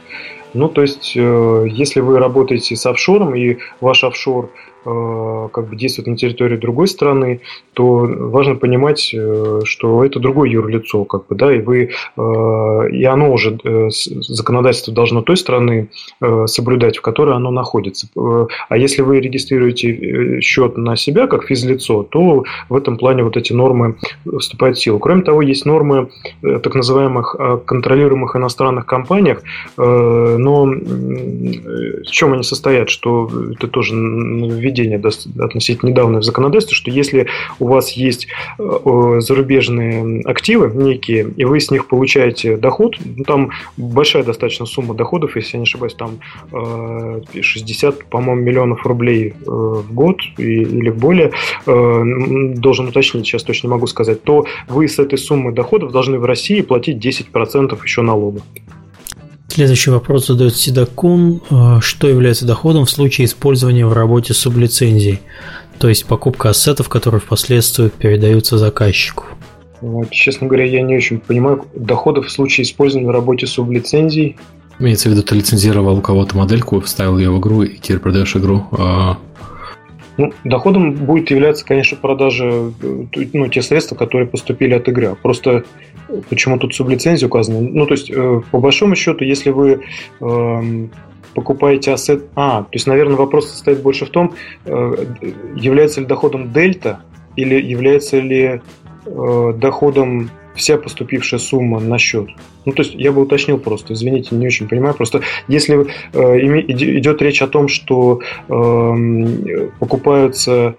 Ну, то есть, э, если вы работаете с офшором и ваш офшор как бы действует на территории другой страны, то важно понимать, э, что это другое юрлицо, как бы, да, и вы, э, и оно уже, законодательство должно той страны соблюдать, в которой оно находится. А если вы регистрируете счет на себя как физлицо, то в этом плане вот эти нормы вступают в силу. Кроме того, есть нормы так называемых контролируемых иностранных компаниях, но в чем они состоят, что это тоже введение относительно недавно в законодательстве, что если у вас есть э, зарубежные активы некие, и вы с них получаете доход, ну, там большая достаточно сумма доходов, если я не ошибаюсь, там 60, э, по-моему, миллионов рублей э, в год или более, должен уточнить, сейчас точно могу сказать, то вы с этой суммы доходов должны в России платить 10% еще налога. Следующий вопрос задает Сидакун. Э, что является доходом в случае использования в работе сублицензий? То есть покупка ассетов, которые впоследствии передаются заказчику. Вот, честно говоря, я не очень понимаю доходов в случае использования в работе сублицензий. Имеется в виду, ты лицензировал у кого-то модельку, вставил ее в игру и теперь продаешь игру. Ну, доходом будет являться, конечно, продажа, э, ну, те средства, которые поступили от игры. Просто почему тут сублицензия указана? Ну, то есть, э, по большому счету, если вы э, покупаете ассет... А, то есть, наверное, вопрос состоит больше в том, э, является ли доходом дельта или является ли э, доходом вся поступившая сумма на счет. Ну, то есть я бы уточнил просто, извините, не очень понимаю. Просто если э, идет речь о том, что э, покупаются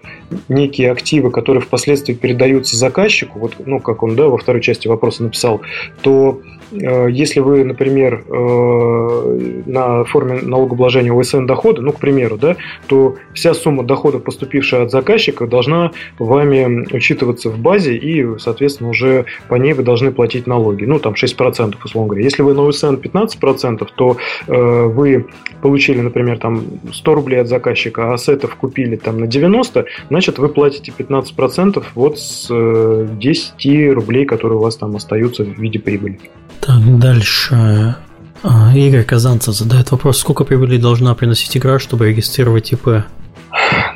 некие активы, которые впоследствии передаются заказчику, вот, ну, как он, да, во второй части вопроса написал, то Э, если вы, например, э, на форме налогообложения ОСН дохода, ну, к примеру, да, то вся сумма дохода, поступившая от заказчика, должна вами учитываться в базе, и, соответственно, уже по ней вы должны платить налоги. Ну, там 6%, условно говоря. Если вы на ОСН 15%, то э, вы получили, например, там 100 рублей от заказчика, а ассетов купили там на 90, значит, вы платите 15% вот с 10 рублей, которые у вас там остаются в виде прибыли. Так, дальше. А, Игорь Казанцев задает вопрос, сколько прибыли должна приносить игра, чтобы регистрировать ИП?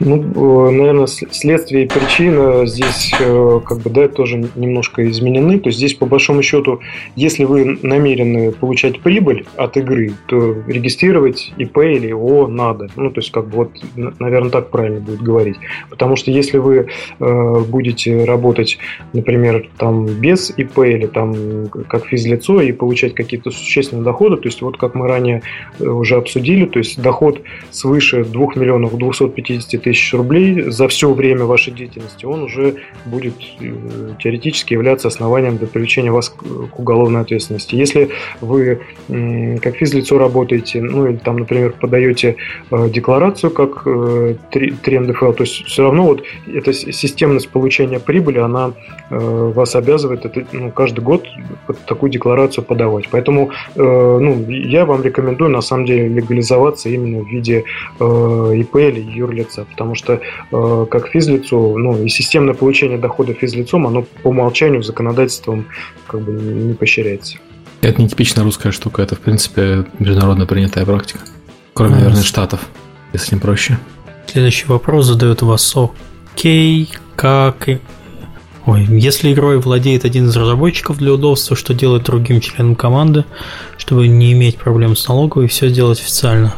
Ну, наверное, следствие и причина здесь как бы, да, тоже немножко изменены. То есть здесь, по большому счету, если вы намерены получать прибыль от игры, то регистрировать ИП или ООО надо. Ну, то есть, как бы вот, наверное, так правильно будет говорить. Потому что если вы будете работать, например, там без ИП или там как физлицо и получать какие-то существенные доходы, то есть вот как мы ранее уже обсудили, то есть доход свыше 2 миллионов 250 тысяч рублей за все время вашей деятельности, он уже будет э, теоретически являться основанием для привлечения вас к уголовной ответственности. Если вы как физлицо работаете, ну или там, например, подаете э, декларацию как 3 э, НДФЛ, то есть все равно вот эта системность получения прибыли, она вас обязывает это, ну, каждый год такую декларацию подавать. Поэтому ну, я вам рекомендую на самом деле легализоваться именно в виде ИП или юрлица, потому что э, как физлицо, ну и системное получение дохода физлицом, оно по умолчанию законодательством как бы не поощряется. Это не типичная русская штука, это в принципе международно принятая практика. Кроме, наверное, штатов, если не проще. Следующий вопрос задает вас Окей, как Ой, если игрой владеет один из разработчиков для удобства, что делать другим членам команды, чтобы не иметь проблем с налоговой и все сделать официально?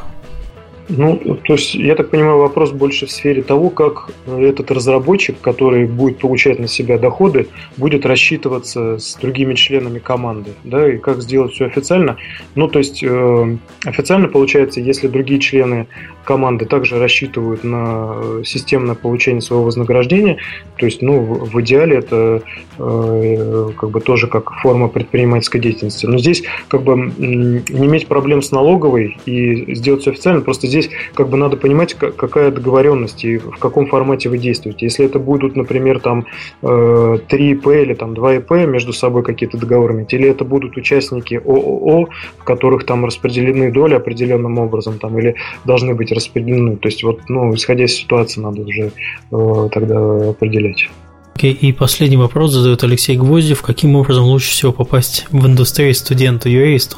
Ну, то есть, я так понимаю, вопрос больше в сфере того, как этот разработчик, который будет получать на себя доходы, будет рассчитываться с другими членами команды, да, и как сделать все официально. Ну, то есть, э, официально получается, если другие члены команды также рассчитывают на системное получение своего вознаграждения, то есть, ну, в идеале это э, как бы тоже как форма предпринимательской деятельности. Но здесь как бы не иметь проблем с налоговой и сделать все официально, просто здесь здесь как бы надо понимать, какая договоренность и в каком формате вы действуете. Если это будут, например, там 3 э, ИП или там 2 ИП между собой какие-то договоры, или это будут участники ООО, в которых там распределены доли определенным образом, там, или должны быть распределены. То есть вот, ну, исходя из ситуации, надо уже э, тогда определять. Okay, и последний вопрос задает Алексей Гвоздев. Каким образом лучше всего попасть в индустрию студенту-юристу?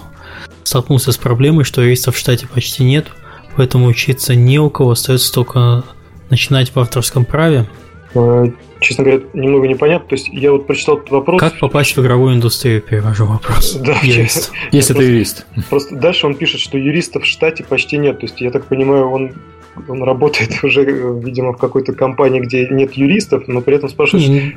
Столкнулся с проблемой, что юристов в штате почти нет – поэтому учиться не у кого, остается только начинать в авторском праве. Э, честно говоря, немного непонятно. То есть я вот прочитал этот вопрос. Как попасть в игровую индустрию, перевожу вопрос. Да, юрист. Если ты юрист. Просто дальше он пишет, что юристов в штате почти нет. То есть я так понимаю, он он работает уже, видимо, в какой-то компании, где нет юристов, но при этом спрашивает... Нет,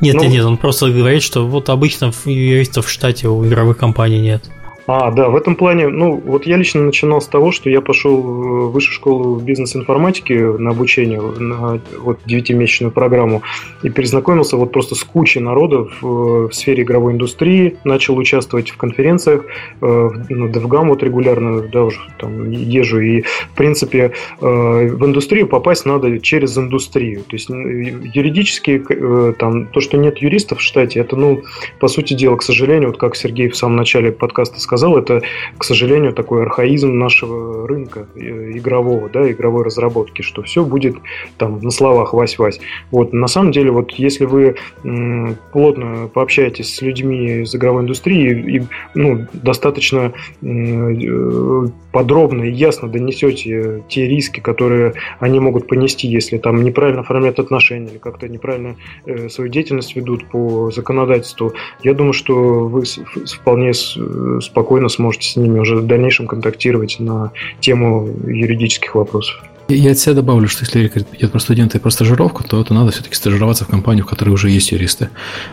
нет, ну, нет, он просто говорит, что вот обычно юристов в штате у игровых компаний нет. А, да, в этом плане, ну, вот я лично начинал с того, что я пошел в высшую школу бизнес-информатики на обучение, на вот 9-месячную программу, и перезнакомился вот просто с кучей народов в, в сфере игровой индустрии, начал участвовать в конференциях, э, на DevGam вот регулярно, да, уже там езжу, и, в принципе, э, в индустрию попасть надо через индустрию, то есть юридически, э, там, то, что нет юристов в штате, это, ну, по сути дела, к сожалению, вот как Сергей в самом начале подкаста сказал, сказал, это, к сожалению, такой архаизм нашего рынка э, игрового, да, игровой разработки, что все будет там на словах вась-вась. Вот, на самом деле, вот если вы плотно пообщаетесь с людьми из игровой индустрии и, ну, достаточно э, подробно и ясно донесете те риски, которые они могут понести, если там неправильно оформляют отношения или как-то неправильно э, свою деятельность ведут по законодательству, я думаю, что вы вполне спокойно спокойно сможете с ними уже в дальнейшем контактировать на тему юридических вопросов. Я от себя добавлю, что если речь идет про студента и про стажировку, то это надо все-таки стажироваться в компанию, в которой уже есть юристы.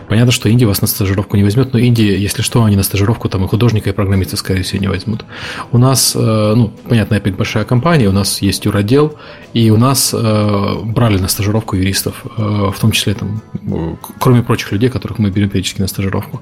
Понятно, что Индия вас на стажировку не возьмет, но Индия, если что, они на стажировку там и художника, и программиста, скорее всего, не возьмут. У нас, э, ну, понятно, Epic большая компания, у нас есть юротдел, и у нас э, брали на стажировку юристов, э, в том числе там, кроме прочих людей, которых мы берем периодически на стажировку.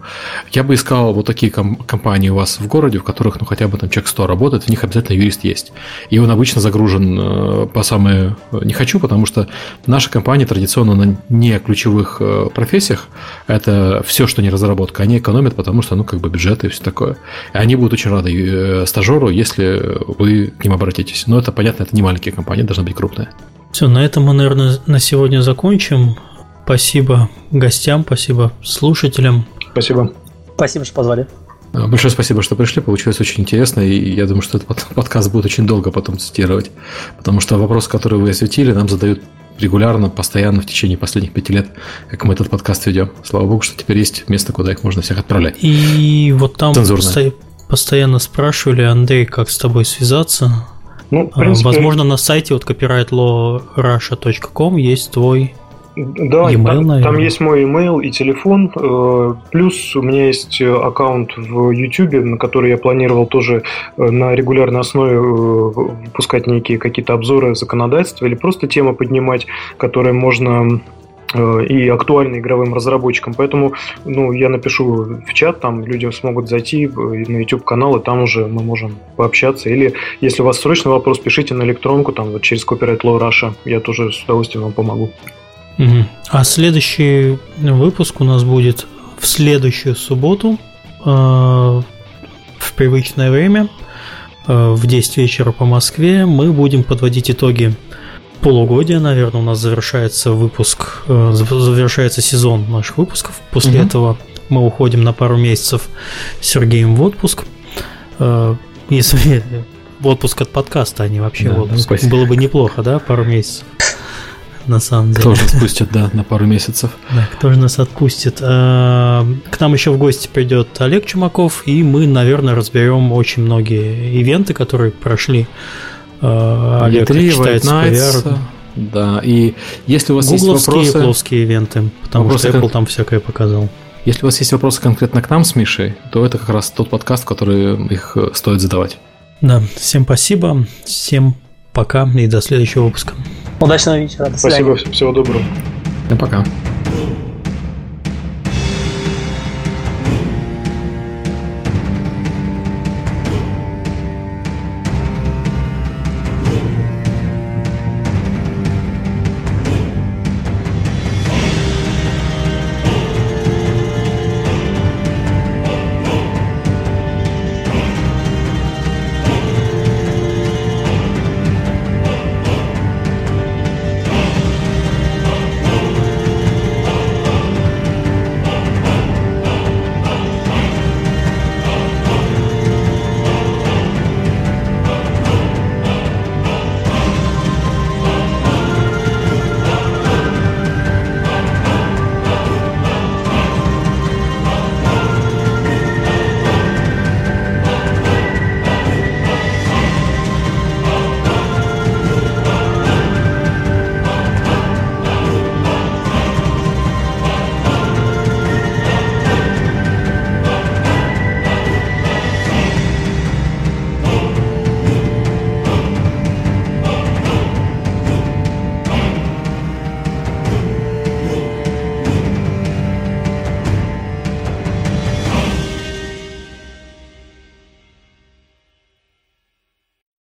Я бы искал вот такие компании у вас в городе, в которых, ну, хотя бы там человек 100 работает, в них обязательно юрист есть. И он обычно загружен по самое не хочу, потому что наша компания традиционно на не ключевых э, профессиях, это все, что не разработка, они экономят, потому что, ну, как бы бюджеты и все такое. И они будут очень рады э, стажеру, если вы к ним обратитесь. Но это, понятно, это не маленькие компании, должны быть крупные. Все, на этом мы, наверное, на сегодня закончим. Спасибо гостям, спасибо слушателям. Спасибо. Спасибо, что позвали. Большое спасибо, что пришли. Получилось очень интересно. И я думаю, что этот подкаст будет очень долго потом цитировать. Потому что вопрос, который вы осветили, нам задают регулярно, постоянно в течение последних пяти лет, как мы этот подкаст ведем. Слава богу, что теперь есть место, куда их можно всех отправлять. И вот там посто... постоянно спрашивали, Андрей, как с тобой связаться. Ну, в принципе... Возможно, на сайте вот copyrightlawrussia.com есть твой да, e-mail, там, там есть мой email и телефон. Э, плюс у меня есть э, аккаунт в YouTube, на который я планировал тоже э, на регулярной основе выпускать некие какие-то обзоры законодательства или просто темы поднимать, которые можно и актуальны игровым разработчикам. Поэтому ну, я напишу в чат, там люди смогут зайти на YouTube канал, и там уже мы можем пообщаться. Или если у вас срочный вопрос, пишите на электронку, там вот через Copyright Law Russia, я тоже с удовольствием вам помогу. Угу. А следующий выпуск у нас будет в следующую субботу э, в привычное время э, в 10 вечера по Москве. Мы будем подводить итоги полугодия, наверное, у нас завершается выпуск, э, завершается сезон наших выпусков. После угу. этого мы уходим на пару месяцев с Сергеем в отпуск. Э, если в отпуск от подкаста, а не вообще да, в отпуск. Ну, Было бы неплохо, да, пару месяцев на самом деле. Кто же отпустит, да, на пару месяцев. Да, кто же нас отпустит? А, к нам еще в гости придет Олег Чумаков, и мы, наверное, разберем очень многие ивенты, которые прошли. А, Олег E3, читает VR. Да, и если у вас есть вопросы... плоские ивенты, потому вопросы что Apple там всякое показал. Если у вас есть вопросы конкретно к нам с Мишей, то это как раз тот подкаст, который их стоит задавать. Да, всем спасибо, всем Пока и до следующего выпуска. Удачного вечера. До. Спасибо, всего доброго. И пока.